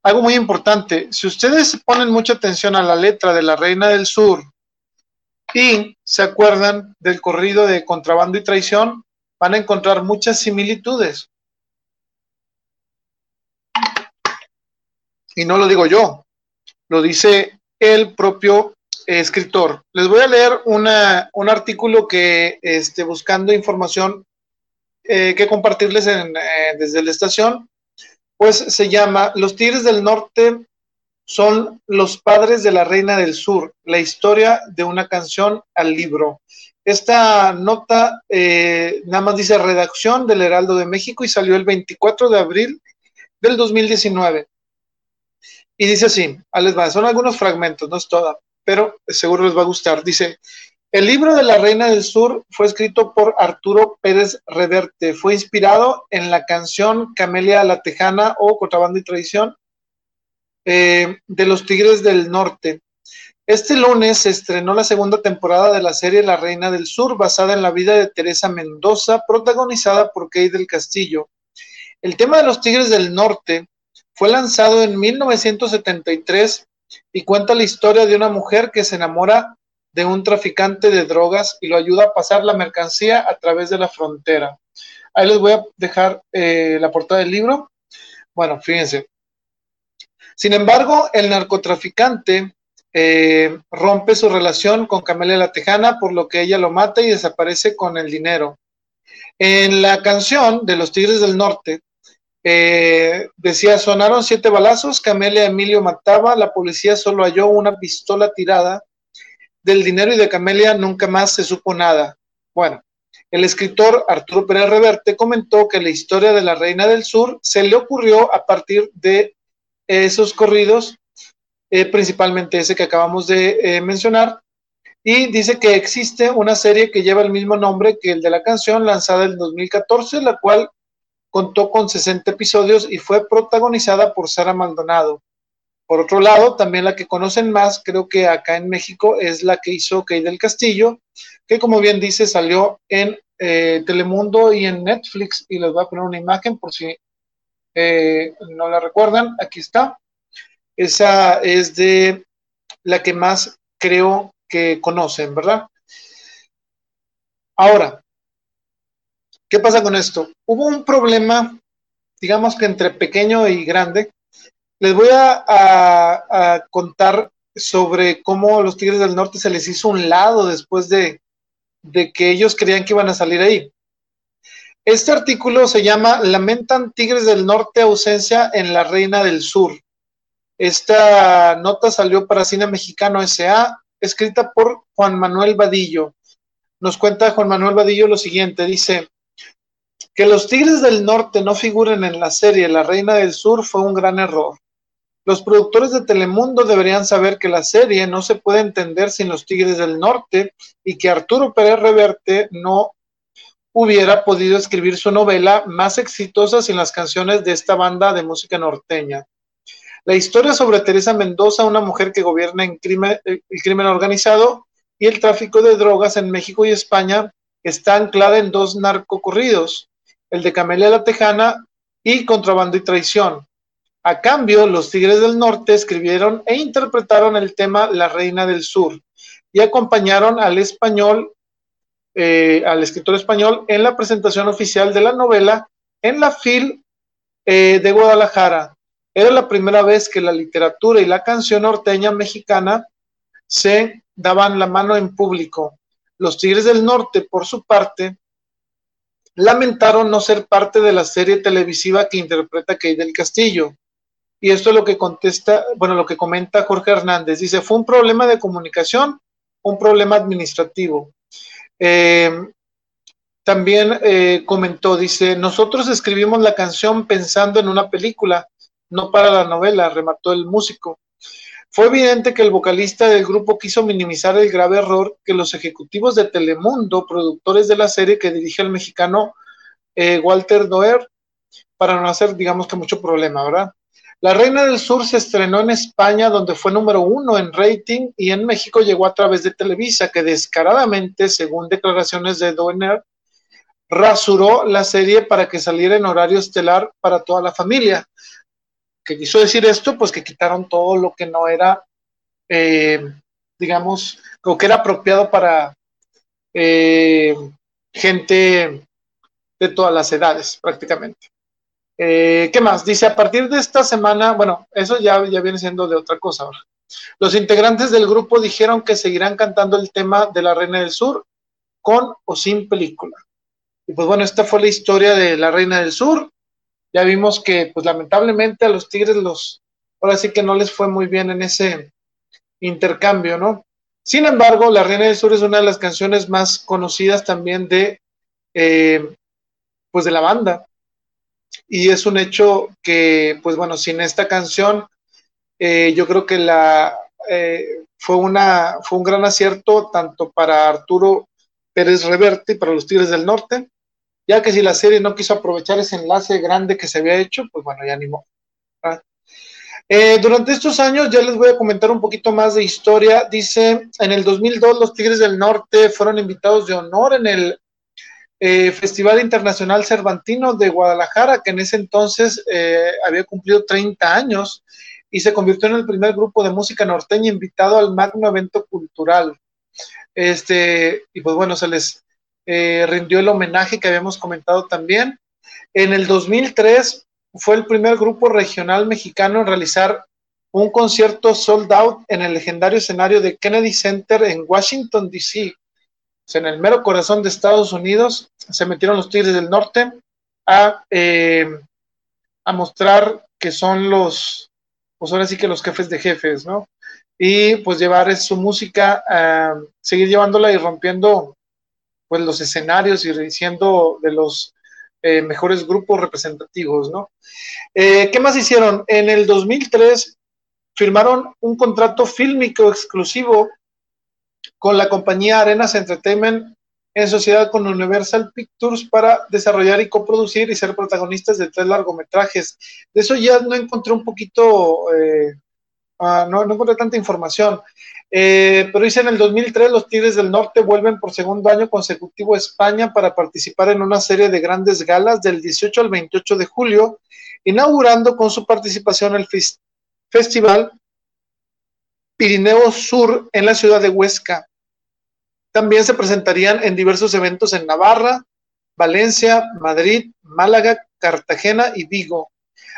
algo muy importante. Si ustedes ponen mucha atención a la letra de la Reina del Sur y se acuerdan del corrido de contrabando y traición, van a encontrar muchas similitudes. Y no lo digo yo, lo dice el propio escritor. Les voy a leer un artículo que, este, buscando información eh, que compartirles eh, desde la estación, pues se llama Los Tigres del Norte son los padres de la Reina del Sur, la historia de una canción al libro. Esta nota eh, nada más dice redacción del Heraldo de México y salió el 24 de abril del 2019. Y dice así, son algunos fragmentos, no es toda pero seguro les va a gustar. Dice, el libro de la Reina del Sur fue escrito por Arturo Pérez Reverte. Fue inspirado en la canción Camelia la Tejana o Contrabando y Tradición eh, de los Tigres del Norte. Este lunes se estrenó la segunda temporada de la serie La Reina del Sur, basada en la vida de Teresa Mendoza, protagonizada por Kay del Castillo. El tema de los Tigres del Norte fue lanzado en 1973 y cuenta la historia de una mujer que se enamora de un traficante de drogas y lo ayuda a pasar la mercancía a través de la frontera. Ahí les voy a dejar eh, la portada del libro. Bueno, fíjense. Sin embargo, el narcotraficante eh, rompe su relación con Camelia la Tejana, por lo que ella lo mata y desaparece con el dinero. En la canción de los Tigres del Norte, eh, decía, sonaron siete balazos, Camelia Emilio mataba, la policía solo halló una pistola tirada, del dinero y de Camelia nunca más se supo nada. Bueno, el escritor Arturo Pérez Reverte comentó que la historia de la Reina del Sur se le ocurrió a partir de esos corridos, eh, principalmente ese que acabamos de eh, mencionar, y dice que existe una serie que lleva el mismo nombre que el de la canción lanzada en 2014, la cual contó con 60 episodios y fue protagonizada por Sara Maldonado. Por otro lado, también la que conocen más, creo que acá en México, es la que hizo Kay del Castillo, que como bien dice, salió en eh, Telemundo y en Netflix, y les voy a poner una imagen por si eh, no la recuerdan, aquí está. Esa es de la que más creo que conocen, ¿verdad? Ahora, ¿Qué pasa con esto? Hubo un problema, digamos que entre pequeño y grande. Les voy a, contar sobre cómo los Tigres del Norte se les hizo un lado después de, de que ellos creían que iban a salir ahí. Este artículo se llama Lamentan Tigres del Norte ausencia en la Reina del Sur. Esta nota salió para Cine Mexicano SA, escrita por Juan Manuel Vadillo. Nos cuenta Juan Manuel Vadillo lo siguiente, dice, que los Tigres del Norte no figuren en la serie La Reina del Sur fue un gran error. Los productores de Telemundo deberían saber que la serie no se puede entender sin los Tigres del Norte y que Arturo Pérez Reverte no hubiera podido escribir su novela más exitosa sin las canciones de esta banda de música norteña. La historia sobre Teresa Mendoza, una mujer que gobierna en crimen, el crimen organizado y el tráfico de drogas en México y España, está anclada en dos narcocorridos, el de Camelia la Tejana y Contrabando y Traición. A cambio, los Tigres del Norte escribieron e interpretaron el tema La Reina del Sur y acompañaron al español eh, al escritor español en la presentación oficial de la novela en la FIL eh, de Guadalajara. Era la primera vez que la literatura y la canción norteña mexicana se daban la mano en público. Los Tigres del Norte, por su parte, lamentaron no ser parte de la serie televisiva que interpreta Kay del Castillo. Y esto es lo que contesta, bueno, lo que comenta Jorge Hernández. Dice, fue un problema de comunicación, un problema administrativo. Eh, también eh, comentó, dice, nosotros escribimos la canción pensando en una película, no para la novela, remató el músico. Fue evidente que el vocalista del grupo quiso minimizar el grave error que los ejecutivos de Telemundo, productores de la serie que dirige el mexicano eh, Walter Doer, para no hacer, digamos que mucho problema, ¿verdad? La Reina del Sur se estrenó en España, donde fue número uno en rating, y en México llegó a través de Televisa, que descaradamente, según declaraciones de Doer, rasuró la serie para que saliera en horario estelar para toda la familia que quiso decir esto, pues que quitaron todo lo que no era, eh, digamos, lo que era apropiado para eh, gente de todas las edades, prácticamente. Eh, ¿Qué más? Dice, a partir de esta semana, bueno, eso ya, ya viene siendo de otra cosa ahora. Los integrantes del grupo dijeron que seguirán cantando el tema de la Reina del Sur con o sin película. Y pues bueno, esta fue la historia de la Reina del Sur ya vimos que, pues lamentablemente a los Tigres los, ahora sí que no les fue muy bien en ese intercambio, ¿no? Sin embargo, La Reina del Sur es una de las canciones más conocidas también de, eh, pues de la banda. Y es un hecho que, pues bueno, sin esta canción, eh, yo creo que la, eh, fue, una, fue un gran acierto tanto para Arturo Pérez Reverte y para los Tigres del Norte, ya que si la serie no quiso aprovechar ese enlace grande que se había hecho, pues bueno, ya animó. Eh, durante estos años, ya les voy a comentar un poquito más de historia. Dice, en el 2002 los Tigres del Norte fueron invitados de honor en el eh, Festival Internacional Cervantino de Guadalajara, que en ese entonces eh, había cumplido 30 años y se convirtió en el primer grupo de música norteña invitado al magno evento cultural. Este, y pues bueno, se les eh, rindió el homenaje que habíamos comentado también. En el 2003 fue el primer grupo regional mexicano en realizar un concierto sold out en el legendario escenario de Kennedy Center en Washington, D.C. en el mero corazón de Estados Unidos se metieron los Tigres del Norte a, eh, a mostrar que son los, pues ahora sí que los jefes de jefes, ¿no? Y pues llevar su música, seguir llevándola y rompiendo pues los escenarios y siendo de los eh, mejores grupos representativos, ¿no? Eh, ¿Qué más hicieron? En el 2003 firmaron un contrato fílmico exclusivo con la compañía Arenas Entertainment en sociedad con Universal Pictures para desarrollar y coproducir y ser protagonistas de tres largometrajes. De eso ya no encontré un poquito, eh, ah, no, no, encontré tanta información. Eh, pero dice en el 2003 los Tigres del Norte vuelven por segundo año consecutivo a España para participar en una serie de grandes galas del 18 al 28 de julio, inaugurando con su participación el festival Pirineo Sur en la ciudad de Huesca. También se presentarían en diversos eventos en Navarra, Valencia, Madrid, Málaga, Cartagena y Vigo.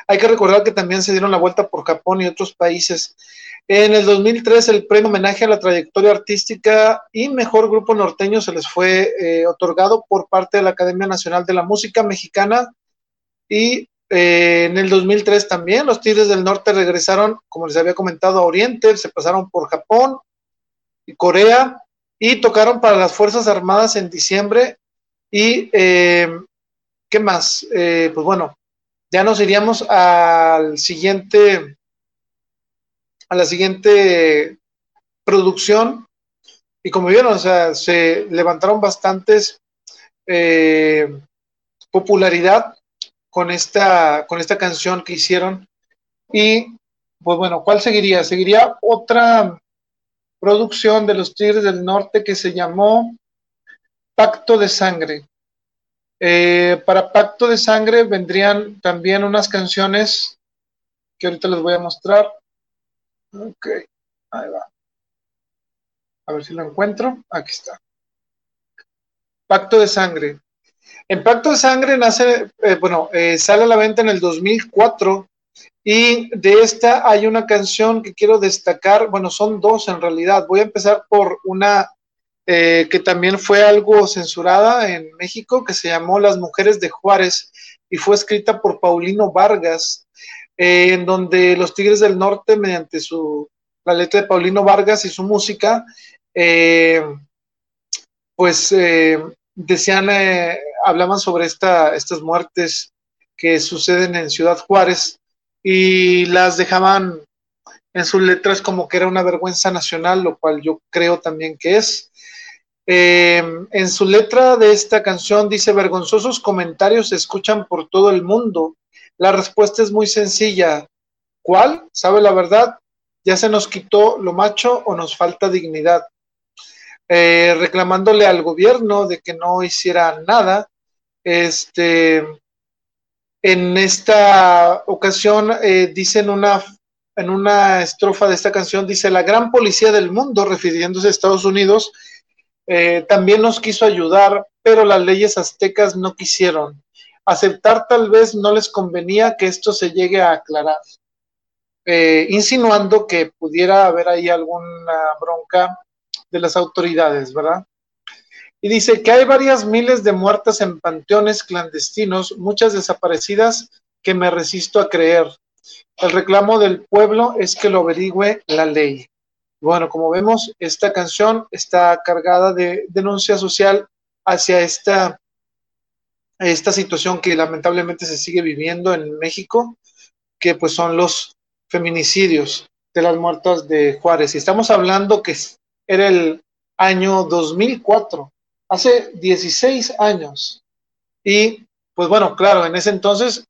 Hay que recordar que también se dieron la vuelta por Japón y otros países. En el 2003 el premio homenaje a la trayectoria artística y mejor grupo norteño se les fue eh, otorgado por parte de la Academia Nacional de la Música Mexicana y eh, en el 2003 también los Tigres del Norte regresaron, como les había comentado, a Oriente, se pasaron por Japón y Corea y tocaron para las Fuerzas Armadas en diciembre y eh, ¿qué más? pues bueno, ya nos iríamos al siguiente a la siguiente producción y como vieron, o sea, se levantaron bastantes eh, popularidad con esta, con esta canción que hicieron. Y pues bueno, ¿cuál seguiría? Seguiría otra producción de los Tigres del Norte que se llamó Pacto de Sangre. Eh, para Pacto de Sangre vendrían también unas canciones que ahorita les voy a mostrar. Ok, ahí va. A ver si lo encuentro. Aquí está. Pacto de Sangre. En Pacto de Sangre nace, eh, bueno, eh, sale a la venta en el 2004 y de esta hay una canción que quiero destacar, bueno, son dos en realidad. Voy a empezar por una eh, que también fue algo censurada en México, que se llamó Las Mujeres de Juárez y fue escrita por Paulino Vargas, en donde los Tigres del Norte, mediante su, la letra de Paulino Vargas y su música, pues decían, eh, hablaban sobre esta, estas muertes que suceden en Ciudad Juárez y las dejaban en sus letras como que era una vergüenza nacional, lo cual yo creo también que es. Em, en su letra de esta canción dice, vergonzosos comentarios se escuchan por todo el mundo. La respuesta es muy sencilla. ¿Cuál? ¿Sabe la verdad? ¿Ya se nos quitó lo macho o nos falta dignidad? Eh, reclamándole al gobierno de que no hiciera nada. Este, en esta ocasión eh, dicen una, en una estrofa de esta canción, dice, la gran policía del mundo, refiriéndose a Estados Unidos, eh, también nos quiso ayudar, pero las leyes aztecas no quisieron. Aceptar tal vez no les convenía que esto se llegue a aclarar, insinuando que pudiera haber ahí alguna bronca de las autoridades, ¿verdad? Y dice que hay varias miles de muertas en panteones clandestinos, muchas desaparecidas que me resisto a creer. El reclamo del pueblo es que lo averigüe la ley. Bueno, como vemos, esta canción está cargada de denuncia social hacia esta, esta situación que lamentablemente se sigue viviendo en México, que pues son los feminicidios de las muertas de Juárez. Y estamos hablando que era el año 2004, hace 16 años. Y pues bueno, claro, en ese entonces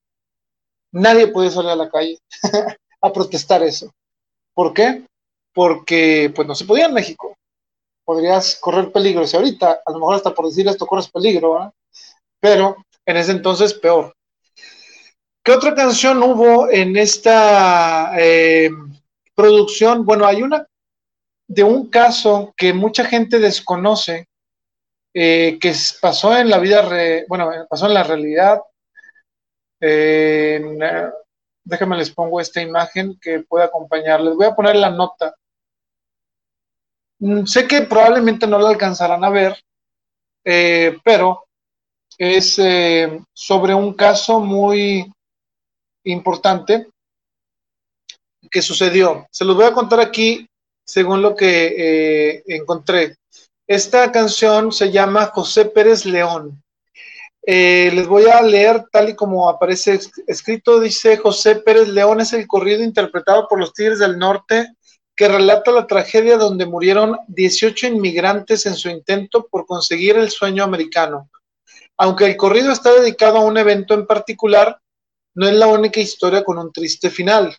nadie podía salir a la calle (laughs) a protestar eso. ¿Por qué? Porque pues no se podía en México. Podrías correr peligro. Si ahorita, a lo mejor hasta por decir esto corres peligro, pero en ese entonces peor. ¿Qué otra canción hubo en esta eh, producción? Bueno, hay una de un caso que mucha gente desconoce, eh, que pasó en la vida, bueno, pasó en la realidad. déjenme les pongo esta imagen que puede acompañarles. Voy a poner la nota. Mm, sé que probablemente no la alcanzarán a ver, eh, pero es eh, sobre un caso muy importante que sucedió. Se los voy a contar aquí según lo que eh, encontré. Esta canción se llama José Pérez León. Les voy a leer tal y como aparece escrito. Dice José Pérez León es el corrido interpretado por los Tigres del Norte que relata la tragedia donde murieron 18 inmigrantes en su intento por conseguir el sueño americano. Aunque el corrido está dedicado a un evento en particular, no es la única historia con un triste final.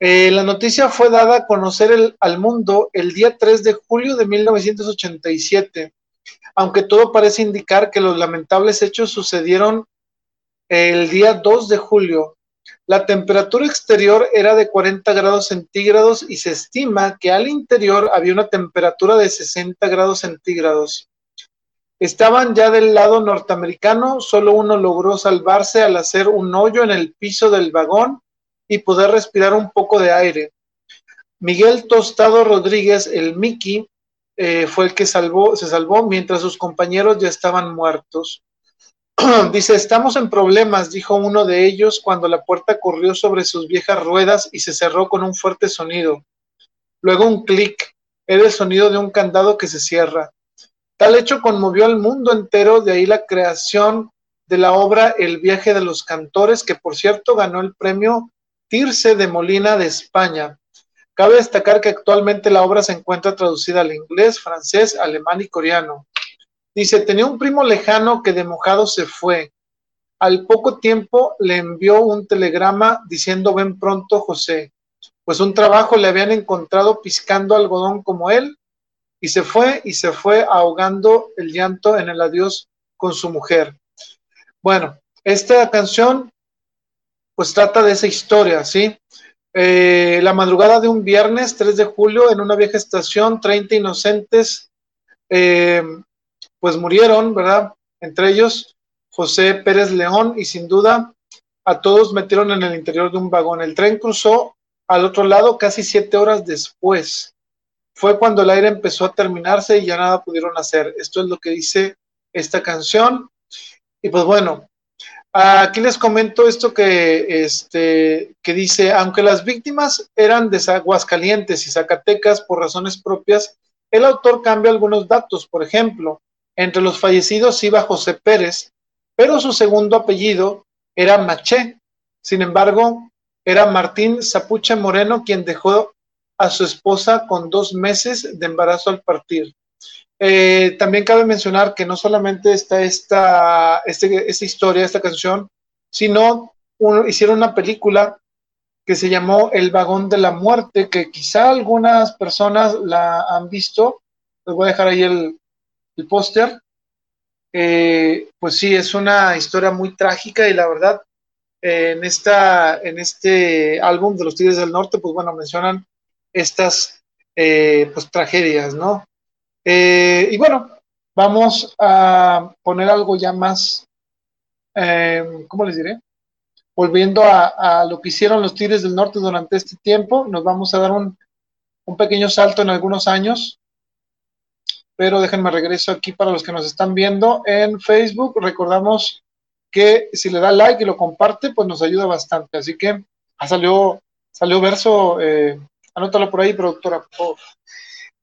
Eh, la noticia fue dada a conocer al mundo el día 3 de julio de 1987, aunque todo parece indicar que los lamentables hechos sucedieron el día 2 de julio. La temperatura exterior era de 40 grados centígrados y se estima que al interior había una temperatura de 60 grados centígrados. Estaban ya del lado norteamericano, solo uno logró salvarse al hacer un hoyo en el piso del vagón y poder respirar un poco de aire. Miguel Tostado Rodríguez, el Mickey, eh, fue el que se salvó mientras sus compañeros ya estaban muertos. (clears throat) Dice, estamos en problemas, dijo uno de ellos cuando la puerta corrió sobre sus viejas ruedas y se cerró con un fuerte sonido. Luego un clic, era el sonido de un candado que se cierra. Tal hecho conmovió al mundo entero, de ahí la creación de la obra El viaje de los cantores, que por cierto ganó el premio Tirse de Molina de España. Cabe destacar que actualmente la obra se encuentra traducida al inglés, francés, alemán y coreano. Dice, tenía un primo lejano que de mojado se fue. Al poco tiempo le envió un telegrama diciendo ven pronto José, pues un trabajo le habían encontrado piscando algodón como él, y se fue y se fue ahogando el llanto en el adiós con su mujer. Bueno, esta canción pues trata de esa historia, ¿sí? Eh, la madrugada de un viernes 3 de julio en una vieja estación, 30 inocentes, eh, pues murieron, ¿verdad? Entre ellos José Pérez León y sin duda a todos metieron en el interior de un vagón. El tren cruzó al otro lado casi siete horas después. Fue cuando el aire empezó a terminarse y ya nada pudieron hacer. Esto es lo que dice esta canción. Y pues bueno, aquí les comento esto que, este, que dice, aunque las víctimas eran de Aguascalientes y Zacatecas por razones propias, el autor cambia algunos datos. Por ejemplo, entre los fallecidos iba José Pérez, pero su segundo apellido era Maché. Sin embargo, era Martín Zapuche Moreno quien dejó a su esposa con dos meses de embarazo al partir. Eh, también cabe mencionar que no solamente está esta, este, esta historia, esta canción, sino hicieron una película que se llamó El vagón de la muerte, que quizá algunas personas la han visto. Les voy a dejar ahí el, el póster. Eh, pues sí, es una historia muy trágica y la verdad, en, esta, en este álbum de los Tigres del Norte, pues bueno, mencionan estas eh, pues tragedias, ¿no? Eh, y bueno, vamos a poner algo ya más, ¿cómo les diré? Volviendo a, lo que hicieron los Tigres del Norte durante este tiempo, nos vamos a dar un, un pequeño salto en algunos años pero déjenme regreso aquí para los que nos están viendo en Facebook. Recordamos que si le da like y lo comparte, pues nos ayuda bastante. Así que ah, salió, salió verso, eh, anótalo por ahí, productora,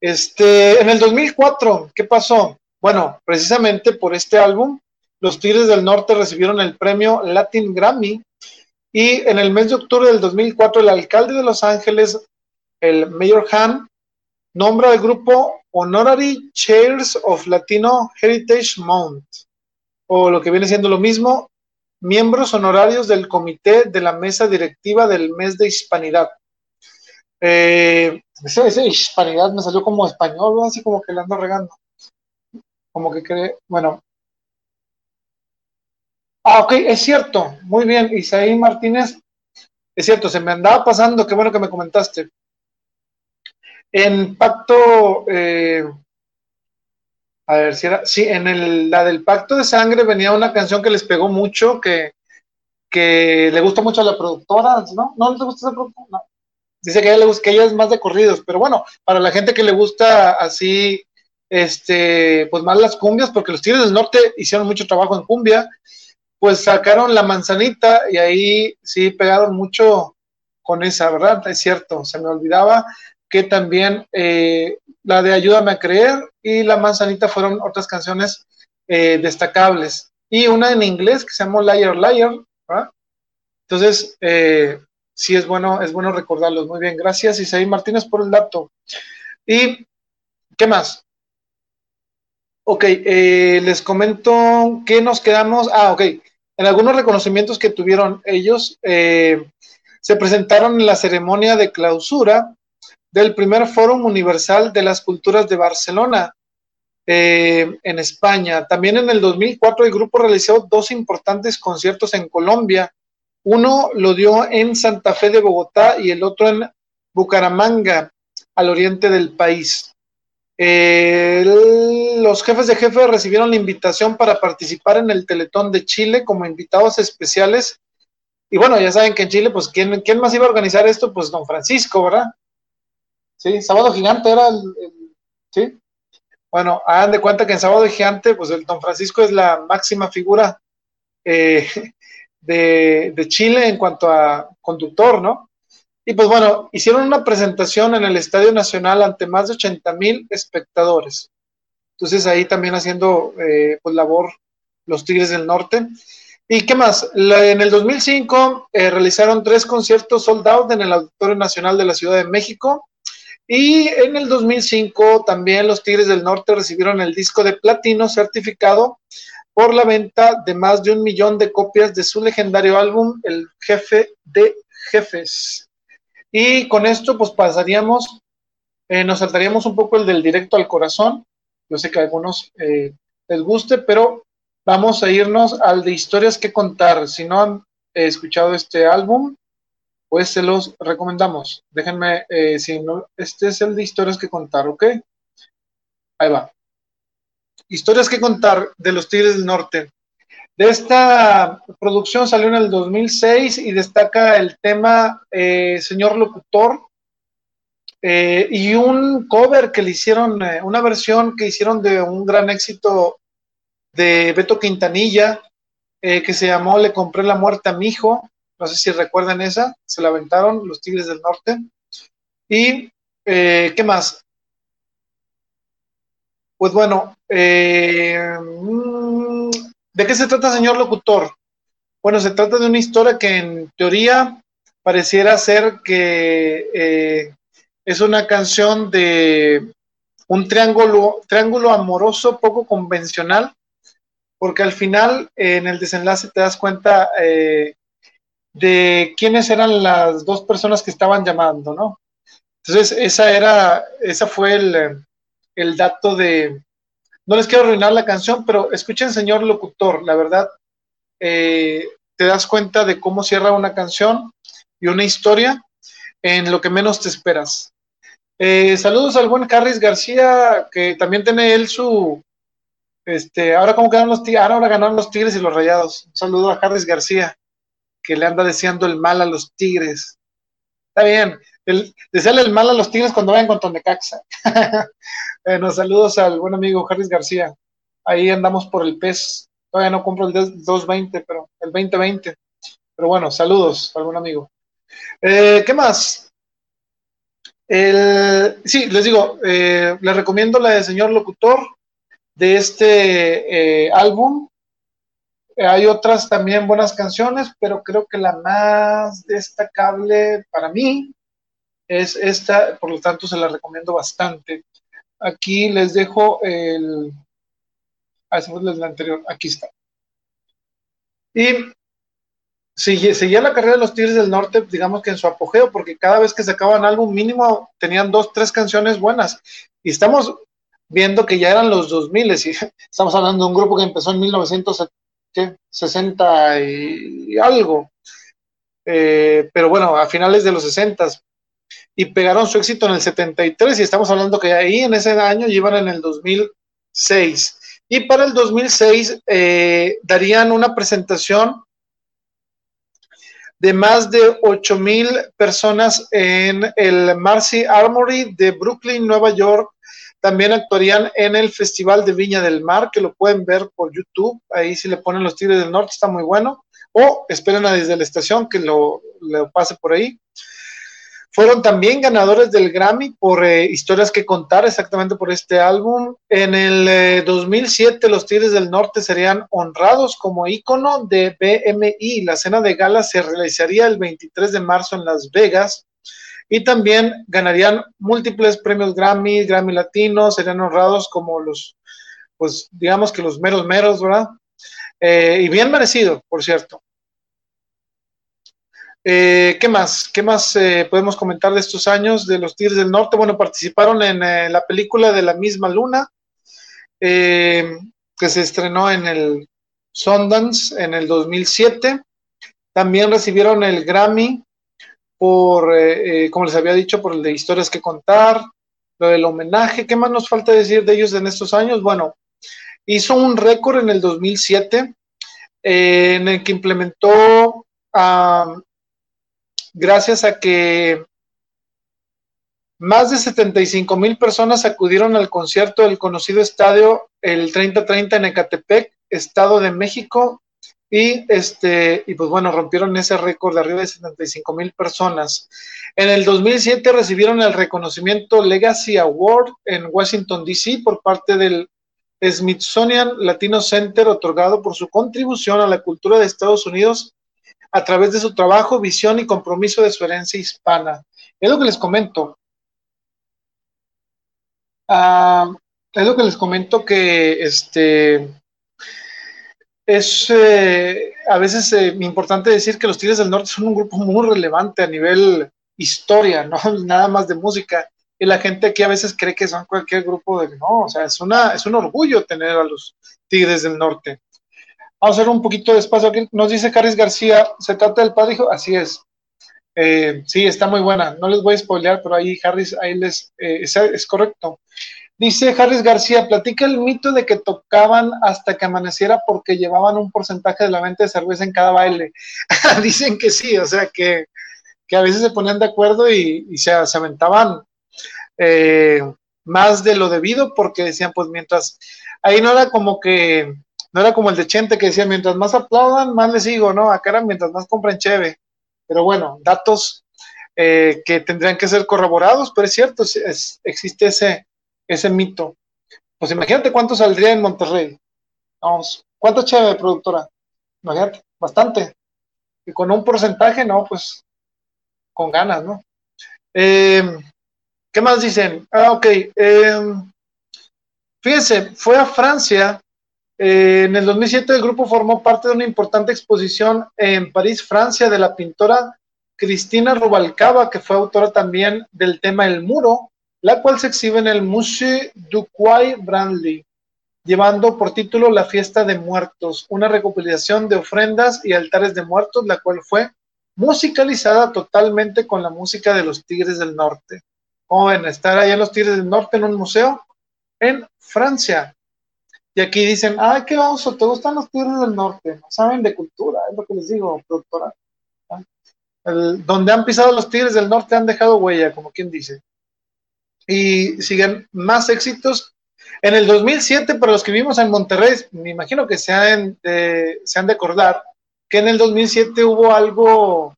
Este, en el 2004, ¿qué pasó? Bueno, precisamente por este álbum, los Tigres del Norte recibieron el premio Latin Grammy y en el mes de octubre del 2004 el alcalde de Los Ángeles, el Mayor Han, nombra al grupo Honorary Chairs of Latino Heritage Month, o lo que viene siendo lo mismo, miembros honorarios del comité de la mesa directiva del mes de hispanidad. Eh, esa, hispanidad me salió como español, así como que le ando regando. Como que cree, bueno. Ah, ok, es cierto, muy bien, Isaí Martínez, es cierto, se me andaba pasando, qué bueno que me comentaste. En Pacto, eh, a ver si era, sí, en el, la del Pacto de Sangre venía una canción que les pegó mucho, que, que le gusta mucho a la productora, ¿no? ¿No le gusta esa productora? No. Dice que ella, le gusta, que ella es más de corridos, pero bueno, para la gente que le gusta así, este, pues más las cumbias, porque los Tigres del Norte hicieron mucho trabajo en cumbia, pues sacaron la manzanita y ahí sí pegaron mucho con esa, ¿verdad? Es cierto, se me olvidaba que también eh, la de Ayúdame a Creer y La Manzanita fueron otras canciones eh, destacables. Y una en inglés que se llamó Liar Liar. Entonces, eh, sí es bueno, es bueno recordarlos. Muy bien, gracias Isaí Martínez por el dato. ¿Y qué más? Ok, les comento que nos quedamos. Ah, ok. En algunos reconocimientos que tuvieron ellos, se presentaron en la ceremonia de clausura del primer Foro Universal de las Culturas de Barcelona, eh, en España. También en el 2004 el grupo realizó dos importantes conciertos en Colombia. Uno lo dio en Santa Fe de Bogotá y el otro en Bucaramanga, al oriente del país. los jefes de jefe recibieron la invitación para participar en el Teletón de Chile como invitados especiales. Y bueno, ya saben que en Chile, pues, ¿quién, ¿quién más iba a organizar esto? Pues don Francisco, ¿verdad? Sí, Sábado Gigante era el, sí. Bueno, hagan de cuenta que en Sábado Gigante, pues el Don Francisco es la máxima figura eh, (laughs) de, Chile en cuanto a conductor, ¿no? Y pues bueno, hicieron una presentación en el Estadio Nacional ante más de 80 mil espectadores. Entonces ahí también haciendo eh, pues labor los Tigres del Norte. ¿Y qué más? en el 2005 eh, realizaron tres conciertos sold out en el Auditorio Nacional de la Ciudad de México. Y en el 2005 también los Tigres del Norte recibieron el disco de platino certificado por la venta de más de un millón de copias de su legendario álbum, El Jefe de Jefes. Y con esto pues pasaríamos, eh, nos saltaríamos un poco el del directo al corazón. Yo sé que a algunos eh, les guste, pero vamos a irnos al de historias que contar. Si no han escuchado este álbum, pues se los recomendamos. Déjenme, eh, si no, este es el de historias que contar, ¿ok? Ahí va. historias que contar de los Tigres del Norte. De esta producción salió en el 2006 y destaca el tema eh, Señor Locutor eh, y un cover que le hicieron, una versión que hicieron de un gran éxito de Beto Quintanilla que se llamó Le compré la muerte a mi hijo. No sé si recuerdan esa, se la aventaron los Tigres del Norte. Y, ¿qué más? Pues bueno, mm, ¿De qué se trata, señor locutor? Bueno, se trata de una historia que en teoría pareciera ser que eh, es una canción de un triángulo, triángulo amoroso poco convencional, porque al final, en el desenlace, te das cuenta eh, de quiénes eran las dos personas que estaban llamando, ¿no? Entonces, esa era, esa fue el, el dato de, no les quiero arruinar la canción, pero escuchen, señor locutor, la verdad, eh, te das cuenta de cómo cierra una canción y una historia en lo que menos te esperas. Eh, saludos al buen Carris García, que también tiene él su, este, ahora cómo quedan los tigres, ahora ganaron los tigres y los rayados. Un saludo a Carris García, que le anda deseando el mal a los tigres. Está bien, el, desearle el mal a los tigres cuando vayan contra Necaxa. (laughs) bueno, saludos al buen amigo Harris García. Ahí andamos por el PES. Todavía no compro el 220, pero el 2020. Pero bueno, saludos al buen amigo. Eh, ¿Qué más? sí, les digo, eh, les recomiendo la de Señor Locutor de este eh, álbum. Hay otras también buenas canciones, pero creo que la más destacable para mí es esta, por lo tanto se la recomiendo bastante. Aquí les dejo el... Ah, la anterior, aquí está. Y seguía la carrera de los Tigres del Norte, digamos que en su apogeo, porque cada vez que sacaban álbum mínimo tenían dos, tres canciones buenas. Y estamos viendo que ya eran los 2000 y (laughs) estamos hablando de un grupo que empezó en 1960 y algo. Eh, pero bueno, a finales de los 60 y pegaron su éxito en el 73 y estamos hablando que ahí en ese año llevan en el 2006. Y para el 2006 eh, darían una presentación de más de 8 mil personas en el Marcy Armory de Brooklyn, Nueva York. También actuarían en el Festival de Viña del Mar, que lo pueden ver por YouTube. Ahí si le ponen los Tigres del Norte está muy bueno. O esperen a desde la estación que lo, lo pase por ahí. Fueron también ganadores del Grammy por eh, Historias que contar, exactamente por este álbum. En el 2007 eh, los Tigres del Norte serían honrados como ícono de BMI. La cena de gala se realizaría el 23 de marzo en Las Vegas. Y también ganarían múltiples premios Grammy, Grammy Latino, serían honrados como los, pues digamos que los meros meros, ¿verdad? Eh, y bien merecido, por cierto. Eh, ¿Qué más? ¿Qué más eh, podemos comentar de estos años de los Tigres del Norte? Bueno, participaron en la película de la misma luna, que se estrenó en el Sundance en el 2007. También recibieron el Grammy por, como les había dicho, por el de historias que contar, lo del homenaje. ¿Qué más nos falta decir de ellos en estos años? Bueno, hizo un récord en el 2007 en el que implementó gracias a que más de 75 mil personas acudieron al concierto del conocido estadio el 3030 en Ecatepec, Estado de México, y este, y pues bueno, rompieron ese récord de arriba de 75 mil personas. En el 2007 recibieron el reconocimiento Legacy Award en Washington, D.C. por parte del Smithsonian Latino Center, otorgado por su contribución a la cultura de Estados Unidos a través de su trabajo, visión y compromiso de su herencia hispana. Es lo que les comento. Ah, es lo que les comento que este es eh, a veces eh, importante decir que los Tigres del Norte son un grupo muy relevante a nivel historia, no (laughs) nada más de música. Y la gente aquí a veces cree que son cualquier grupo de no, o sea, es una es un orgullo tener a los Tigres del Norte. Vamos a hacer un poquito de espacio aquí. Nos dice Caris García, ¿se trata del padre hijo? Así es. Eh, sí, está muy buena. No les voy a spoilear, pero ahí Harris, ahí les, eh, es, correcto. Dice Harris García, platica el mito de que tocaban hasta que amaneciera porque llevaban un porcentaje de la venta de cerveza en cada baile. (laughs) Dicen que sí, o sea que, a veces se ponían de acuerdo y, se, aventaban eh, más de lo debido porque decían, pues mientras, ahí no era como que, no era como el de Chente que decía, mientras más aplaudan, más les sigo, ¿no? Acá era mientras más compren cheve. Pero bueno, datos eh, que tendrían que ser corroborados, pero es cierto, existe ese ese mito. Pues imagínate cuánto saldría en Monterrey. Vamos, ¿cuánto chévere, productora? Imagínate, bastante. Y con un porcentaje, no, pues con ganas, ¿no? Em, ¿Qué más dicen? Ah, ok. Eh, fíjense, fue a Francia. Eh, en el 2007 el grupo formó parte de una importante exposición en París, Francia, de la pintora Cristina Rubalcaba, que fue autora también del tema El Muro, la cual se exhibe en el Musée du Quai Branly, llevando por título La Fiesta de Muertos, una recopilación de ofrendas y altares de muertos, la cual fue musicalizada totalmente con la música de los Tigres del Norte. Como ven, estar ahí en los Tigres del Norte en un museo en Francia. Y aquí dicen, ay, qué oso, ¿te gustan los Tigres del Norte? No saben de cultura, es lo que les digo, doctora. donde han pisado los Tigres del Norte han dejado huella, como quien dice y siguen más éxitos. En el 2007, para los que vivimos en Monterrey, me imagino que se han, de, se han de acordar que en el 2007 hubo algo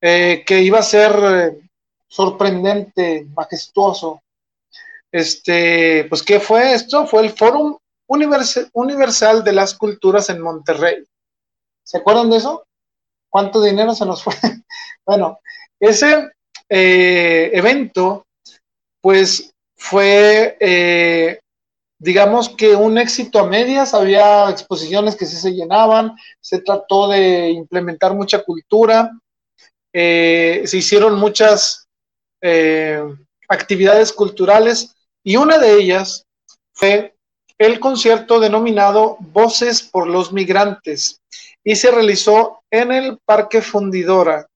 eh, que iba a ser eh, sorprendente, majestuoso. Este, pues, ¿qué fue esto? Fue el Fórum Universal de las Culturas en Monterrey. ¿Se acuerdan de eso? ¿Cuánto dinero se nos fue? (laughs) bueno, ese eh, evento pues fue, eh, digamos que un éxito a medias, había exposiciones que sí se llenaban, se trató de implementar mucha cultura, eh, se hicieron muchas eh, actividades culturales y una de ellas fue el concierto denominado Voces por los Migrantes y se realizó en el Parque Fundidora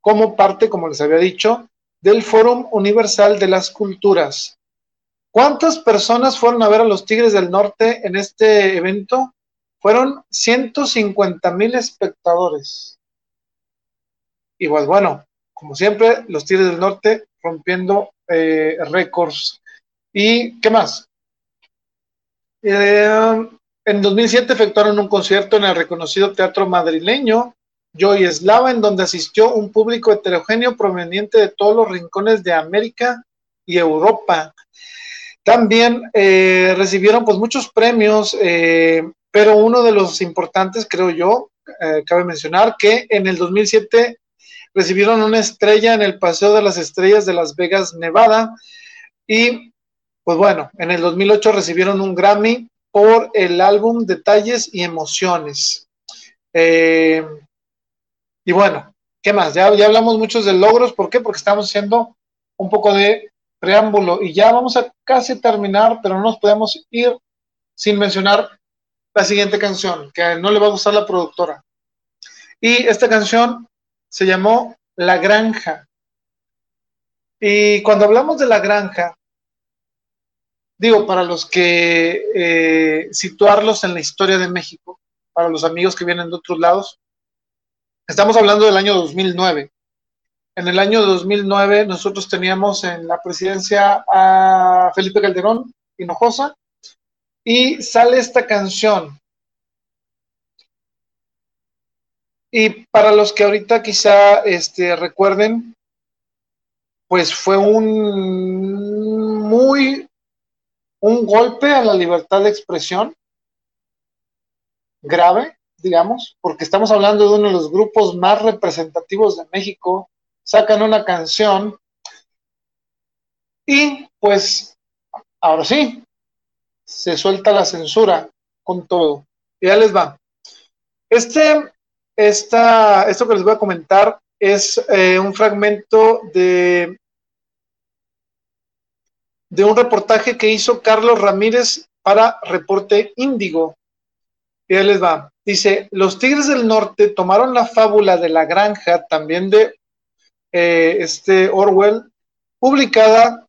como parte, como les había dicho, del Fórum Universal de las Culturas. ¿Cuántas personas fueron a ver a los Tigres del Norte en este evento? Fueron 150 mil espectadores. Y pues bueno, como siempre, los Tigres del Norte rompiendo eh, récords. ¿Y qué más? Eh, en 2007 efectuaron un concierto en el reconocido Teatro Madrileño Joy Eslava, en donde asistió un público heterogéneo proveniente de todos los rincones de América y Europa. También eh, recibieron pues muchos premios, eh, pero uno de los importantes, creo yo, eh, cabe mencionar que en el 2007 recibieron una estrella en el Paseo de las Estrellas de Las Vegas, Nevada, y pues bueno, en el 2008 recibieron un Grammy por el álbum Detalles y Emociones. Y bueno, ¿qué más? Ya, ya hablamos muchos de logros, ¿por qué? Porque estamos haciendo un poco de preámbulo y ya vamos a casi terminar, pero no nos podemos ir sin mencionar la siguiente canción, que no le va a gustar la productora. Y esta canción se llamó La Granja. Y cuando hablamos de La Granja, digo, para los que eh, situarlos en la historia de México, para los amigos que vienen de otros lados, Estamos hablando del año 2009. En el año 2009 nosotros teníamos en la presidencia a Felipe Calderón Hinojosa y sale esta canción. Y para los que ahorita quizá este, recuerden, pues fue un muy un golpe a la libertad de expresión grave digamos, porque estamos hablando de uno de los grupos más representativos de México, sacan una canción y pues ahora sí, se suelta la censura con todo. Y ya les va. Este, esta, esto que les voy a comentar es eh, un fragmento de, de un reportaje que hizo Carlos Ramírez para Reporte Índigo. Y ya les va. Dice, los Tigres del Norte tomaron la fábula de la granja, también de eh, este Orwell, publicada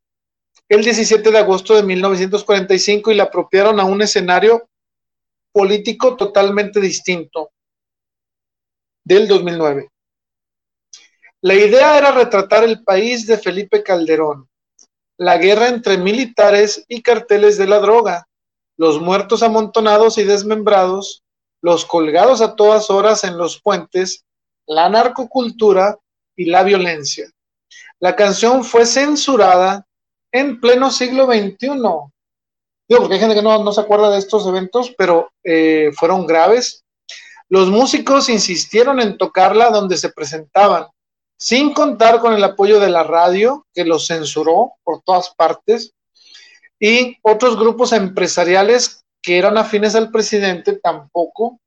el 17 de agosto de 1945 y la apropiaron a un escenario político totalmente distinto del 2009. La idea era retratar el país de Felipe Calderón, la guerra entre militares y carteles de la droga, los muertos amontonados y desmembrados, los colgados a todas horas en los puentes, la narcocultura y la violencia. La canción fue censurada en pleno siglo XXI. Digo, porque hay gente que no, se acuerda de estos eventos, pero eh, fueron graves. Los músicos insistieron en tocarla donde se presentaban, sin contar con el apoyo de la radio, que los censuró por todas partes, y otros grupos empresariales que eran afines al presidente tampoco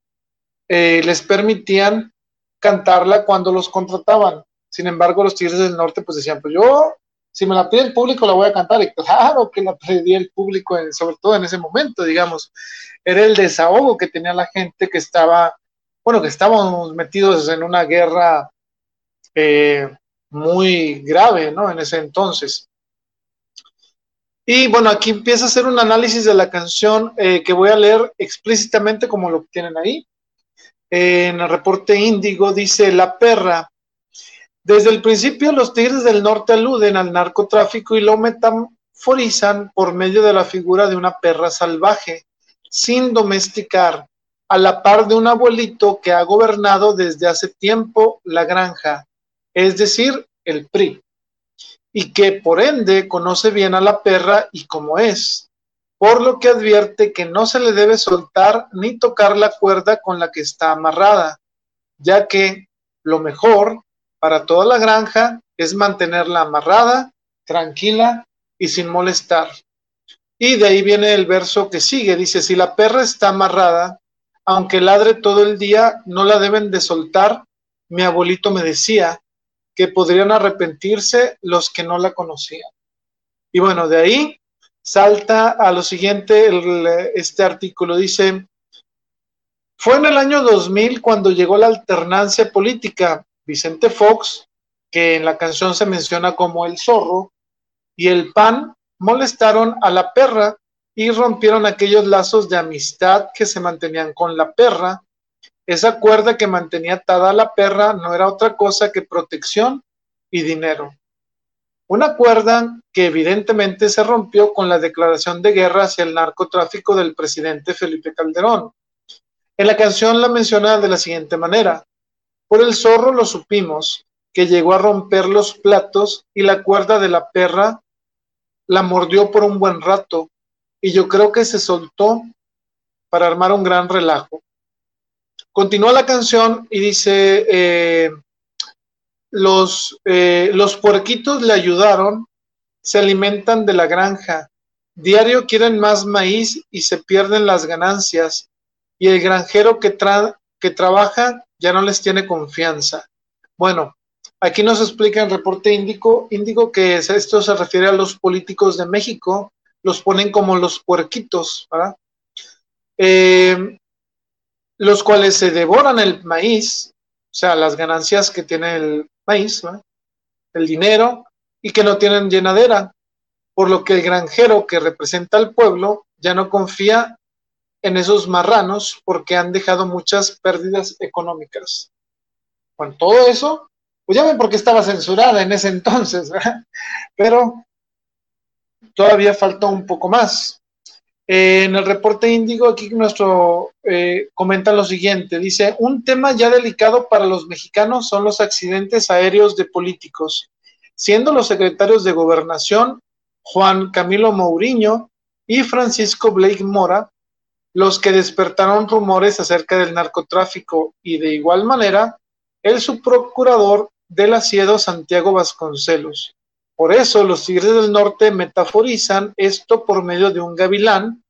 eh, les permitían cantarla cuando los contrataban. Sin embargo, los Tigres del Norte pues decían, pues yo, si me la pide el público, la voy a cantar. Y claro que la pedía el público, sobre todo en ese momento, digamos. Era el desahogo que tenía la gente que estaba, bueno, que estábamos metidos en una guerra eh, muy grave, ¿no? En ese entonces. Y bueno, aquí empieza a hacer un análisis de la canción eh, que voy a leer explícitamente como lo tienen ahí. en el reporte Índigo dice, la perra. Desde el principio los tigres del norte aluden al narcotráfico y lo metamforizan por medio de la figura de una perra salvaje, sin domesticar, a la par de un abuelito que ha gobernado desde hace tiempo la granja, es decir, el PRI y que por ende conoce bien a la perra y cómo es, por lo que advierte que no se le debe soltar ni tocar la cuerda con la que está amarrada, ya que lo mejor para toda la granja es mantenerla amarrada, tranquila y sin molestar. Y de ahí viene el verso que sigue, dice, si la perra está amarrada, aunque ladre todo el día, no la deben de soltar. Mi abuelito me decía, que podrían arrepentirse los que no la conocían. Y bueno, de ahí salta a lo siguiente este artículo. Dice, fue en el año 2000 cuando llegó la alternancia política. Vicente Fox, que en la canción se menciona como el zorro, y el PAN molestaron a la perra y rompieron aquellos lazos de amistad que se mantenían con la perra esa cuerda que mantenía atada a la perra no era otra cosa que protección y dinero. Una cuerda que evidentemente se rompió con la declaración de guerra hacia el narcotráfico del presidente Felipe Calderón. En la canción la menciona de la siguiente manera. Por el zorro lo supimos, que llegó a romper los platos y la cuerda de la perra la mordió por un buen rato y yo creo que se soltó para armar un gran relajo. Continúa la canción y dice, eh, los, eh, los puerquitos le ayudaron, se alimentan de la granja, diario quieren más maíz y se pierden las ganancias, y el granjero que, que trabaja ya no les tiene confianza. Bueno, aquí nos explica el reporte índico, índico que esto se refiere a los políticos de México, los ponen como los puerquitos, ¿verdad? Eh, los cuales se devoran el maíz, o sea, las ganancias que tiene el maíz, el dinero, y que no tienen llenadera, por lo que el granjero que representa al pueblo ya no confía en esos marranos porque han dejado muchas pérdidas económicas. Con todo eso, pues ya ven por qué estaba censurada en ese (laughs) entonces, pero todavía faltó un poco más en el reporte índigo, aquí nuestro eh, comenta lo siguiente, dice, un tema ya delicado para los mexicanos son los accidentes aéreos de políticos, siendo los secretarios de gobernación Juan Camilo Mourinho y Francisco Blake Mora los que despertaron rumores acerca del narcotráfico y de igual manera el subprocurador del asiedo Santiago Vasconcelos. Por eso los tigres del norte metaforizan esto por medio de un gavilán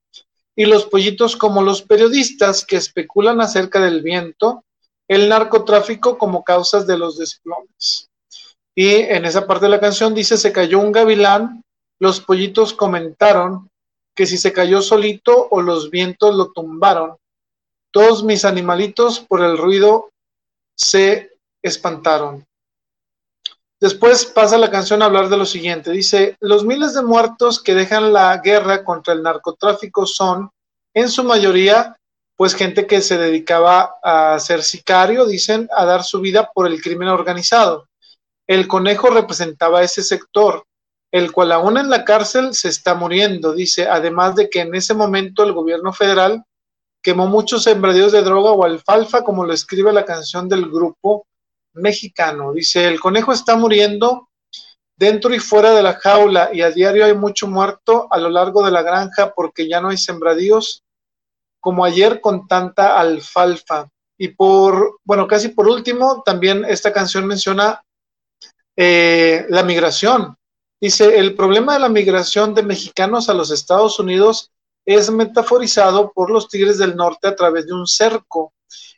y los pollitos como los periodistas que especulan acerca del viento, el narcotráfico como causas de los desplomes. Y en esa parte de la canción dice, se cayó un gavilán, los pollitos comentaron que si se cayó solito o los vientos lo tumbaron. Todos mis animalitos por el ruido se espantaron. Después pasa la canción a hablar de lo siguiente. Dice, los miles de muertos que dejan la guerra contra el narcotráfico son, en su mayoría, pues gente que se dedicaba a ser sicario, dicen, a dar su vida por el crimen organizado. El conejo representaba ese sector, el cual aún en la cárcel se está muriendo, dice, además de que en ese momento el gobierno federal quemó muchos sembradíos de droga o alfalfa, como lo escribe la canción del grupo mexicano. Dice, el conejo está muriendo dentro y fuera de la jaula y a diario hay mucho muerto a lo largo de la granja porque ya no hay sembradíos como ayer con tanta alfalfa. Y por, bueno, casi por último, también esta canción menciona eh, la migración. Dice, el problema de la migración de mexicanos a los Estados Unidos es metaforizado por los tigres del norte a través de un cerco,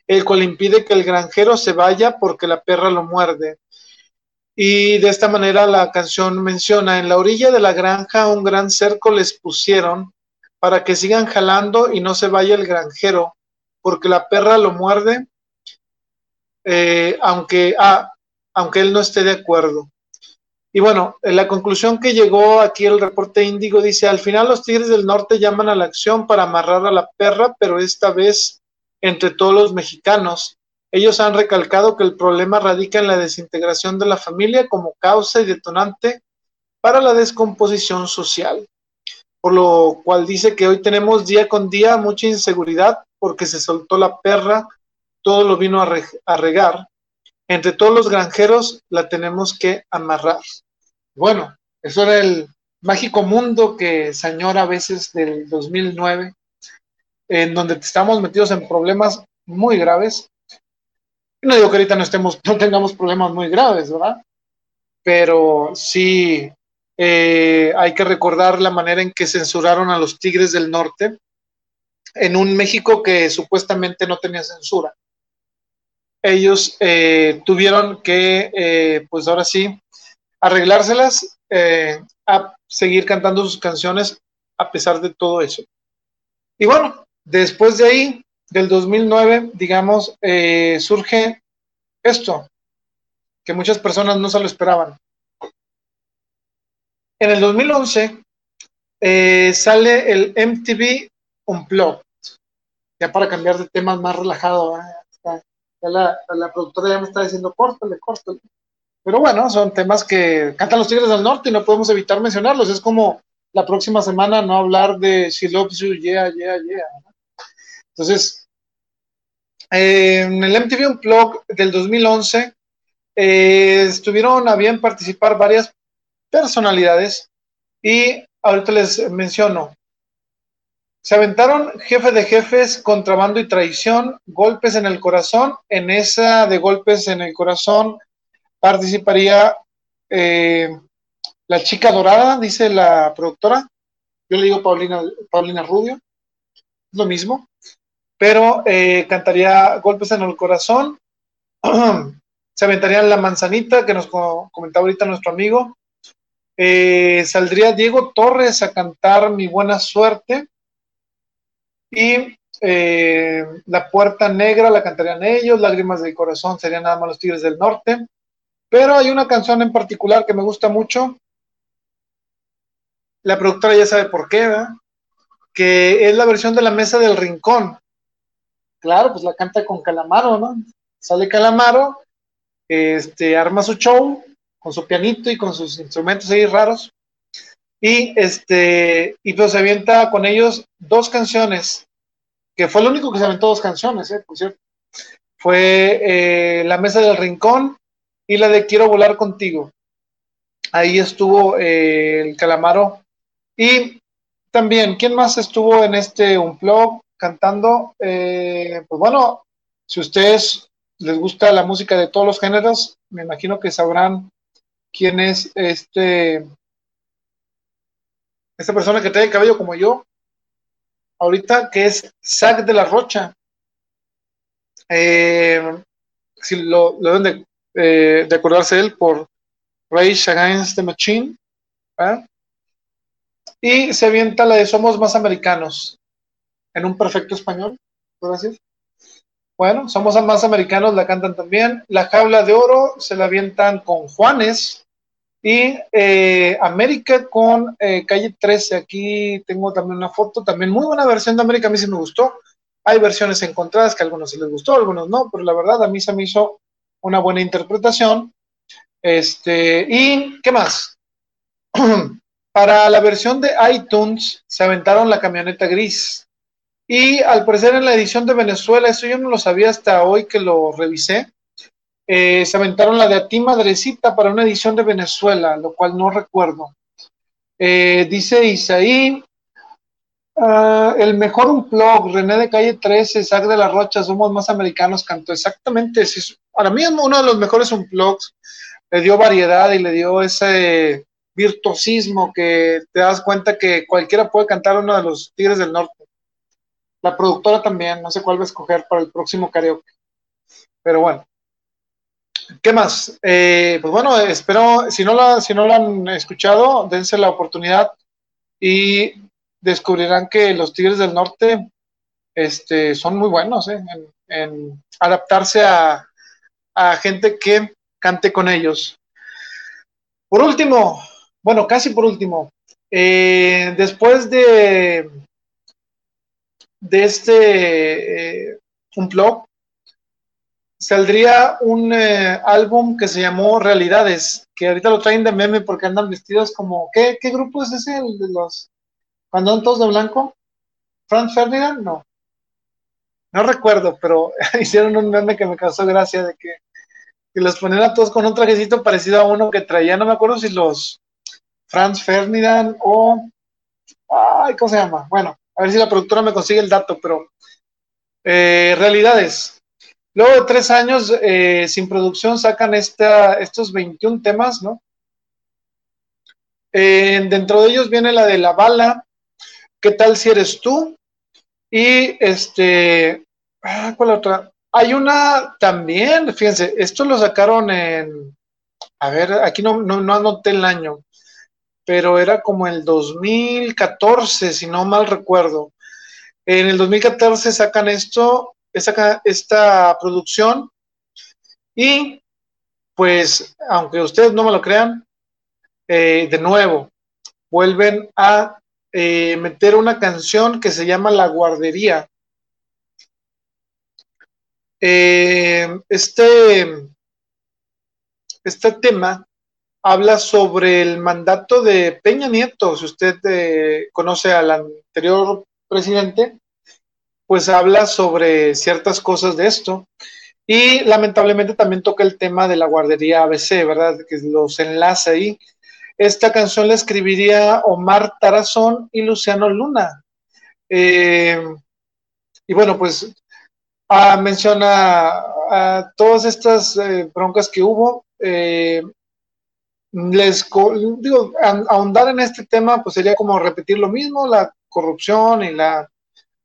el cual impide que el granjero se vaya porque la perra lo muerde. Y de esta manera la canción menciona, en la orilla de la granja un gran cerco les pusieron para que sigan jalando y no se vaya el granjero, porque la perra lo muerde, eh, aunque, ah, aunque él no esté de acuerdo. Y bueno, en la conclusión que llegó aquí el reporte índigo dice, al final los Tigres del Norte llaman a la acción para amarrar a la perra, pero esta vez entre todos los mexicanos. Ellos han recalcado que el problema radica en la desintegración de la familia como causa y detonante para la descomposición social por lo cual dice que hoy tenemos día con día mucha inseguridad porque se soltó la perra, todo lo vino a, regar. Entre todos los granjeros la tenemos que amarrar. Bueno, eso era el mágico mundo que señora a veces del 2009, en donde estamos metidos en problemas muy graves. No digo que ahorita no estemos, (laughs) no tengamos problemas muy graves, ¿verdad? Pero sí eh, hay que recordar la manera en que censuraron a los Tigres del Norte en un México que supuestamente no tenía censura. Ellos eh, tuvieron que, eh, pues ahora sí, arreglárselas a seguir cantando sus canciones a pesar de todo eso. Y bueno, después de ahí, del 2009, digamos, surge esto, que muchas personas no se lo esperaban. En el 2011 eh, sale el MTV Unplugged, ya para cambiar de temas más relajado. la, productora ya me está diciendo, córtale, córtale. Pero bueno, son temas que cantan los Tigres del Norte y no podemos evitar mencionarlos. Es como la próxima semana no hablar de She Loves You, Yeah, Yeah, Yeah. Entonces, en el MTV Unplugged del 2011 eh, estuvieron a bien participar varias personalidades y ahorita les menciono. Se aventaron jefe de jefes, contrabando y traición, golpes en el corazón. En esa de golpes en el corazón participaría eh, la chica dorada, dice la productora. Yo le digo Paulina, Paulina Rubio, lo mismo, pero eh, cantaría golpes en el corazón. (clears throat) Se aventarían la manzanita que nos comentaba ahorita nuestro amigo. Eh, saldría Diego Torres a cantar Mi Buena Suerte y eh, La Puerta Negra la cantarían ellos, Lágrimas del Corazón serían nada más los Tigres del Norte, pero hay una canción en particular que me gusta mucho, la productora ya sabe por qué, que es la versión de la Mesa del Rincón. Claro, pues la canta con Calamaro, ¿no? Sale Calamaro, este, arma su show, con su pianito y con sus instrumentos ahí raros. Y este, y pues se avienta con ellos dos canciones, que fue lo único que se aventó dos canciones, ¿eh? por cierto. Fue eh, La Mesa del Rincón y la de Quiero volar contigo. Ahí estuvo eh, el Calamaro. Y también, ¿quién más estuvo en este Unplug cantando? pues bueno, si ustedes les gusta la música de todos los géneros, me imagino que sabrán quién es este, esta persona que trae el cabello como yo, ahorita, que es Zack de la Rocha. Eh, si lo, deben de, eh, de, acordarse él por Rage Against the Machine. Y se avienta la de Somos Más Americanos en un perfecto español, gracias. Bueno, somos más americanos, la cantan también. La jaula de oro se la avientan con Juanes. Y eh, América con eh, calle 13. Aquí tengo también una foto, también muy buena versión de América, a mí sí me gustó. Hay versiones encontradas que a algunos sí les gustó, a algunos no, pero la verdad a mí se me hizo una buena interpretación. Este, y ¿qué más? (clears throat) Para la versión de iTunes se aventaron la camioneta gris. Y al parecer en la edición de Venezuela, eso yo no lo sabía hasta hoy que lo revisé, eh, se aventaron la de A ti Madrecita para una edición de Venezuela, lo cual no recuerdo. Eh, dice Isaí, ah, el mejor un blog, René de Calle 13, Sac de la Rocha, somos más americanos, cantó exactamente. para mí es uno de los mejores un blogs, le dio variedad y le dio ese virtuosismo que te das cuenta que cualquiera puede cantar uno de los Tigres del Norte. La productora también, no sé cuál va a escoger para el próximo karaoke. Pero bueno. ¿Qué más? Eh, pues bueno, espero, si no, la, si no han escuchado, dense la oportunidad y descubrirán que los Tigres del Norte este, son muy buenos ¿eh? en, adaptarse a, gente que cante con ellos. Por último, bueno, casi por último, eh, después de, de este un blog, saldría un eh, álbum que se llamó Realidades, que ahorita lo traen de meme porque andan vestidos como, ¿qué, qué grupo es ese? El de los, cuando andan todos de blanco. Franz Ferdinand, no. No recuerdo, pero (laughs) hicieron un meme que me causó gracia de que, que los ponían a todos con un trajecito parecido a uno que traía, no me acuerdo si los Franz Ferdinand o, ay, ¿cómo se llama? Bueno, a ver si la productora me consigue el dato, pero eh, realidades, Luego de tres años eh, sin producción sacan esta, estos 21 temas, ¿no? Dentro de ellos viene la de La Bala, ¿qué tal si eres tú? Y este, ah, ¿cuál otra? Hay una también, fíjense, esto lo sacaron en, a ver, aquí no, no, no anoté el año, pero era como el 2014, si no mal recuerdo. En el 2014 sacan esto esta, esta producción y pues aunque ustedes no me lo crean, eh, de nuevo, vuelven a eh, meter una canción que se llama La Guardería. Eh, este, este tema habla sobre el mandato de Peña Nieto, si usted conoce al anterior presidente, pues habla sobre ciertas cosas de esto. Y lamentablemente también toca el tema de la guardería ABC, ¿verdad? Que los enlaza ahí. Esta canción la escribiría Omar Tarazón y Luciano Luna. Eh, y bueno, pues ah, menciona a todas estas eh, broncas que hubo. Eh, les digo, ahondar en este tema, pues sería como repetir lo mismo, la corrupción y la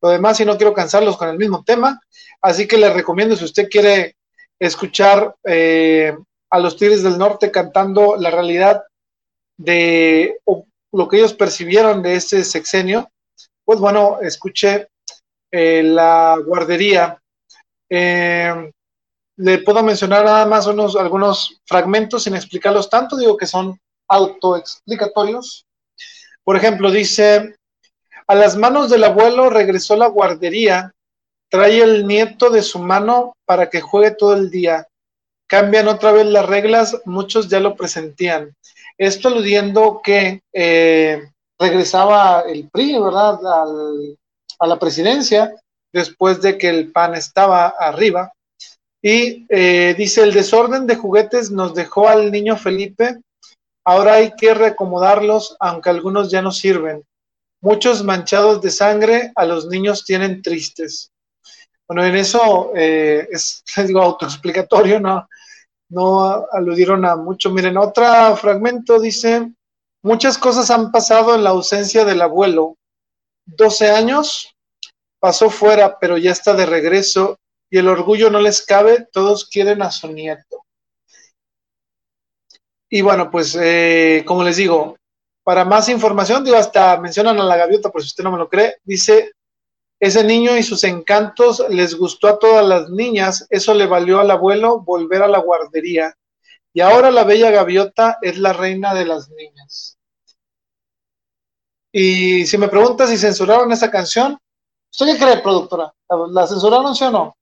lo demás, si no quiero cansarlos con el mismo tema, así que les recomiendo si usted quiere escuchar eh, a los Tigres del Norte cantando la realidad de lo que ellos percibieron de este sexenio, pues bueno, escuche eh, la guardería. Eh, le puedo mencionar nada más unos algunos fragmentos sin explicarlos tanto, digo que son autoexplicatorios. Por ejemplo, dice, a las manos del abuelo regresó la guardería. Trae el nieto de su mano para que juegue todo el día. Cambian otra vez las reglas, muchos ya lo presentían. Esto aludiendo que eh, regresaba el PRI, ¿verdad? a la presidencia, después de que el PAN estaba arriba. Y eh, dice, el desorden de juguetes nos dejó al niño Felipe, ahora hay que reacomodarlos, aunque algunos ya no sirven. Muchos manchados de sangre a los niños tienen tristes. Bueno, en eso eh, es, (laughs) autoexplicatorio, no, no aludieron a mucho. Miren, otro fragmento dice, muchas cosas han pasado en la ausencia del abuelo. 12 años, pasó fuera, pero ya está de regreso y el orgullo no les cabe, todos quieren a su nieto. Y bueno, pues eh, como les digo, para más información, digo, hasta mencionan a la gaviota, por si usted no me lo cree, dice Ese niño y sus encantos les gustó a todas las niñas, eso le valió al abuelo volver a la guardería. Y ahora la bella gaviota es la reina de las niñas. Y si me preguntas si censuraron esa canción, ¿usted qué cree, productora? ¿La censuraron sí o no?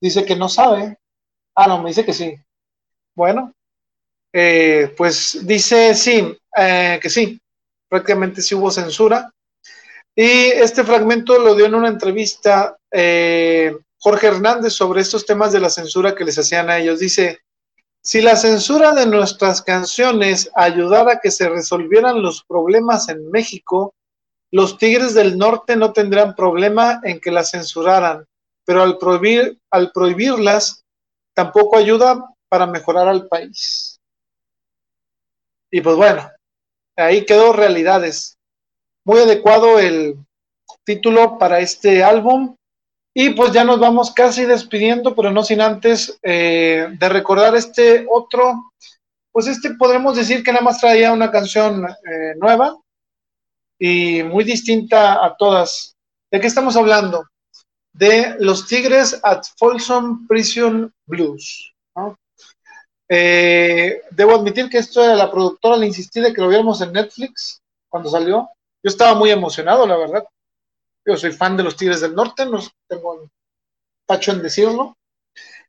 Dice que no sabe. Ah, no, me dice que sí. Bueno, eh, pues dice sí, eh, que sí, prácticamente sí hubo censura. Y este fragmento lo dio en una entrevista eh, Jorge Hernández sobre estos temas de la censura que les hacían a ellos. Dice, si la censura de nuestras canciones ayudara a que se resolvieran los problemas en México, los Tigres del Norte no tendrían problema en que las censuraran, pero al, prohibir, al prohibirlas tampoco ayuda para mejorar al país. Y pues bueno, ahí quedó realidades. Muy adecuado el título para este álbum. Y pues ya nos vamos casi despidiendo, pero no sin antes eh, de recordar este otro, pues este podremos decir que nada más traía una canción eh, nueva y muy distinta a todas. ¿De qué estamos hablando? De los Tigres at Folsom Prison Blues. Eh, debo admitir que esto a la productora le insistí de que lo viéramos en Netflix cuando salió. Yo estaba muy emocionado, la verdad. Yo soy fan de los Tigres del Norte, no tengo pacho en decirlo.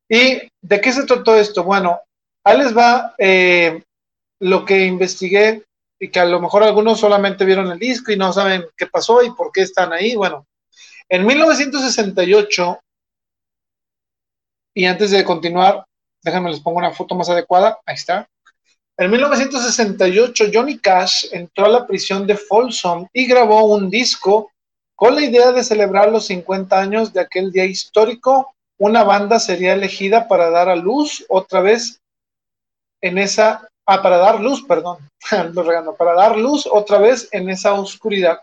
¿Y de qué se trató esto? Bueno, ahí les va eh, lo que investigué y que a lo mejor algunos solamente vieron el disco y no saben qué pasó y por qué están ahí. Bueno, en 1968, y antes de continuar, déjenme les pongo una foto más adecuada, ahí está. En 1968, Johnny Cash entró a la prisión de Folsom y grabó un disco con la idea de celebrar los 50 años de aquel día histórico. Una banda sería elegida para dar a luz otra vez en esa, ah, para dar luz, perdón, (laughs) para dar luz otra vez en esa oscuridad.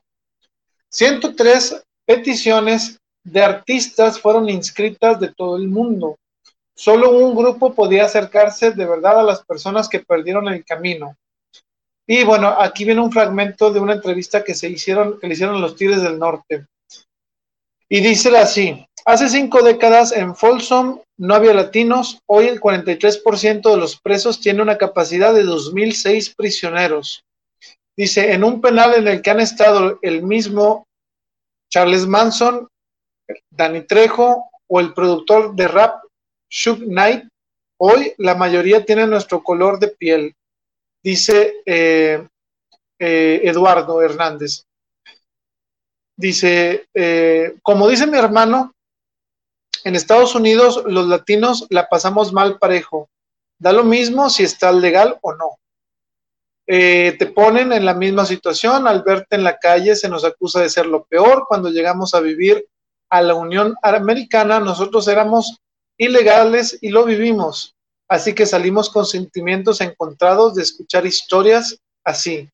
103 peticiones de artistas fueron inscritas de todo el mundo. Solo un grupo podía acercarse de verdad a las personas que perdieron el camino. Y bueno, aquí viene un fragmento de una entrevista que se hicieron, que le hicieron los Tigres del Norte. Y dice así: Hace cinco décadas en Folsom no había latinos. Hoy el 43% de los presos tiene una capacidad de 2.006 prisioneros. Dice: En un penal en el que han estado el mismo Charles Manson, Danny Trejo o el productor de rap Shug Knight, hoy la mayoría tiene nuestro color de piel, dice eh, eh, Eduardo Hernández. Dice, eh, como dice mi hermano, en Estados Unidos los latinos la pasamos mal parejo. Da lo mismo si está legal o no. Te ponen en la misma situación, al verte en la calle se nos acusa de ser lo peor. Cuando llegamos a vivir a la Unión Americana, nosotros éramos ilegales y lo vivimos. Así que salimos con sentimientos encontrados de escuchar historias así.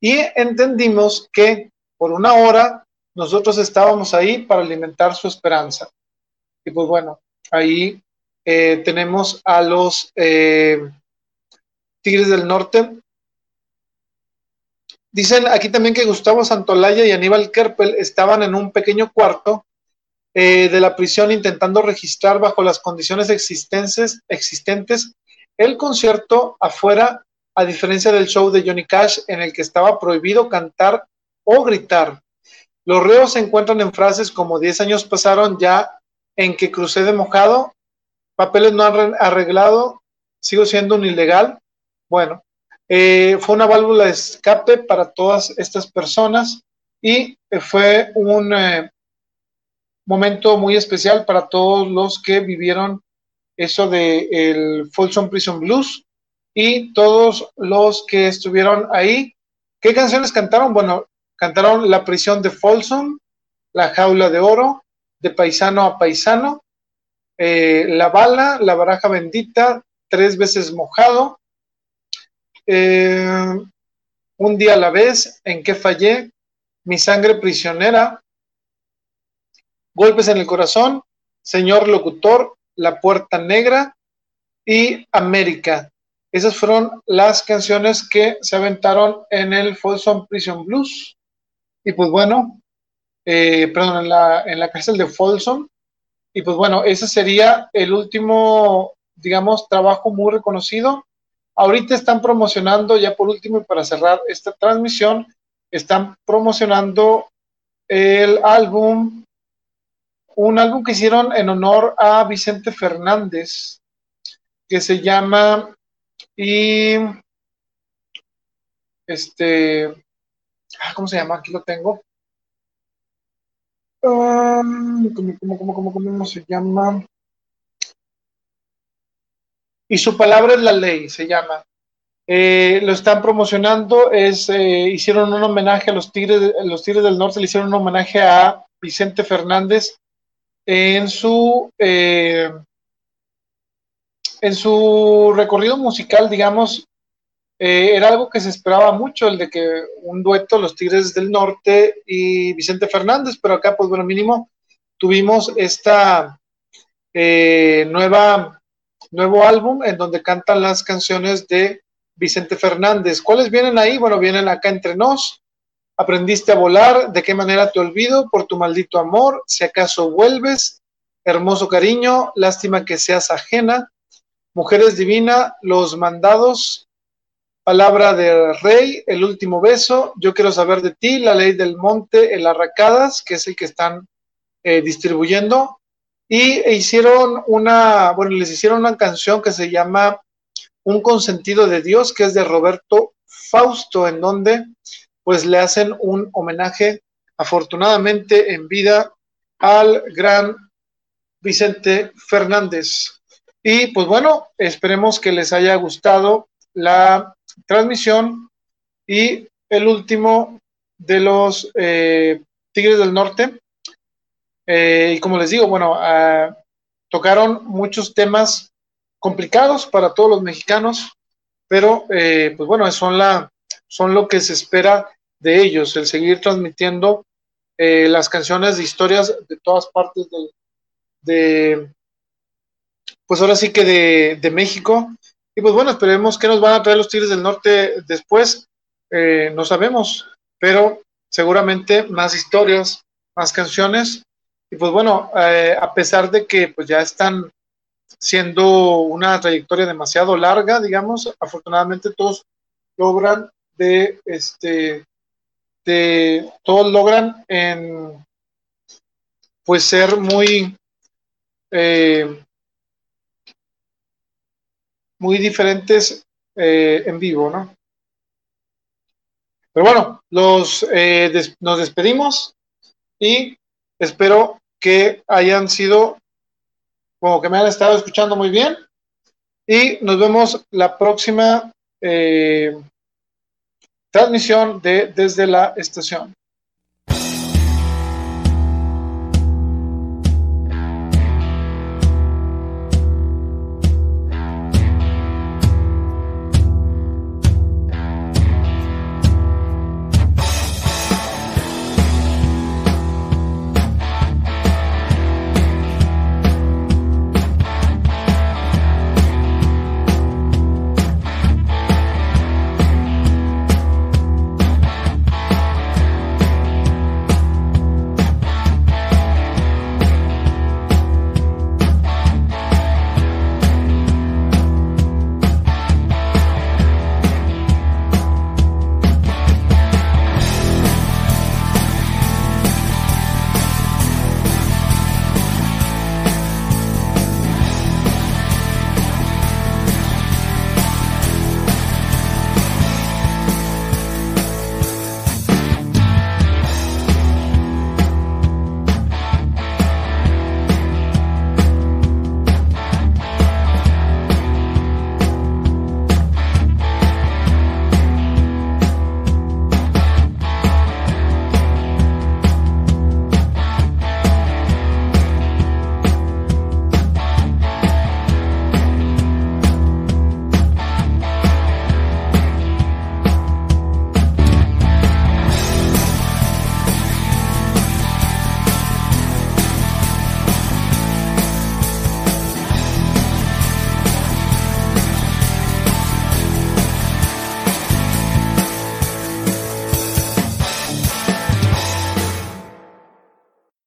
Y entendimos que por una hora nosotros estábamos ahí para alimentar su esperanza. Y pues bueno, ahí eh, tenemos a los eh, Tigres del Norte. Dicen aquí también que Gustavo Santolaya y Aníbal Kerpel estaban en un pequeño cuarto eh, de la prisión intentando registrar bajo las condiciones existentes, existentes el concierto afuera, a diferencia del show de Johnny Cash en el que estaba prohibido cantar o gritar. Los reos se encuentran en frases como 10 años pasaron ya en que crucé de mojado, papeles no han arreglado, sigo siendo un ilegal. Bueno, eh, fue una válvula de escape para todas estas personas y eh, fue un, momento muy especial para todos los que vivieron eso de el Folsom Prison Blues y todos los que estuvieron ahí. ¿Qué canciones cantaron? Bueno, cantaron La prisión de Folsom, La jaula de oro, De paisano a paisano, eh, La bala, La baraja bendita, Tres veces mojado, eh, Un día a la vez, En qué fallé, Mi sangre prisionera, Golpes en el corazón, Señor Locutor, La Puerta Negra y América. Esas fueron las canciones que se aventaron en el Folsom Prison Blues. Y pues bueno, eh, perdón, en la cárcel de Folsom. Y pues bueno, ese sería el último, digamos, trabajo muy reconocido. Ahorita están promocionando, ya por último y para cerrar esta transmisión, están promocionando el álbum, un álbum que hicieron en honor a Vicente Fernández, que se llama y este, ah, ¿cómo se llama? Aquí lo tengo. Um, ¿cómo, cómo, cómo, cómo, se llama? Y su palabra es la ley, se llama. Eh, lo están promocionando, es, eh, hicieron un homenaje a los Tigres, los Tigres del Norte, le hicieron un homenaje a Vicente Fernández en su, eh, en su recorrido musical, digamos, era algo que se esperaba mucho, el de que un dueto, los Tigres del Norte y Vicente Fernández, pero acá, pues bueno, mínimo tuvimos esta nueva, nuevo álbum en donde cantan las canciones de Vicente Fernández. ¿Cuáles vienen ahí? Bueno, vienen acá entre nos. Aprendiste a volar, ¿de qué manera te olvido? Por tu maldito amor, si acaso vuelves, hermoso cariño, lástima que seas ajena, mujeres divina, los mandados, palabra del rey, el último beso, yo quiero saber de ti, la ley del monte, el arracadas, que es el que están eh, distribuyendo, y hicieron una, bueno, les hicieron una canción que se llama un consentido de Dios, que es de Roberto Fausto, en donde pues le hacen un homenaje afortunadamente en vida al gran Vicente Fernández. Y pues bueno, esperemos que les haya gustado la transmisión y el último de los eh, Tigres del Norte. Eh, y como les digo, bueno, ah, tocaron muchos temas complicados para todos los mexicanos, pero pues bueno, son, la, son lo que se espera de ellos, el seguir transmitiendo eh, las canciones de historias de todas partes de, pues ahora sí que de, de, México. Y pues bueno, esperemos que nos van a traer los Tigres del Norte después, eh, no sabemos, pero seguramente más historias, más canciones. Y pues bueno, a pesar de que pues ya están siendo una trayectoria demasiado larga, digamos, afortunadamente todos logran de, este, de, todos logran en, pues ser muy, eh, muy diferentes eh, en vivo, ¿no? Pero bueno, los, eh, nos despedimos y espero que hayan sido como que me han estado escuchando muy bien. Y nos vemos la próxima eh, transmisión de Desde la Estación.